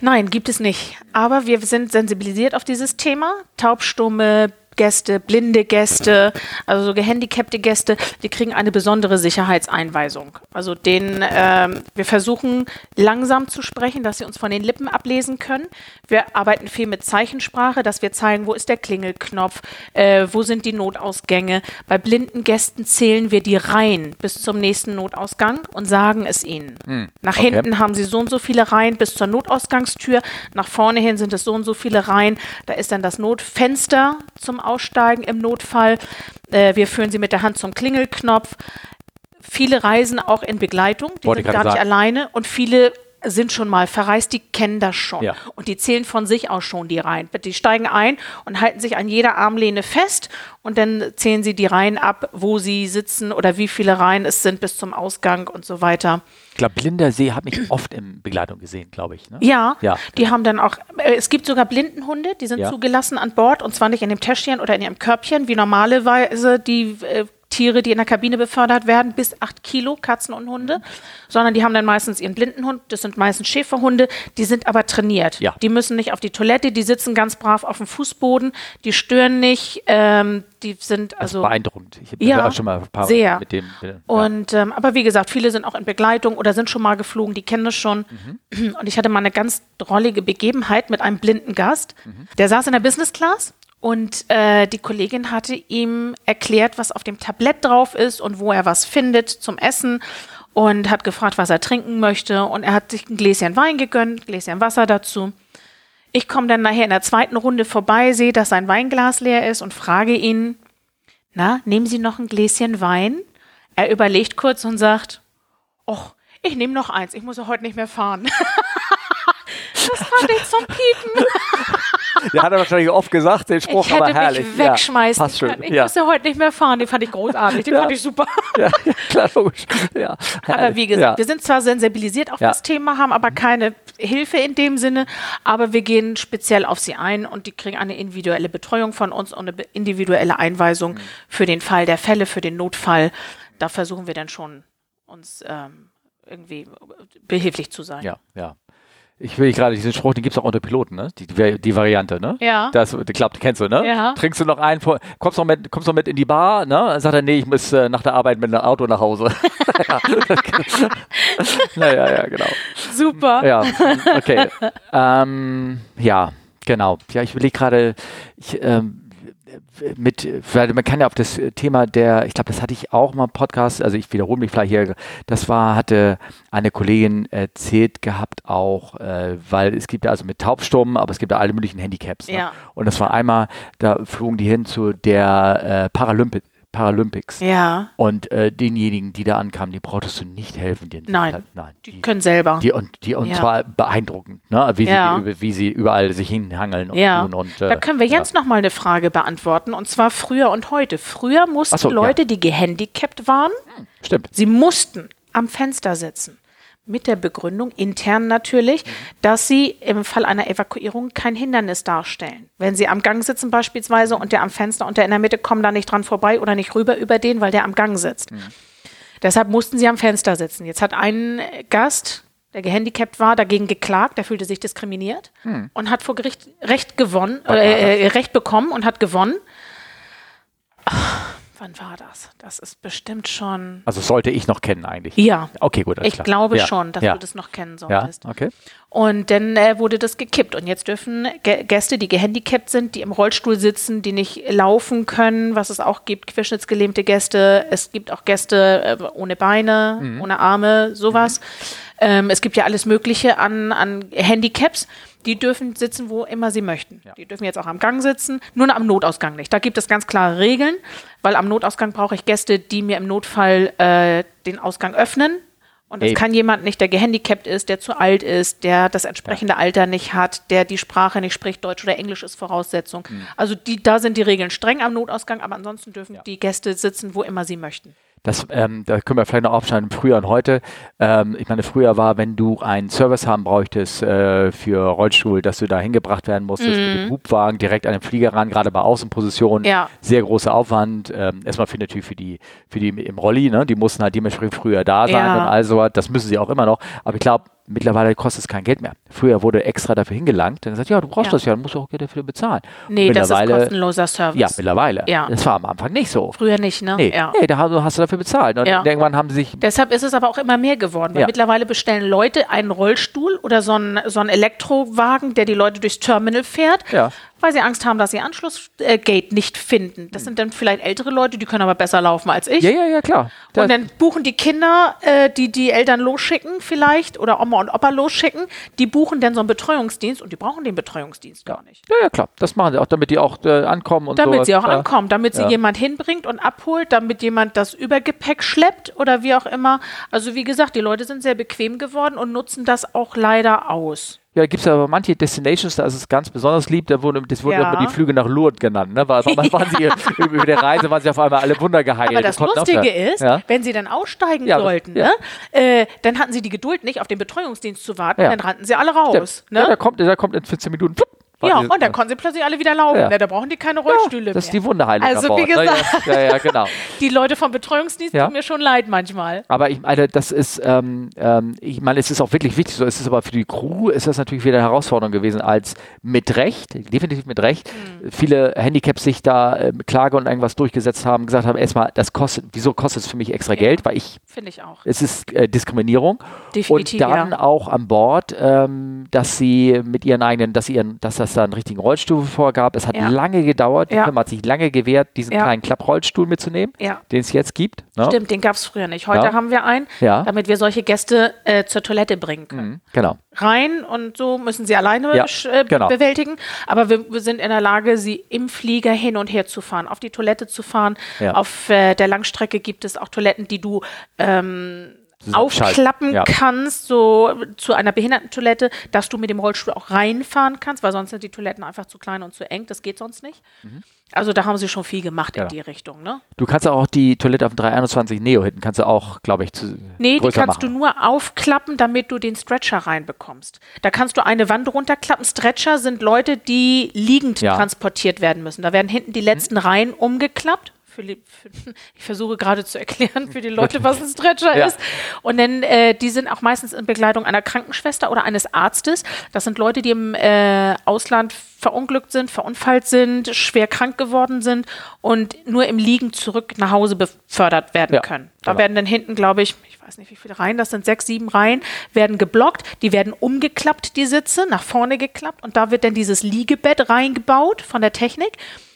Nein, gibt es nicht. Aber wir sind sensibilisiert auf dieses Thema. Taubstumme Gäste, blinde Gäste, also so gehandicapte Gäste, die kriegen eine besondere Sicherheitseinweisung. Also den, ähm, wir versuchen langsam zu sprechen, dass sie uns von den Lippen ablesen können. Wir arbeiten viel mit Zeichensprache, dass wir zeigen, wo ist der Klingelknopf, äh, wo sind die Notausgänge. Bei blinden Gästen zählen wir die Reihen bis zum nächsten Notausgang und sagen es ihnen. Nach okay. hinten haben sie so und so viele Reihen bis zur Notausgangstür. Nach vorne hin sind es so und so viele Reihen. Da ist dann das Notfenster zum Aussteigen im Notfall. Äh, wir führen sie mit der Hand zum Klingelknopf. Viele reisen auch in Begleitung, die Wollte sind gar nicht sagen. alleine und viele sind schon mal verreist, die kennen das schon. Ja. Und die zählen von sich aus schon die Reihen. Die steigen ein und halten sich an jeder Armlehne fest und dann zählen sie die Reihen ab, wo sie sitzen oder wie viele Reihen es sind bis zum Ausgang und so weiter. Ich glaube, blinder See hat mich oft in Begleitung gesehen, glaube ich. Ne? Ja, Ja. die haben dann auch, äh, es gibt sogar Blindenhunde, die sind Ja. zugelassen an Bord und zwar nicht in dem Täschchen oder in ihrem Körbchen, wie normalerweise die äh, Tiere, die in der Kabine befördert werden, bis acht Kilo, Katzen und Hunde, sondern die haben dann meistens ihren Blindenhund, das sind meistens Schäferhunde, die sind aber trainiert. Ja. Die müssen nicht auf die Toilette, die sitzen ganz brav auf dem Fußboden, die stören nicht, ähm, die sind also... Beeindruckend. Ich habe Ja, auch schon mal ein paar sehr. mit dem. Ja. Und ähm, aber wie gesagt, viele sind auch in Begleitung oder sind schon mal geflogen, die kennen das schon. Mhm. Und ich hatte mal eine ganz drollige Begebenheit mit einem blinden Gast. Mhm. Der saß in der Business Class und äh, die Kollegin hatte ihm erklärt, was auf dem Tablett drauf ist und wo er was findet zum Essen und hat gefragt, was er trinken möchte. Und er hat sich ein Gläschen Wein gegönnt, ein Gläschen Wasser dazu. Ich komme dann nachher in der zweiten Runde vorbei, sehe, dass sein Weinglas leer ist und frage ihn, na, nehmen Sie noch ein Gläschen Wein? Er überlegt kurz und sagt, Och, ich nehme noch eins, ich muss ja heute nicht mehr fahren. das fand ich zum Piepen. Der hat er wahrscheinlich oft gesagt, den Spruch, Ich hätte aber herrlich. mich wegschmeißen Ja, passt können. Ich Ja. muss ja heute nicht mehr fahren. Den fand ich großartig, den Ja. fand ich super. ja, klar, logisch. Ja, Aber wie gesagt, wir sind zwar sensibilisiert auf das Thema, haben aber keine Hilfe in dem Sinne, aber wir gehen speziell auf sie ein und die kriegen eine individuelle Betreuung von uns und eine individuelle Einweisung für den Fall der Fälle, für den Notfall. Da versuchen wir dann schon, uns ähm, irgendwie behilflich zu sein. Ja, ja. Ich will gerade diesen Spruch, den gibt es auch unter Piloten, ne? Die, die, Variante, ne? Ja. Das klappt, kennst du, ne? Ja. Trinkst du noch einen, kommst noch mit, kommst noch mit in die Bar, ne? Dann sagt er, nee, ich muss äh, nach der Arbeit mit einem Auto nach Hause. ja. naja, ja, genau. Super. Ja, okay. ähm, ja, genau. Ja, ich überlege gerade, ich, ähm, mit, weil man kann ja auf das Thema der, ich glaube, das hatte ich auch mal im Podcast, also ich wiederhole mich vielleicht hier, das war, hatte eine Kollegin erzählt gehabt auch, äh, weil es gibt ja also mit Taubstummen, aber es gibt ja alle möglichen Handicaps. Ne? Ja. Und das war einmal, da flogen die hin zu der äh, Paralympi Paralympics. Ja. Und äh, denjenigen, die da ankamen, die brauchtest du nicht helfen. Die, Nein. nein. Die, können selber. Die und, die, und Ja. zwar beeindruckend, ne? wie, Ja. sie, wie sie überall sich hinhangeln und ja. tun. Und, äh, da können wir ja. jetzt noch mal eine Frage beantworten und zwar früher und heute. Früher mussten so, ja. Leute, die gehandicapt waren, Stimmt. sie mussten am Fenster sitzen. Mit der Begründung, intern natürlich, dass sie im Fall einer Evakuierung kein Hindernis darstellen. Wenn sie am Gang sitzen beispielsweise und der am Fenster und der in der Mitte kommen da nicht dran vorbei oder nicht rüber über den, weil der am Gang sitzt. Deshalb mussten sie am Fenster sitzen. Jetzt hat ein Gast, der gehandicapt war, dagegen geklagt, der fühlte sich diskriminiert und hat vor Gericht Recht gewonnen, äh, äh, Recht bekommen und hat gewonnen. Ach, wann war das? Das ist bestimmt schon. Also sollte ich noch kennen eigentlich. Ja. Okay, gut. Ich klar. glaube ja. schon, dass ja. du das noch kennen Ja, solltest. okay. Und dann äh, wurde das gekippt. Und jetzt dürfen Gä- Gäste, die gehandicapt sind, die im Rollstuhl sitzen, die nicht laufen können, was es auch gibt, querschnittsgelähmte Gäste. Es gibt auch Gäste äh, ohne Beine, Mhm. ohne Arme, sowas. Ähm, es gibt ja alles Mögliche an, an Handicaps. Die dürfen sitzen, wo immer sie möchten. Die dürfen jetzt auch am Gang sitzen, nur am Notausgang nicht. Da gibt es ganz klare Regeln, weil am Notausgang brauche ich Gäste, die mir im Notfall äh, den Ausgang öffnen. Und das Eben. kann jemand nicht, der gehandicapt ist, der zu alt ist, der das entsprechende Alter nicht hat, der die Sprache nicht spricht, Deutsch oder Englisch ist Voraussetzung. Mhm. Also die, da sind die Regeln streng am Notausgang, aber ansonsten dürfen die Gäste sitzen, wo immer sie möchten. Das, ähm, da können wir vielleicht noch aufschneiden, früher und heute. Ähm, ich meine, früher war, wenn du einen Service haben bräuchtest äh, für Rollstuhl, dass du da hingebracht werden musstest mit dem Hubwagen direkt an den Flieger ran, gerade bei Außenpositionen. Mhm. Ja. Sehr großer Aufwand. Ähm, erstmal für natürlich für die, für die im Rolli, ne? die mussten halt dementsprechend früher da sein Ja. und all sowas. Das müssen sie auch immer noch. Aber ich glaube, mittlerweile kostet es kein Geld mehr. Früher wurde extra dafür hingelangt. Dann gesagt, ja, du brauchst Ja. das ja, dann musst du auch Geld dafür bezahlen. Nee, das ist kostenloser Service. Ja, mittlerweile. Ja. Das war am Anfang nicht so. Früher nicht, ne? Nee, Ja. nee da hast du- dafür bezahlt. Und Ja. irgendwann haben sie sich Deshalb ist es aber auch immer mehr geworden, weil Ja. mittlerweile bestellen Leute einen Rollstuhl oder so einen, so einen Elektrowagen, der die Leute durchs Terminal fährt, Ja. Weil sie Angst haben, dass sie Anschlussgate nicht finden. Das sind dann vielleicht ältere Leute, die können aber besser laufen als ich. Ja, ja, ja, klar. Und dann buchen die Kinder, äh, die die Eltern losschicken vielleicht oder Oma und Opa losschicken, die buchen dann so einen Betreuungsdienst und die brauchen den Betreuungsdienst gar nicht. ja, ja, klar. Das machen sie auch, damit die auch äh, ankommen und Damit sowas. sie auch ja. ankommen, damit sie Ja. jemand hinbringt und abholt, damit jemand das Übergepäck schleppt oder wie auch immer. Also wie gesagt, die Leute sind sehr bequem geworden und nutzen das auch leider aus. Ja, da gibt es aber manche Destinations, da ist es ganz besonders lieb, da wurde, das wurden Ja. immer die Flüge nach Lourdes genannt. Ne? Weil, weil waren sie, über der Reise waren sie auf einmal alle wundergeheilt. Aber das Lustige ist, ja? wenn sie dann aussteigen Ja, sollten, ja. ne, äh, dann hatten sie die Geduld nicht, auf den Betreuungsdienst zu warten, Ja. dann rannten sie alle raus. Ja, Ne? da kommt, da kommt in 14 Minuten. Flupp, war Ja, dieses- und dann konnten sie plötzlich alle wieder laufen. Ja. Ne? Da brauchen die keine Rollstühle Das ist mehr. die Wunderheilung Also, wie ne? gesagt. Ja, ja, ja, genau. Die Leute vom Betreuungsdienst Ja. tun mir schon leid manchmal. Aber ich meine, das ist, ähm, ähm, ich meine, es ist auch wirklich wichtig so. Es ist aber für die Crew ist das natürlich wieder eine Herausforderung gewesen, als mit Recht, definitiv mit Recht, Hm. viele Handicaps sich da äh, Klage und irgendwas durchgesetzt haben, gesagt haben, erstmal, das kostet, wieso kostet es für mich extra Geld? Weil ich, Finde ich auch. es ist äh, Diskriminierung. Definitiv, und dann ja. auch an Bord, ähm, dass sie mit ihren eigenen, dass sie ihren, dass das da einen richtigen Rollstuhl vorgab. Es hat Ja. lange gedauert, die Ja. Firma hat sich lange gewehrt, diesen Ja. kleinen Klapprollstuhl mitzunehmen, Ja. den es jetzt gibt. Ne? Stimmt, den gab es früher nicht. Heute haben wir einen, damit wir solche Gäste äh, zur Toilette bringen können. Mhm, Genau. Rein und so müssen sie alleine äh, genau. bewältigen. Aber wir, wir sind in der Lage, sie im Flieger hin und her zu fahren, auf die Toilette zu fahren. Auf äh, der Langstrecke gibt es auch Toiletten, die du ähm, aufklappen ja. kannst, so zu einer Behindertentoilette, dass du mit dem Rollstuhl auch reinfahren kannst, weil sonst sind die Toiletten einfach zu klein und zu eng. Das geht sonst nicht. Also da haben sie schon viel gemacht Ja. in die Richtung. Ne? Du kannst auch die Toilette auf dem 321 Neo hinten, kannst du auch, glaube ich, zu Nee, die kannst machen. du nur aufklappen, damit du den Stretcher reinbekommst. Da kannst du eine Wand runterklappen. Stretcher sind Leute, die liegend Ja. Mhm. transportiert werden müssen. Da werden hinten die letzten Reihen umgeklappt. Für für, ich versuche gerade zu erklären für die Leute, was ein Stretcher Ja. ist. Und dann, äh, die sind auch meistens in Begleitung einer Krankenschwester oder eines Arztes. Das sind Leute, die im äh, Ausland verunglückt sind, verunfallt sind, schwer krank geworden sind und nur im Liegen zurück nach Hause befördert werden Ja, können. Da genau. werden dann hinten, glaube ich, ich weiß nicht, wie viele Reihen, das sind sechs, sieben Reihen, werden geblockt, die werden umgeklappt, die Sitze, nach vorne geklappt und da wird dann dieses Liegebett reingebaut von der Technik.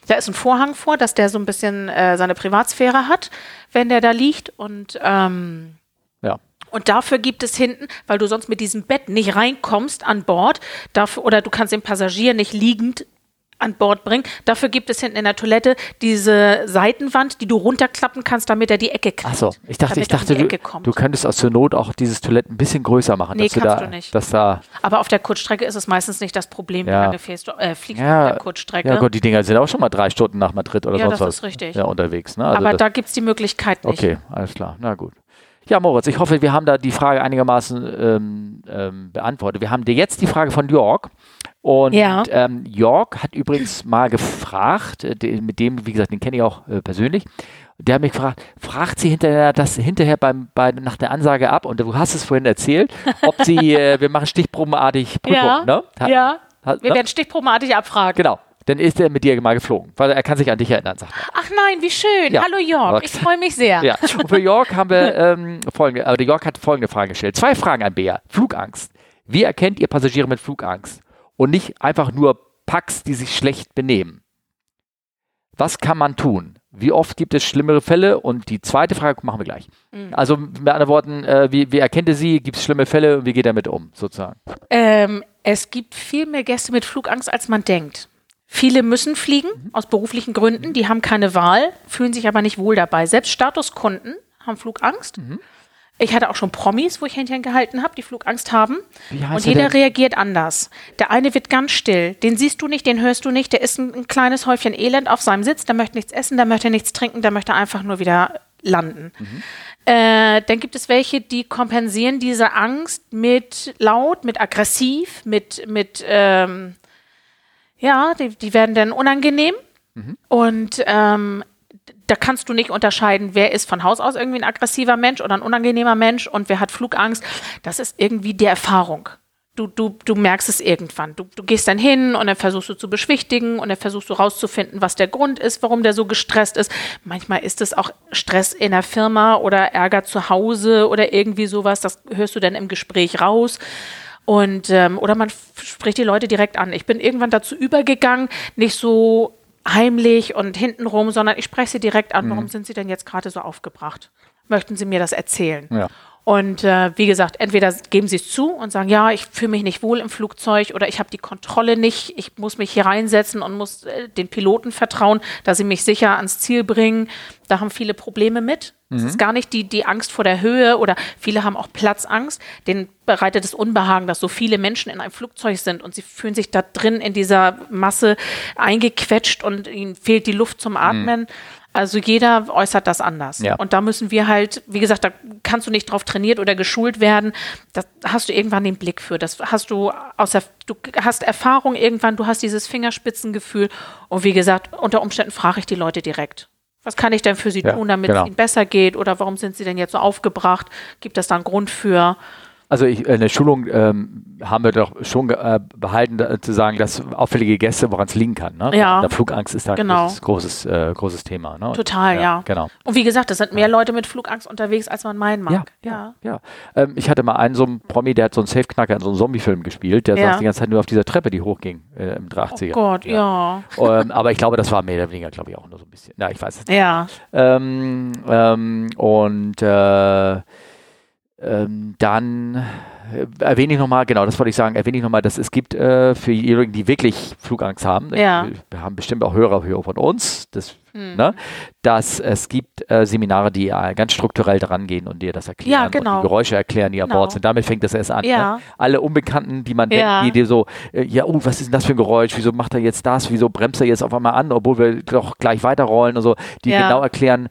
Da ist ein Vorhang vor, dass der so ein bisschen äh, seine Privatsphäre hat, wenn der da liegt und ähm, Ja. und dafür gibt es hinten, weil du sonst mit diesem Bett nicht reinkommst an Bord, dafür, oder du kannst den Passagier nicht liegend an Bord bringen. Dafür gibt es hinten in der Toilette diese Seitenwand, die du runterklappen kannst, damit er die Ecke kriegt. Achso, ich dachte, ich dachte, du, du könntest aus der Not auch dieses Toilette ein bisschen größer machen. Nee, kannst du, da, du nicht. Dass da Aber auf der Kurzstrecke ist es meistens nicht das Problem, Ja. wie lange fährst du, äh, fliegst Ja, auf der Kurzstrecke. ja Gott, die Dinger sind auch schon mal drei Stunden nach Madrid oder Ja, sonst das was ist richtig. Ja, unterwegs. Ne? Also Aber das, da gibt es die Möglichkeit nicht. okay, alles klar, na gut. Ja, Moritz, ich hoffe, wir haben da die Frage einigermaßen ähm, ähm, beantwortet. Wir haben dir jetzt die Frage von Jörg. Und Ja. ähm, Jörg hat übrigens mal gefragt, äh, mit dem, wie gesagt, den kenne ich auch äh, persönlich. Der hat mich gefragt, fragt sie hinterher das hinterher beim, bei, nach der Ansage ab, und du hast es vorhin erzählt, ob sie, äh, wir machen stichprobenartig Prüfung, Ja, ne? Hat- ja. hat- Wir ne? werden stichprobenartig abfragen. Genau. Dann ist er mit dir mal geflogen, weil er kann sich an dich erinnern, sagt er. Ach nein, wie schön. Ja. Hallo Jörg, Okay. ich freue mich sehr. Ja, und für Jörg haben wir ähm, folgende, aber der Jörg hat folgende Frage gestellt. Zwei Fragen an Bea. Flugangst. Wie erkennt ihr Passagiere mit Flugangst? Und nicht einfach nur Packs, die sich schlecht benehmen. Was kann man tun? Wie oft gibt es schlimmere Fälle? Und die zweite Frage machen wir gleich. Mhm. Also mit anderen Worten, äh, wie, wie erkennt ihr sie? Gibt es schlimme Fälle und wie geht er damit um, sozusagen? Ähm, es gibt viel mehr Gäste mit Flugangst, als man denkt. Viele müssen fliegen aus beruflichen Gründen, die haben keine Wahl, fühlen sich aber nicht wohl dabei. Selbst Statuskunden haben Flugangst. Ich hatte auch schon Promis, wo ich Händchen gehalten habe, die Flugangst haben. Und er jeder reagiert anders. Der eine wird ganz still. Den siehst du nicht, den hörst du nicht. Der ist ein, ein kleines Häufchen Elend auf seinem Sitz. Der möchte nichts essen, der möchte nichts trinken, der möchte einfach nur wieder landen. Äh, dann gibt es welche, die kompensieren diese Angst mit laut, mit aggressiv, mit, mit ähm, ja, die, die werden dann unangenehm. Und ähm, da kannst du nicht unterscheiden, wer ist von Haus aus irgendwie ein aggressiver Mensch oder ein unangenehmer Mensch und wer hat Flugangst. Das ist irgendwie die Erfahrung. Du, du, du merkst es irgendwann. Du, du gehst dann hin und dann versuchst du zu beschwichtigen und dann versuchst du rauszufinden, was der Grund ist, warum der so gestresst ist. Manchmal ist es auch Stress in der Firma oder Ärger zu Hause oder irgendwie sowas. Das hörst du dann im Gespräch raus. Und ähm, oder man spricht die Leute direkt an. Ich bin irgendwann dazu übergegangen, nicht so heimlich und hintenrum, sondern ich spreche sie direkt an. Warum sind sie denn jetzt gerade so aufgebracht? Möchten Sie mir das erzählen? Ja. Und äh, wie gesagt, entweder geben sie es zu und sagen, ja, ich fühle mich nicht wohl im Flugzeug oder ich habe die Kontrolle nicht, ich muss mich hier reinsetzen und muss äh, den Piloten vertrauen, dass sie mich sicher ans Ziel bringen. Da haben viele Probleme mit. Es ist gar nicht die, die Angst vor der Höhe oder viele haben auch Platzangst. Denen bereitet es Unbehagen, dass so viele Menschen in einem Flugzeug sind und sie fühlen sich da drin in dieser Masse eingequetscht und ihnen fehlt die Luft zum Atmen. Also jeder äußert das anders. Ja. Und da müssen wir halt, wie gesagt, da kannst du nicht drauf trainiert oder geschult werden. Da hast du irgendwann den Blick für. Das hast du aus der, du hast Erfahrung irgendwann, du hast dieses Fingerspitzengefühl. Und wie gesagt, unter Umständen frage ich die Leute direkt. Was kann ich denn für sie Ja, tun, damit genau. es ihnen besser geht? Oder warum sind sie denn jetzt so aufgebracht? Gibt es da einen Grund für? Also ich, in der Schulung ähm, haben wir doch schon äh, behalten, da, zu sagen, dass auffällige Gäste, woran es liegen kann. Ne? Ja. Der Flugangst ist da ein Genau. großes, großes, äh, großes Thema. Ne? Total, ja. Genau. Und wie gesagt, es sind mehr Leute mit Flugangst unterwegs, als man meinen Ja, mag. ja, ja. Ähm, ich hatte mal einen so einen Promi, der hat so einen Safe-Knacker in so einem Zombie-Film gespielt, der Ja. saß die ganze Zeit nur auf dieser Treppe, die hochging äh, im 80er. Oh Gott, ja. ähm, aber ich glaube, das war mehr oder weniger, glaube ich, auch nur so ein bisschen. Na, ich weiß es nicht. Ja. Ähm, ähm, und äh, ähm, dann äh, erwähne ich nochmal, genau, das wollte ich sagen, erwähne ich nochmal, dass es gibt äh, für diejenigen, die wirklich Flugangst haben, Ja. wir, haben bestimmt auch Hörer hier von uns, das, Hm. ne, dass es gibt äh, Seminare, die äh, ganz strukturell daran gehen und dir das erklären Ja, genau. und die Geräusche erklären, die an Genau. Bord sind. Damit fängt das erst an. Ja. Ne? Alle Unbekannten, die man denkt, die dir so, äh, ja, oh, was ist denn das für ein Geräusch? Wieso macht er jetzt das? Wieso bremst er jetzt auf einmal an, obwohl wir doch gleich weiterrollen und so, die genau erklären,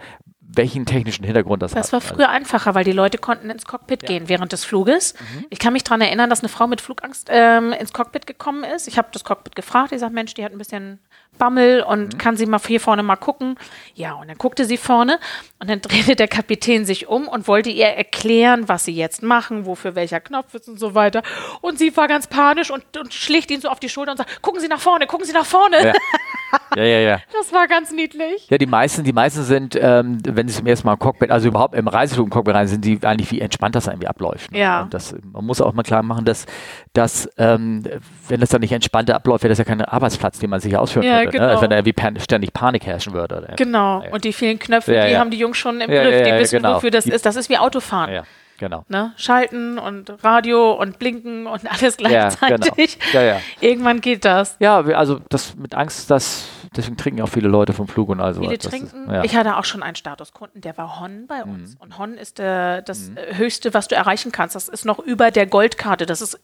welchen technischen Hintergrund das, Das hat. war früher einfacher, weil die Leute konnten ins Cockpit gehen während des Fluges. Mhm. Ich kann mich daran erinnern, dass eine Frau mit Flugangst ähm, ins Cockpit gekommen ist. Ich habe das Cockpit gefragt. Ich sage, Mensch, die hat ein bisschen Bammel und Mhm. kann sie mal hier vorne mal gucken. Ja, und dann guckte sie vorne und dann drehte der Kapitän sich um und wollte ihr erklären, was sie jetzt machen, wofür welcher Knopf ist und so weiter. Und sie war ganz panisch und, und schlicht ihn so auf die Schulter und sagt, gucken Sie nach vorne, gucken Sie nach vorne. Ja. Ja, ja, ja. Das war ganz niedlich. Ja, die meisten, die meisten sind, ähm, wenn sie zum ersten Mal im Cockpit, also überhaupt im Reiseflug im Cockpit rein, sind die eigentlich wie entspannt das irgendwie abläuft. ne? Ja. Und das, man muss auch mal klar machen, dass, dass ähm, wenn das dann nicht entspannter abläuft, wäre das ja kein Arbeitsplatz, den man sich ausführen Ja, könnte. Ne? genau. Als wenn da irgendwie pan ständig Panik herrschen würde. Oder? Genau. Ja. Und die vielen Knöpfe, Ja, die ja. haben die Jungs schon im Ja, Griff. ja, Die ja, wissen, genau. wofür das Die- ist. Das ist wie Autofahren. Genau. Ne? Schalten und Radio und Blinken und alles gleichzeitig. Ja, genau. ja, ja. Irgendwann geht das. Ja, also das mit Angst, das deswegen trinken auch viele Leute vom Flug und also. Viele trinken. Ist, ja. Mhm. Ich hatte auch schon einen Statuskunden, der war Hon bei uns. Und Hon ist äh, das äh, Höchste, was du erreichen kannst. Das ist noch über der Goldkarte. Das ist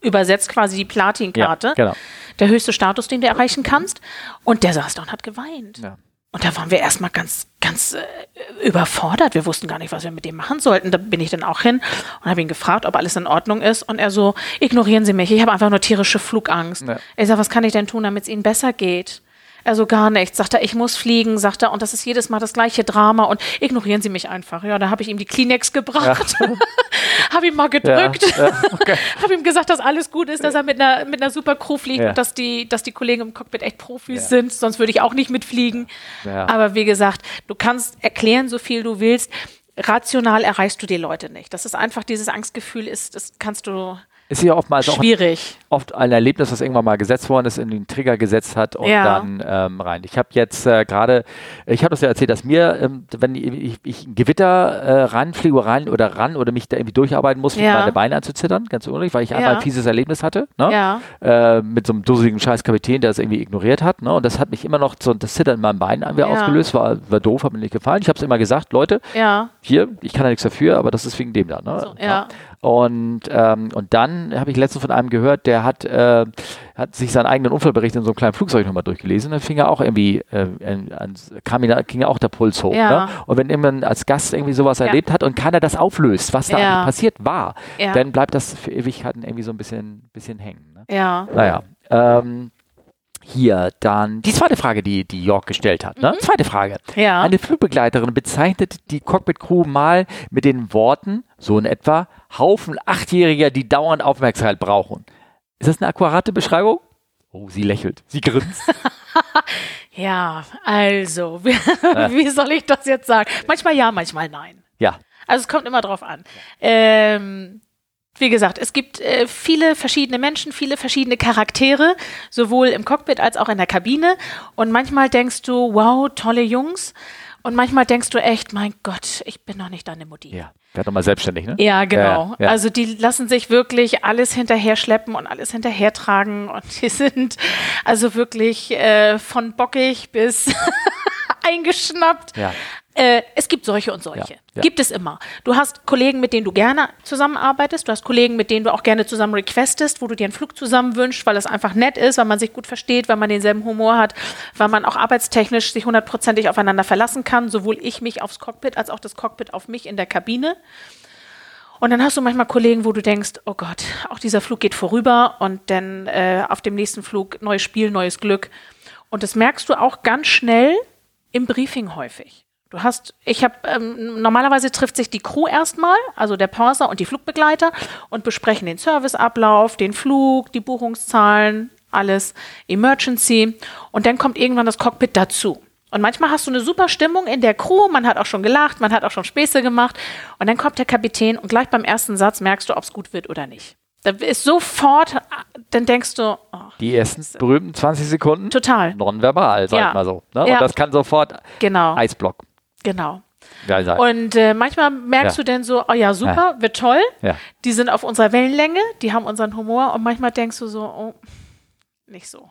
übersetzt quasi die Platinkarte. Ja, genau. Der höchste Status, den du erreichen kannst. Und der saß da und hat geweint. Ja. Und da waren wir erstmal ganz, ganz äh, überfordert. Wir wussten gar nicht, was wir mit dem machen sollten. Da bin ich dann auch hin und habe ihn gefragt, ob alles in Ordnung ist. Und er so, ignorieren Sie mich, ich habe einfach nur tierische Flugangst. Ja. Ich sage, was kann ich denn tun, damit es Ihnen besser geht? Er so, gar nichts. Sagt er, ich muss fliegen, sagt er, und das ist jedes Mal das gleiche Drama und ignorieren Sie mich einfach. Ja, da habe ich ihm die Kleenex gebracht, habe ihm mal gedrückt, Ja, ja, okay. habe ihm gesagt, dass alles gut ist, dass er mit einer, mit einer super Crew fliegt Ja. und dass die, dass die Kollegen im Cockpit echt Profis Ja. sind, sonst würde ich auch nicht mitfliegen. Ja. Aber wie gesagt, du kannst erklären, so viel du willst. Rational erreichst du die Leute nicht. Das ist einfach dieses Angstgefühl ist, das kannst du Ist ja oftmals auch schwierig. oft ein Erlebnis, was irgendwann mal gesetzt worden ist, in den Trigger gesetzt hat und Ja. dann ähm, rein. Ich habe jetzt äh, gerade, ich habe das ja erzählt, dass mir, ähm, wenn ich, ich ein Gewitter äh, ranfliege rein oder ran oder mich da irgendwie durcharbeiten muss, Ja. meine Beine anzuzittern, ganz unruhig, weil ich einmal Ja. ein fieses Erlebnis hatte, ne? Ja. äh, mit so einem dusseligen scheiß Kapitän, der es irgendwie ignoriert hat. Ne? Und das hat mich immer noch so das Zittern in meinem Bein an- Ja. ausgelöst, war, war doof, hat mir nicht gefallen. Ich habe es immer gesagt, Leute, Ja. hier, ich kann da nichts dafür, aber das ist wegen dem da. Ne? So, ja. Und, ähm, und dann habe ich letztens von einem gehört, der hat, äh, hat sich seinen eigenen Unfallbericht in so einem kleinen Flugzeug nochmal durchgelesen. Dann fing er auch irgendwie, äh, an, kam ihn, ging ja auch der Puls hoch. Ja. Ne? Und wenn jemand als Gast irgendwie sowas Ja. erlebt hat und keiner das auflöst, was da Ja. passiert war, dann bleibt das für Ewigkeiten irgendwie so ein bisschen, bisschen hängen. Ne? Ja. Naja, ähm, hier dann die zweite Frage, die, die Jörg gestellt hat. Ne? Zweite Frage. Mhm. Ja. Eine Flugbegleiterin bezeichnet die Cockpit-Crew mal mit den Worten, so in etwa, Haufen Achtjähriger, die dauernd Aufmerksamkeit brauchen. Ist das eine akkurate Beschreibung? Oh, sie lächelt, sie grinst. Ja, also, wie, wie soll ich das jetzt sagen? Manchmal ja, manchmal nein. ja, Also es kommt immer drauf an. Ähm, wie gesagt, es gibt äh, viele verschiedene Menschen, viele verschiedene Charaktere, sowohl im Cockpit als auch in der Kabine. Und manchmal denkst du, wow, tolle Jungs. Und manchmal denkst du echt, mein Gott, ich bin noch nicht deine Mutti. ja. Werd doch mal selbstständig, ne? Ja, genau. Ja, ja. Also die lassen sich wirklich alles hinterher schleppen und alles hinterher tragen und die sind also wirklich äh, von bockig bis eingeschnappt. Ja. Äh, es gibt solche und solche. Ja, ja. Gibt es immer. Du hast Kollegen, mit denen du gerne zusammenarbeitest. Du hast Kollegen, mit denen du auch gerne zusammen requestest, wo du dir einen Flug zusammen wünschst, weil es einfach nett ist, weil man sich gut versteht, weil man denselben Humor hat, weil man auch arbeitstechnisch sich hundertprozentig aufeinander verlassen kann. Sowohl ich mich aufs Cockpit als auch das Cockpit auf mich in der Kabine. Und dann hast du manchmal Kollegen, wo du denkst, oh Gott, auch dieser Flug geht vorüber und dann äh, auf dem nächsten Flug neues Spiel, neues Glück. Und das merkst du auch ganz schnell im Briefing häufig. Du hast, ich habe, ähm, normalerweise trifft sich die Crew erstmal, also der Purser und die Flugbegleiter und besprechen den Serviceablauf, den Flug, die Buchungszahlen, alles, Emergency. Und dann kommt irgendwann das Cockpit dazu. Und manchmal hast du eine super Stimmung in der Crew, man hat auch schon gelacht, man hat auch schon Späße gemacht. Und dann kommt der Kapitän und gleich beim ersten Satz merkst du, ob es gut wird oder nicht. Da ist sofort, dann denkst du, oh, Die ersten berühmten 20 Sekunden total, nonverbal, sag Ja. ich mal so. Ne? Ja. Und das kann sofort genau, Eisblock genau. ja. Und äh, manchmal merkst Ja. du dann so, oh ja, super, wird toll. Die sind auf unserer Wellenlänge, die haben unseren Humor und manchmal denkst du so, oh, nicht so.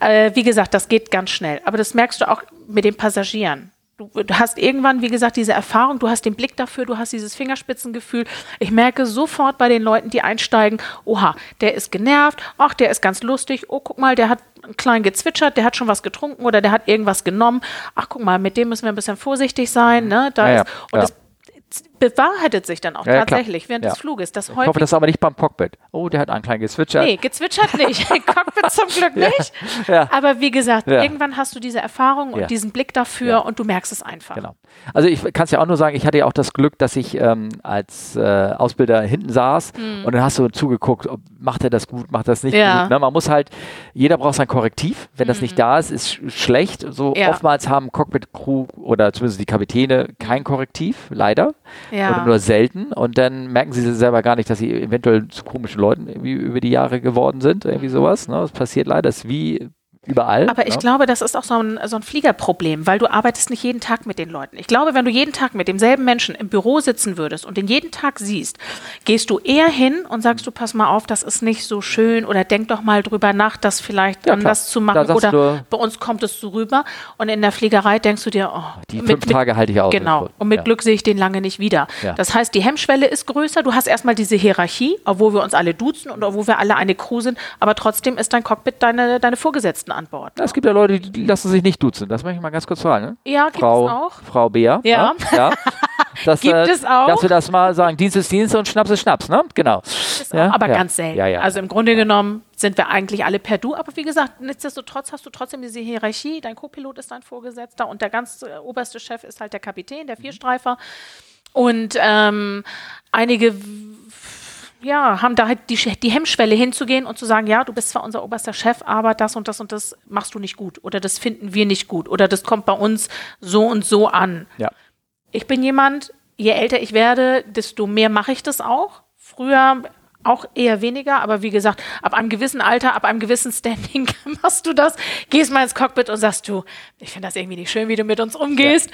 Äh, wie gesagt, das geht ganz schnell. Aber das merkst du auch mit den Passagieren. Du, hast irgendwann, wie gesagt, diese Erfahrung, du hast den Blick dafür, du hast dieses Fingerspitzengefühl. Ich merke sofort bei den Leuten, die einsteigen, oha, der ist genervt, ach, der ist ganz lustig, oh, guck mal, der hat klein gezwitschert, der hat schon was getrunken oder der hat irgendwas genommen. Ach, guck mal, mit dem müssen wir ein bisschen vorsichtig sein. Ne? Da Ja, ist, und ja. es bewahrheitet sich dann auch Ja, ja, klar. tatsächlich während Ja. des Fluges. Das Ich hoffe, das ist aber nicht beim Cockpit. Oh, der hat einen kleinen gezwitschert. Nee, gezwitschert nicht. Cockpit zum Glück nicht. Ja. Aber wie gesagt, irgendwann hast du diese Erfahrung und diesen Blick dafür und du merkst es einfach. Genau. Also ich kann es ja auch nur sagen, ich hatte ja auch das Glück, dass ich ähm, als äh, Ausbilder hinten saß und dann hast du zugeguckt, ob, macht er das gut, macht das nicht Hm. Gut. Ne? Man muss halt, jeder braucht sein Korrektiv. Wenn das nicht da ist, ist sch schlecht. So oftmals haben Cockpit-Crew oder zumindest die Kapitäne kein Korrektiv, leider. Ja. Oder nur selten. Und dann merken sie selber gar nicht, dass sie eventuell zu komischen Leuten irgendwie über die Jahre geworden sind. Irgendwie sowas. Ne? Das passiert leider. Das ist wie überall. Aber ich ja. glaube, das ist auch so ein, so ein Fliegerproblem, weil du arbeitest nicht jeden Tag mit den Leuten. Ich glaube, wenn du jeden Tag mit demselben Menschen im Büro sitzen würdest und den jeden Tag siehst, gehst du eher hin und sagst du, pass mal auf, das ist nicht so schön oder denk doch mal drüber nach, das vielleicht Ja, anders klar. zu machen oder du- bei uns kommt es so rüber und in der Fliegerei denkst du dir, oh, Die mit- fünf mit- Tage halte ich aus. Genau. Und mit Ja. Glück sehe ich den lange nicht wieder. Das heißt, die Hemmschwelle ist größer. Du hast erstmal diese Hierarchie, obwohl wir uns alle duzen und obwohl wir alle eine Crew sind. Aber trotzdem ist dein Cockpit deine, deine Vorgesetzten an Bord. Es gibt ja Leute, die lassen sich nicht duzen. Das möchte ich mal ganz kurz sagen. Ne? Ja, gibt Frau, es auch. Frau Bea. Ja. Ne? ja. Das, Gibt es auch. Dass wir das mal sagen, Dienst ist Dienst und Schnaps ist Schnaps, ne? Genau. Ja, auch, aber ja. ganz selten. Ja. Also im Grunde genommen sind wir eigentlich alle per Du. Aber wie gesagt, nichtsdestotrotz hast du trotzdem diese Hierarchie. Dein Co-Pilot ist dein Vorgesetzter und der ganz äh, oberste Chef ist halt der Kapitän, der Vierstreifer. Und ähm, einige ja, haben da halt die, die Hemmschwelle hinzugehen und zu sagen, ja, du bist zwar unser oberster Chef, aber das und das und das machst du nicht gut oder das finden wir nicht gut oder das kommt bei uns so und so an. Ja. Ich bin jemand, je älter ich werde, desto mehr mache ich das auch. Früher auch eher weniger, aber wie gesagt, ab einem gewissen Alter, ab einem gewissen Standing machst du das, gehst mal ins Cockpit und sagst du, ich finde das irgendwie nicht schön, wie du mit uns umgehst.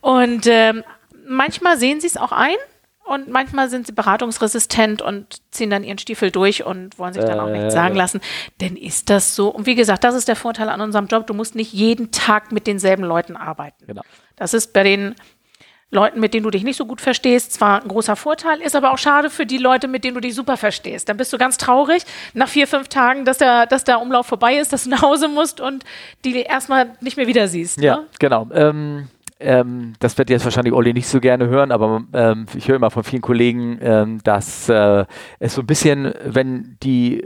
Und ähm, manchmal sehen sie es auch ein und manchmal sind sie beratungsresistent und ziehen dann ihren Stiefel durch und wollen sich dann auch Äh, nichts sagen lassen. Denn ist das so? Und wie gesagt, das ist der Vorteil an unserem Job. Du musst nicht jeden Tag mit denselben Leuten arbeiten. Genau. Das ist bei den Leuten, mit denen du dich nicht so gut verstehst, zwar ein großer Vorteil, ist aber auch schade für die Leute, mit denen du dich super verstehst. Dann bist du ganz traurig nach vier, fünf Tagen, dass der, dass der Umlauf vorbei ist, dass du nach Hause musst und die erstmal nicht mehr wieder siehst. Ja, Ne? genau. Ähm, ähm, das wird jetzt wahrscheinlich Olli nicht so gerne hören, aber ähm, ich höre immer von vielen Kollegen, ähm, dass äh, es so ein bisschen, wenn die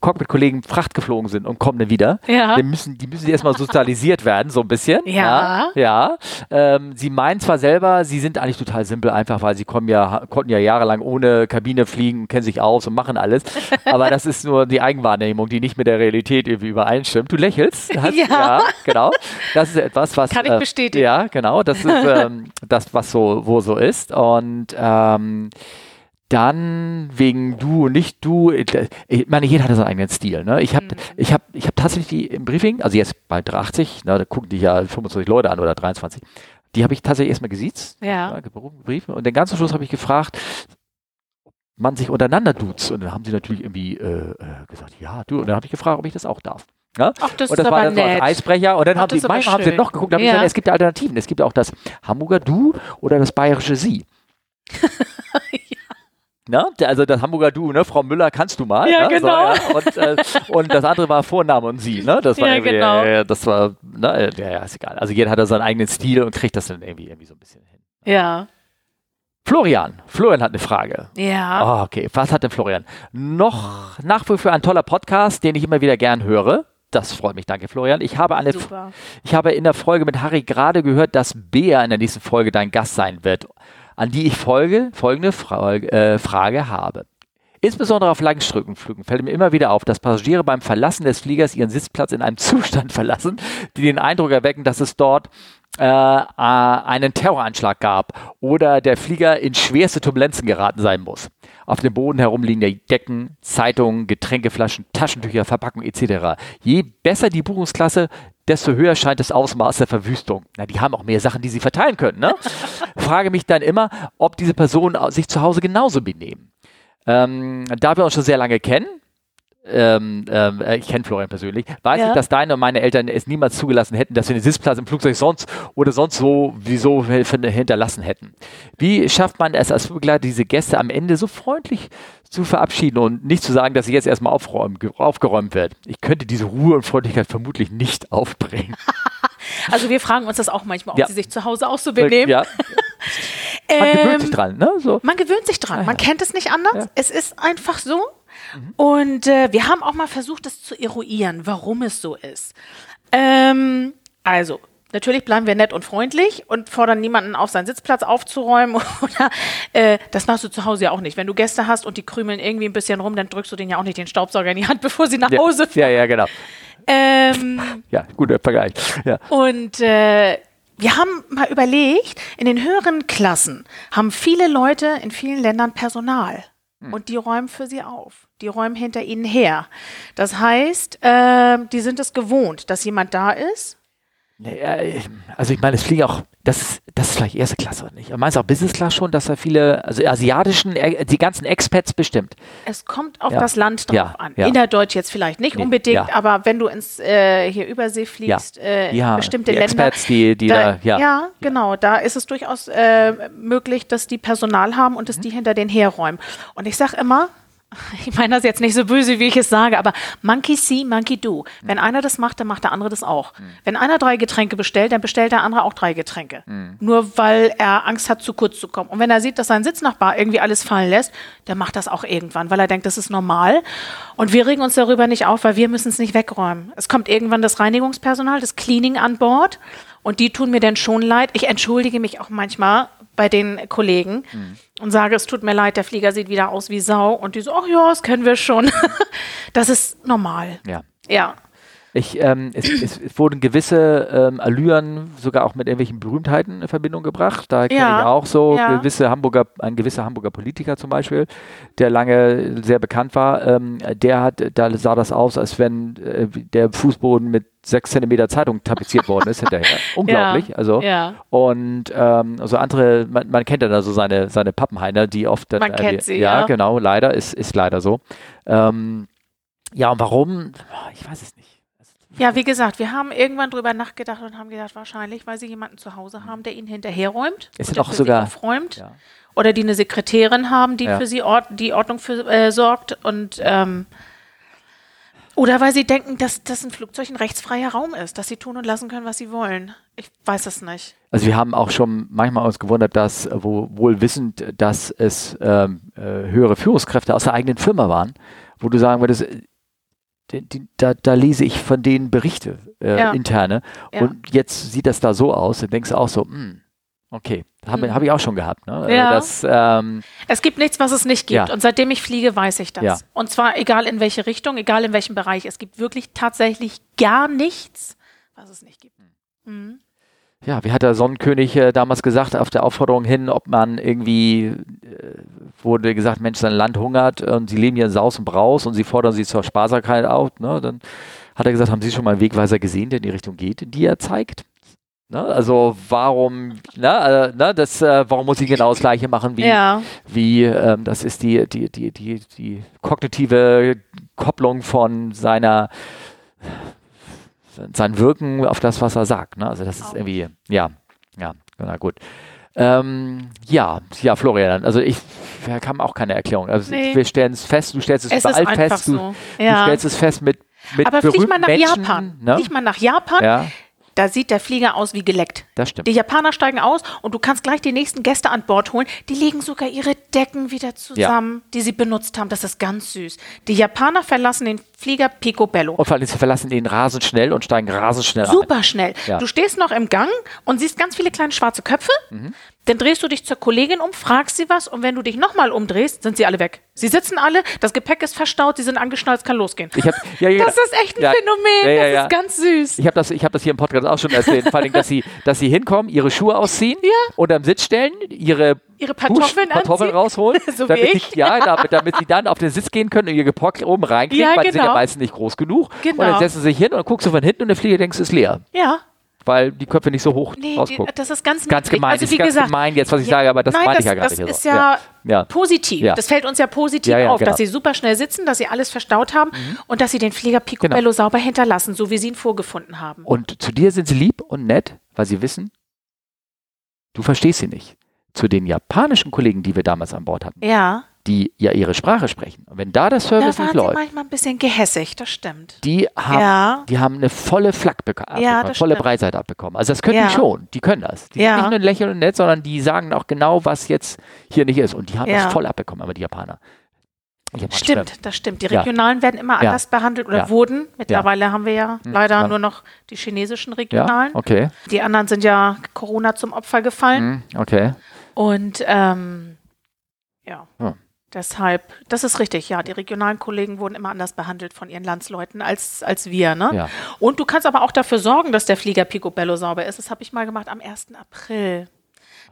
Cockpit-Kollegen Fracht geflogen sind und kommen dann wieder, Ja. dann müssen, die müssen erstmal sozialisiert werden, so ein bisschen. Ja. Ja. ja. Ähm, sie meinen zwar selber, sie sind eigentlich total simpel, einfach weil sie kommen ja, konnten ja jahrelang ohne Kabine fliegen, kennen sich aus und machen alles. Aber das ist nur die Eigenwahrnehmung, die nicht mit der Realität irgendwie übereinstimmt. Du lächelst. Hast, Ja. genau. Das ist etwas, was. Kann ich bestätigen. Ja, genau. Das ist ähm, das, was so, wo so ist. Und ähm, dann wegen du und nicht du, ich meine, jeder hat seinen eigenen Stil. Ne? Ich habe ich hab, ich hab tatsächlich die im Briefing, also jetzt bei 80, ne, da gucken dich ja 25 Leute an oder 23, die habe ich tatsächlich erstmal gesiezt, Ja. ne, gebrieft und den ganzen Schluss habe ich gefragt, ob man sich untereinander duzt. Und dann haben sie natürlich irgendwie äh, äh, gesagt, ja, du. Und dann habe ich gefragt, ob ich das auch darf. Ja? Ach, das und das war dann so als. Eisbrecher. Und dann Ach, haben manchmal haben sie noch geguckt, da habe ich Ja. gesagt, es gibt ja Alternativen. Es gibt auch das Hamburger Du oder das bayerische Sie. Ne? Der- Also das Hamburger Du, ne? Frau Müller, kannst du mal. Ja, ne? genau. So, ja. Und, äh, und das andere war Vorname und Sie. Ne? Das war Ja, genau. äh, das war, ne? ja, ja, ist egal. Also jeder hat da seinen eigenen Stil und kriegt das dann irgendwie, irgendwie so ein bisschen hin. Ja. Florian, Florian hat eine Frage. Ja. Ah, okay. Was hat denn Florian? Noch nach wie vor ein toller Podcast, den ich immer wieder gern höre. Das freut mich, danke Florian. Ich habe, eine, Super. ich habe in der Folge mit Harry gerade gehört, dass Bea in der nächsten Folge dein Gast sein wird, an die ich folge, folgende Frage, äh, Frage habe. Insbesondere auf Langstreckenflügen fällt mir immer wieder auf, dass Passagiere beim Verlassen des Fliegers ihren Sitzplatz in einem Zustand verlassen, die den Eindruck erwecken, dass es dort äh, äh, einen Terroranschlag gab oder der Flieger in schwerste Turbulenzen geraten sein muss. Auf dem Boden herumliegende Decken, Zeitungen, Getränkeflaschen, Taschentücher, Verpackungen etc. Je besser die Buchungsklasse, desto höher scheint das Ausmaß der Verwüstung. Na, die haben auch mehr Sachen, die sie verteilen können. Ne? Frage mich dann immer, ob diese Personen sich zu Hause genauso benehmen. Ähm, da wir uns schon sehr lange kennen, ähm, ähm, äh, ich kenne Florian persönlich, weiß Ja. ich, dass deine und meine Eltern es niemals zugelassen hätten, dass wir den Sitzplatz im Flugzeug sonst oder sonst so wieso hinterlassen hätten. Wie schafft man es als Flugbegleiter, diese Gäste am Ende so freundlich zu verabschieden und nicht zu sagen, dass sie jetzt erstmal aufräumen, aufgeräumt wird? Ich könnte diese Ruhe und Freundlichkeit vermutlich nicht aufbringen. Also wir fragen uns das auch manchmal, ob Ja. sie sich zu Hause auch so benehmen. Ja, man gewöhnt Ähm, sich dran, ne? So. Man gewöhnt sich dran. Man kennt es nicht anders. Ja. Es ist einfach so. Und äh, wir haben auch mal versucht, das zu eruieren, warum es so ist. Ähm, also, natürlich bleiben wir nett und freundlich und fordern niemanden auf, seinen Sitzplatz aufzuräumen. Oder äh, das machst du zu Hause ja auch nicht. Wenn du Gäste hast und die krümeln irgendwie ein bisschen rum, dann drückst du denen ja auch nicht den Staubsauger in die Hand, bevor sie nach Ja, Hause fahren. ja, ja, genau. Ähm, Ja, guter Vergleich. Ja. und äh, wir haben mal überlegt, in den höheren Klassen haben viele Leute in vielen Ländern Personal. und die räumen für sie auf. Die räumen hinter ihnen her. Das heißt, äh, die sind es gewohnt, dass jemand da ist. Nee, also ich meine, es fliegen auch, das ist, das ist vielleicht erste Klasse, nicht? Aber meinst du auch Business Class schon, dass da viele, also asiatischen, äh, die ganzen Expats bestimmt? Es kommt auf Ja. das Land drauf Ja, an. ja. Innerdeutsch jetzt vielleicht nicht Nee, unbedingt, aber wenn du ins äh, hier Übersee fliegst, äh, bestimmte die Länder. Expats, die, die da, ja. genau. Da ist es durchaus äh, möglich, dass die Personal haben und dass Mhm. die hinter den herräumen. Und ich sage immer, ich meine das jetzt nicht so böse, wie ich es sage, aber Monkey see, Monkey do. Mhm. Wenn einer das macht, dann macht der andere das auch. Wenn einer drei Getränke bestellt, dann bestellt der andere auch drei Getränke. Mhm. Nur weil er Angst hat, zu kurz zu kommen. Und wenn er sieht, dass sein Sitznachbar irgendwie alles fallen lässt, der macht das auch irgendwann, weil er denkt, das ist normal. Und wir regen uns darüber nicht auf, weil wir müssen es nicht wegräumen. Es kommt irgendwann das Reinigungspersonal, das Cleaning an Bord. Und die tun mir dann schon leid. Ich entschuldige mich auch manchmal bei den Kollegen und sage, es tut mir leid, der Flieger sieht wieder aus wie Sau. Und die so, ach ja, das kennen wir schon. das ist normal. ja. Ja. Ich, ähm, es, es, es wurden gewisse ähm, Allüren sogar auch mit irgendwelchen Berühmtheiten in Verbindung gebracht. Da kenne Ja, ich auch so ja. gewisse Hamburger, ein gewisser Hamburger Politiker zum Beispiel, der lange sehr bekannt war. Ähm, der hat, da sah das aus, als wenn äh, der Fußboden mit sechs Zentimeter Zeitung tapeziert worden ist hinterher. Unglaublich. Also Ja. und ähm, also andere, man, man kennt ja da so seine, seine Pappenheiner, die oft dann, Man kennt die- sie, ja, ja. genau, leider, ist, ist leider so. Ähm, ja, und warum? Ich weiß es nicht. Ja, wie gesagt, wir haben irgendwann drüber nachgedacht und haben gedacht, wahrscheinlich, weil sie jemanden zu Hause haben, der ihnen hinterherräumt. Der auch sogar- aufräumt. Ja. Oder die eine Sekretärin haben, die Ja. für sie Ord die Ordnung für, äh, sorgt. Und ähm, oder weil sie denken, dass, dass ein Flugzeug ein rechtsfreier Raum ist, dass sie tun und lassen können, was sie wollen. Ich weiß es nicht. Also wir haben auch schon manchmal uns gewundert, dass, wo, wohl wissend, dass es ähm, äh, höhere Führungskräfte aus der eigenen Firma waren, wo du sagen würdest, die, die, da, da lese ich von denen Berichte, äh, Ja. interne, Ja. und jetzt sieht das da so aus, dann denkst du auch so, hm, okay, habe Mhm. hab ich auch schon gehabt. Ne? Äh, Ja. Das, ähm, Es gibt nichts, was es nicht gibt. Ja. Und seitdem ich fliege, weiß ich das. Ja. Und zwar egal in welche Richtung, egal in welchem Bereich. Es gibt wirklich tatsächlich gar nichts, was es nicht gibt. Mhm. Ja, wie hat der Sonnenkönig äh, damals gesagt, auf der Aufforderung hin, ob man irgendwie, äh, wurde gesagt, Mensch, sein Land hungert und sie leben hier in Saus und Braus und sie fordern sie zur Sparsamkeit auf. Ne? Dann hat er gesagt, haben Sie schon mal einen Wegweiser gesehen, der in die Richtung geht, die er zeigt? Ne? Also warum, ne, äh, ne, das, äh, warum muss ich genau das Gleiche machen wie, Ja. wie ähm, das ist die, die, die, die, die kognitive Kopplung von seiner sein Wirken auf das, was er sagt. Ne? Also das ist irgendwie, ja, ja, na gut. Ähm, ja, ja, Florian, also ich, wir haben auch keine Erklärung. Also Nee. wir stellen es fest, du stellst es, Es überall fest, du, so. du Ja. stellst es fest mit, mit Aber flieg mal nach Menschen. Japan. Ne? Flieg mal nach Japan. Ja, Da sieht der Flieger aus wie geleckt. das stimmt. Die Japaner steigen aus und du kannst gleich die nächsten Gäste an Bord holen. Die legen sogar ihre Decken wieder zusammen, die sie benutzt haben. Das ist ganz süß. Die Japaner verlassen den Flieger picobello. Und vor allem, sie verlassen ihn rasend schnell und steigen rasend schnell ein. Super schnell. Ja. Du stehst noch im Gang und siehst ganz viele kleine schwarze Köpfe. Mhm. Dann drehst du dich zur Kollegin um, fragst sie was und wenn du dich nochmal umdrehst, sind sie alle weg. Sie sitzen alle, das Gepäck ist verstaut, sie sind angeschnallt, es kann losgehen. Hab, ja, ja, das ist echt ein ja, Phänomen, das ist ganz süß. Ich habe das, ich hab das hier im Podcast auch schon erzählt, vor allem, dass sie, dass sie hinkommen, ihre Schuhe ausziehen Ja. und am Sitz stellen, ihre Ihre Kartoffeln anziehen. rausholen, So damit, ich. ja, damit, damit sie dann auf den Sitz gehen können und ihr Gepäck oben reinkriegen, Ja, weil sie sind ja genau. meistens nicht groß genug. Und Genau. dann setzen sie sich hin und dann guckst du von hinten und der Flieger denkst, es ist leer, Ja, weil die Köpfe nicht so hoch nee, rausgucken. das ist ganz Ganz gemein, Also ist wie ganz gesagt, gemein jetzt, was ich ja, sage, aber das nein, meine ich das, ja gar das nicht. ist so. ja, ja. positiv. Ja. Das fällt uns ja positiv auf, genau. dass sie super schnell sitzen, dass sie alles verstaut haben und dass sie den Flieger picobello Genau. sauber hinterlassen, so wie sie ihn vorgefunden haben. Und zu dir sind sie lieb und nett, weil sie wissen, du verstehst sie nicht. Zu den japanischen Kollegen, die wir damals an Bord hatten, Ja, die ja ihre Sprache sprechen. Und wenn da das da Service waren nicht läuft, manchmal ein bisschen gehässig, das stimmt. die haben, Ja. die haben eine volle Flak abbekommen, das volle stimmt. Breitseite abbekommen. Also das können Ja. die schon, die können das. Die Ja. sind nicht nur lächeln und nett, sondern die sagen auch genau, was jetzt hier nicht ist. Und die haben Ja. das voll abbekommen, aber die Japaner. Die Japaner Stimmt, das stimmt. Die Ja. Regionalen werden immer Ja. anders behandelt oder Ja. wurden. Mittlerweile haben wir ja leider ja. nur noch die chinesischen Ja, Regionalen. okay. Die anderen sind ja Corona zum Opfer gefallen. Hm, okay. Und ähm, ja. Ja. Deshalb, das ist richtig, ja. Die regionalen Kollegen wurden immer anders behandelt von ihren Landsleuten als, als wir. Ne? Ja. Und du kannst aber auch dafür sorgen, dass der Flieger Picobello sauber ist. Das habe ich mal gemacht am 1. April.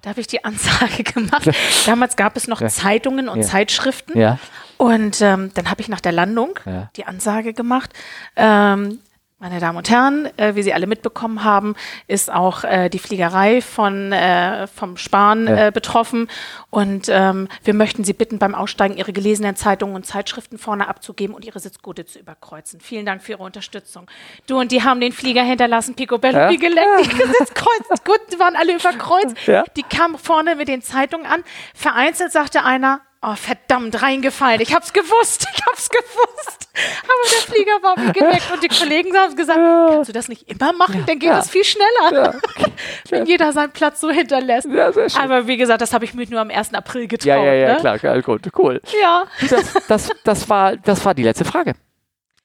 Da habe ich die Ansage gemacht. Damals gab es noch Ja. Zeitungen und Ja. Zeitschriften. Ja. Und ähm, dann habe ich nach der Landung die Ansage gemacht. Ähm, meine Damen und Herren, äh, wie Sie alle mitbekommen haben, ist auch äh, die Fliegerei von, äh, vom Spahn Ja. äh, betroffen. Und ähm, wir möchten Sie bitten, beim Aussteigen Ihre gelesenen Zeitungen und Zeitschriften vorne abzugeben und Ihre Sitzgurte zu überkreuzen. Vielen Dank für Ihre Unterstützung. Du und die haben den Flieger hinterlassen, Picobello, Ja? wie geleckt. Die Sitzkreuze waren alle überkreuzt. Ja. Die kamen vorne mit den Zeitungen an. Vereinzelt sagte einer, oh verdammt, reingefallen. Ich hab's gewusst, ich hab's gewusst. Aber der Flieger war wie geleckt und die Kollegen haben gesagt, kannst du das nicht immer machen? Dann geht Ja. das viel schneller. Ja. Wenn jeder seinen Platz so hinterlässt. Ja. Aber wie gesagt, das habe ich mir nur am 1. April getraut. Ja, ja, ja, ne? klar, klar, gut, cool. Ja. Das, das, das, war, das war die letzte Frage.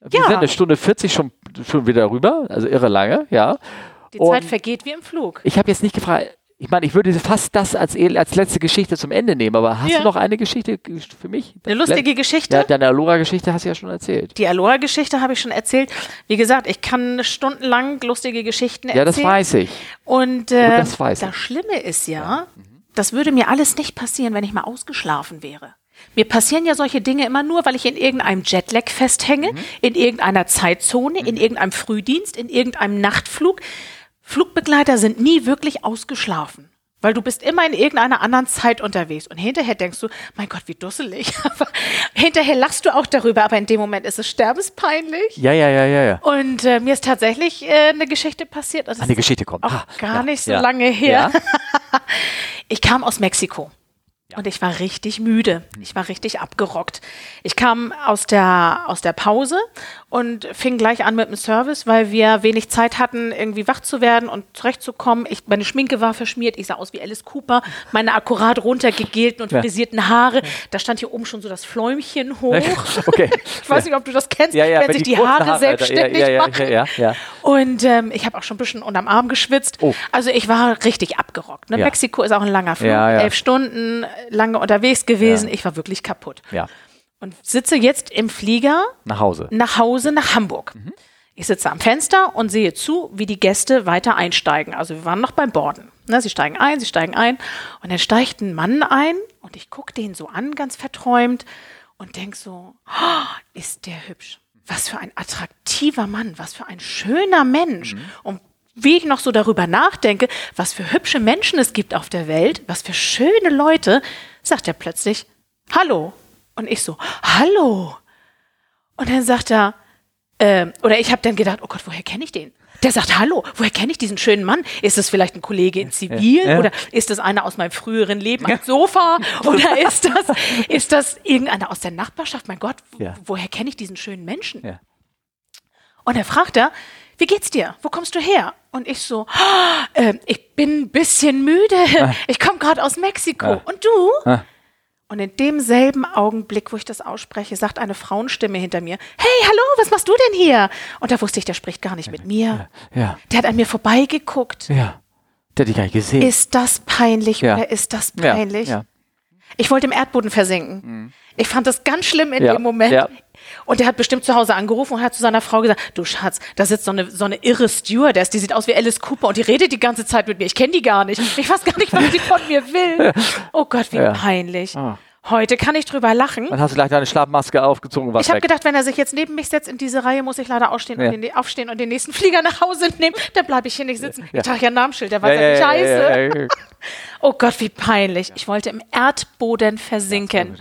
Wir Ja. sind eine Stunde 40 schon, schon wieder rüber, also irre lange, ja. Die Und Zeit vergeht wie im Flug. ich habe jetzt nicht gefragt, ich meine, ich würde fast das als, als letzte Geschichte zum Ende nehmen, aber hast Ja. du noch eine Geschichte für mich? Eine lustige Geschichte. Ja, deine Alora-Geschichte hast du ja schon erzählt. Die Aloha-Geschichte habe ich schon erzählt. Wie gesagt, ich kann stundenlang lustige Geschichten Ja, das erzählen. weiß ich. Und äh, das weiß ich. Schlimme ist ja, das würde mir alles nicht passieren, wenn ich mal ausgeschlafen wäre. Mir passieren ja solche Dinge immer nur, weil ich in irgendeinem Jetlag festhänge, Mhm. in irgendeiner Zeitzone, in irgendeinem Frühdienst, in irgendeinem Nachtflug. Flugbegleiter sind nie wirklich ausgeschlafen. Weil du bist immer in irgendeiner anderen Zeit unterwegs. Und hinterher denkst du, mein Gott, wie dusselig. Aber hinterher lachst du auch darüber, aber in dem Moment ist es sterbenspeinlich. Ja, ja, ja, ja, ja. Und äh, mir ist tatsächlich äh, eine Geschichte passiert. Das Eine Geschichte kommt. auch Ah, gar ja, nicht so ja. lange her. Ich kam aus Mexiko. Und ich war richtig müde. Ich war richtig abgerockt. Ich kam aus der, aus der Pause und fing gleich an mit dem Service, weil wir wenig Zeit hatten, irgendwie wach zu werden und zurechtzukommen. Ich, meine Schminke war verschmiert. Ich sah aus wie Alice Cooper. Meine akkurat runtergegelten und frisierten Haare. Da stand hier oben schon so das Fläumchen hoch. Okay. Ich weiß nicht, ob du das kennst, Ja, ja, wenn sich die die Haare Haare- selbstständig ja, machen. Und ähm, ich habe auch schon ein bisschen unterm Arm geschwitzt. Oh. Also ich war richtig abgerockt. Ne? Mexiko ist auch ein langer Flug, elf Stunden, lange unterwegs gewesen. Ich war wirklich kaputt. ja, Und sitze jetzt im Flieger nach Hause. nach Hause nach Hamburg. Mhm. Ich sitze am Fenster und sehe zu, wie die Gäste weiter einsteigen. Also wir waren noch beim Borden. Ne, sie steigen ein, sie steigen ein. Und dann steigt ein Mann ein und ich gucke den so an, ganz verträumt und denk so, "Oh, ist der hübsch. Was für ein attraktiver Mann, was für ein schöner Mensch. Und wie ich noch so darüber nachdenke, was für hübsche Menschen es gibt auf der Welt, was für schöne Leute, sagt er plötzlich, Hallo. Und ich so, Hallo. Und dann sagt er, ähm, oder ich habe dann gedacht, oh Gott, woher kenne ich den? Der sagt, hallo, woher kenne ich diesen schönen Mann? Ist es vielleicht ein Kollege in Zivil Ja. oder ist es einer aus meinem früheren Leben am Sofa oder ist das, ist das irgendeiner aus der Nachbarschaft? Mein Gott, wo- Ja. woher kenne ich diesen schönen Menschen? Ja. Und dann fragt er, wie geht's dir? Wo kommst du her? Und ich so, "Ah, ähm, ich bin ein bisschen müde. Ich komme gerade aus Mexiko. Ah. Und du? Ah. Und in demselben Augenblick, wo ich das ausspreche, sagt eine Frauenstimme hinter mir, hey, hallo, was machst du denn hier? Und da wusste ich, der spricht gar nicht mit mir. Ja, Der hat an mir vorbeigeguckt. ja. Der hat dich gar nicht gesehen. Ist das peinlich Ja. oder ist das ja, peinlich? Ja. Ich wollte im Erdboden versinken. Ich fand das ganz schlimm in Ja, dem Moment. ja. Und der hat bestimmt zu Hause angerufen und hat zu seiner Frau gesagt, du Schatz, da sitzt so eine, so eine irre Stewardess, die sieht aus wie Alice Cooper und die redet die ganze Zeit mit mir. Ich kenne die gar nicht. Ich weiß gar nicht, was sie von mir will. Oh Gott, wie Ja. peinlich. Ah. Heute kann ich drüber lachen. Dann hast du gleich deine Schlafmaske aufgezogen und Ich habe gedacht, wenn er sich jetzt neben mich setzt in diese Reihe, muss ich leider aufstehen, Ja. und den, aufstehen und den nächsten Flieger nach Hause nehmen. Dann bleibe ich hier nicht sitzen. Ja. Ich trage ja ein Namensschild, der weiß ja, ja, wie ja, ich heiße. ja, ja, ja. Oh Gott, wie peinlich. Ich wollte im Erdboden versinken.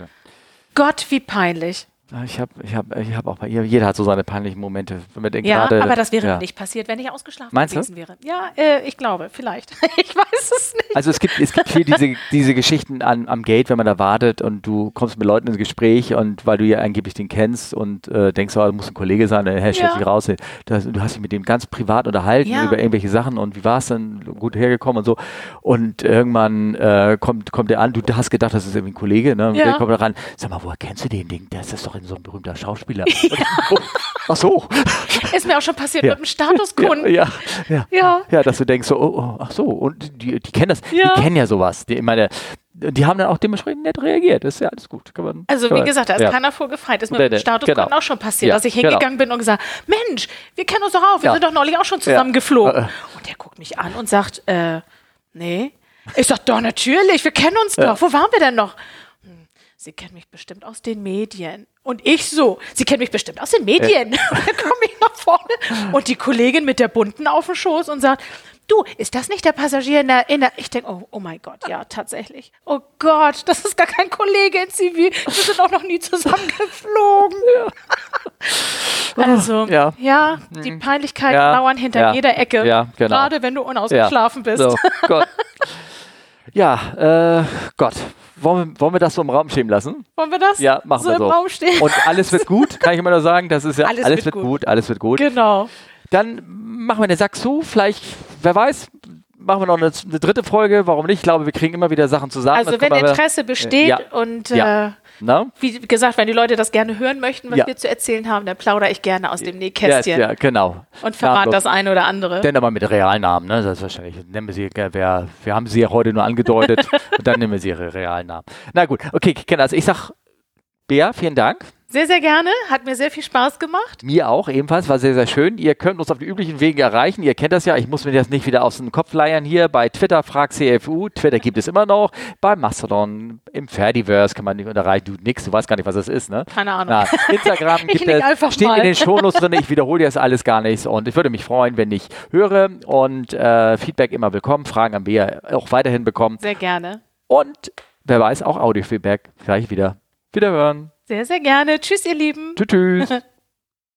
Gott, wie peinlich. Ah, Ich habe ich hab, ich hab auch bei ihr, jeder hat so seine peinlichen Momente. Denkt, Ja, gerade, aber das wäre ja. nicht passiert, wenn ich ausgeschlafen Meinst du? gewesen wäre. Ja, äh, ich glaube, vielleicht. ich weiß es nicht. Also es gibt, es gibt viel diese, diese Geschichten an, am Gate, wenn man da wartet und du kommst mit Leuten ins Gespräch und weil du ja angeblich den kennst und äh, denkst, oh, das muss ein Kollege sein, der stellt Ja. sich raus. Du hast, du hast dich mit dem ganz privat unterhalten Ja. über irgendwelche Sachen und wie war es denn, gut hergekommen und so. Und irgendwann äh, kommt, kommt der an, du hast gedacht, das ist irgendwie ein Kollege, ne? Und Ja. der kommt da ran, sag mal, woher kennst du den Ding? Der ist das doch so ein berühmter Schauspieler. Oh, ach so. Ist mir auch schon passiert Ja. mit einem Statuskunden. Ja, ja, Ja. ja, dass du denkst, so, oh, oh, ach so, und die, die kennen das, Ja. die kennen ja sowas. Die, ich meine, die haben dann auch dementsprechend nett reagiert. Das ist ja alles gut. Man, Also wie gesagt, da ist ja. keiner vorgefeit. Ist mir mit dem Statuskunden genau. auch schon passiert, Ja, dass ich genau. hingegangen bin und gesagt, Mensch, wir kennen uns doch auch, wir Ja. sind doch neulich auch schon zusammen Ja. geflogen. Äh, äh. Und der guckt mich an und sagt, äh, nee. Ich sag, doch, natürlich, wir kennen uns doch. Wo waren wir denn noch? Hm, Sie kennen mich bestimmt aus den Medien. Und ich so, Sie kennen mich bestimmt aus den Medien. Und dann komme ich nach vorne und die Kollegin mit der bunten auf dem Schoß und sagt, du, ist das nicht der Passagier in der, in der ich denke, oh, oh mein Gott, ja, tatsächlich. Oh Gott, das ist gar kein Kollege in Zivil. Wir sind auch noch nie zusammengeflogen. Also, Ja. ja, die Peinlichkeiten Ja, lauern hinter ja, jeder Ecke. ja, genau. Gerade wenn du unausgeschlafen bist. So, Gott. Ja, äh, Gott. Wollen wir, wollen wir das so im Raum stehen lassen? Wollen wir das Ja, machen so wir im so. Raum stehen? Und alles wird gut, kann ich immer nur sagen. Das ist ja Alles alles, wird gut. gut. alles wird gut. genau. Dann machen wir den Sack zu. Vielleicht, wer weiß, machen wir noch eine, eine dritte Folge. Warum nicht? Ich glaube, wir kriegen immer wieder Sachen zusammen. Also Das wenn Interesse besteht ja. und Ja. Na? wie gesagt, wenn die Leute das gerne hören möchten, was Ja. wir zu erzählen haben, dann plaudere ich gerne aus dem Ja, Nähkästchen ja, genau. und verrate Ja, das eine oder andere. Denn aber mit Realnamen, ne? Selbstverständlich. Nennen wir sie, äh, wer, wir haben sie ja heute nur angedeutet und dann nehmen wir sie ihre Realnamen. Na gut, okay, Kinder, also ich sag, Bea, vielen Dank. Sehr, sehr gerne. Hat mir sehr viel Spaß gemacht. Mir auch ebenfalls, war sehr, sehr schön. Ihr könnt uns auf den üblichen Wegen erreichen. Ihr kennt das ja. Ich muss mir das nicht wieder aus dem Kopf leiern hier. Bei Twitter frag CFU. Twitter gibt es immer noch. Bei Mastodon, im Ferdiverse kann man nicht erreichen. Du nix, du weißt gar nicht, was das ist, ne? Keine Ahnung. Na, Instagram Ich gibt es, einfach steht mal. in den Shownotes drin. Ich wiederhole jetzt alles gar nicht. Und ich würde mich freuen, wenn ich höre und äh, Feedback immer willkommen. Fragen an Bea auch weiterhin bekommen. Sehr gerne. Und wer weiß, auch Audiofeedback gleich wieder. Wiederhören. Sehr, sehr gerne. Tschüss, ihr Lieben. Tschüss. tschüss.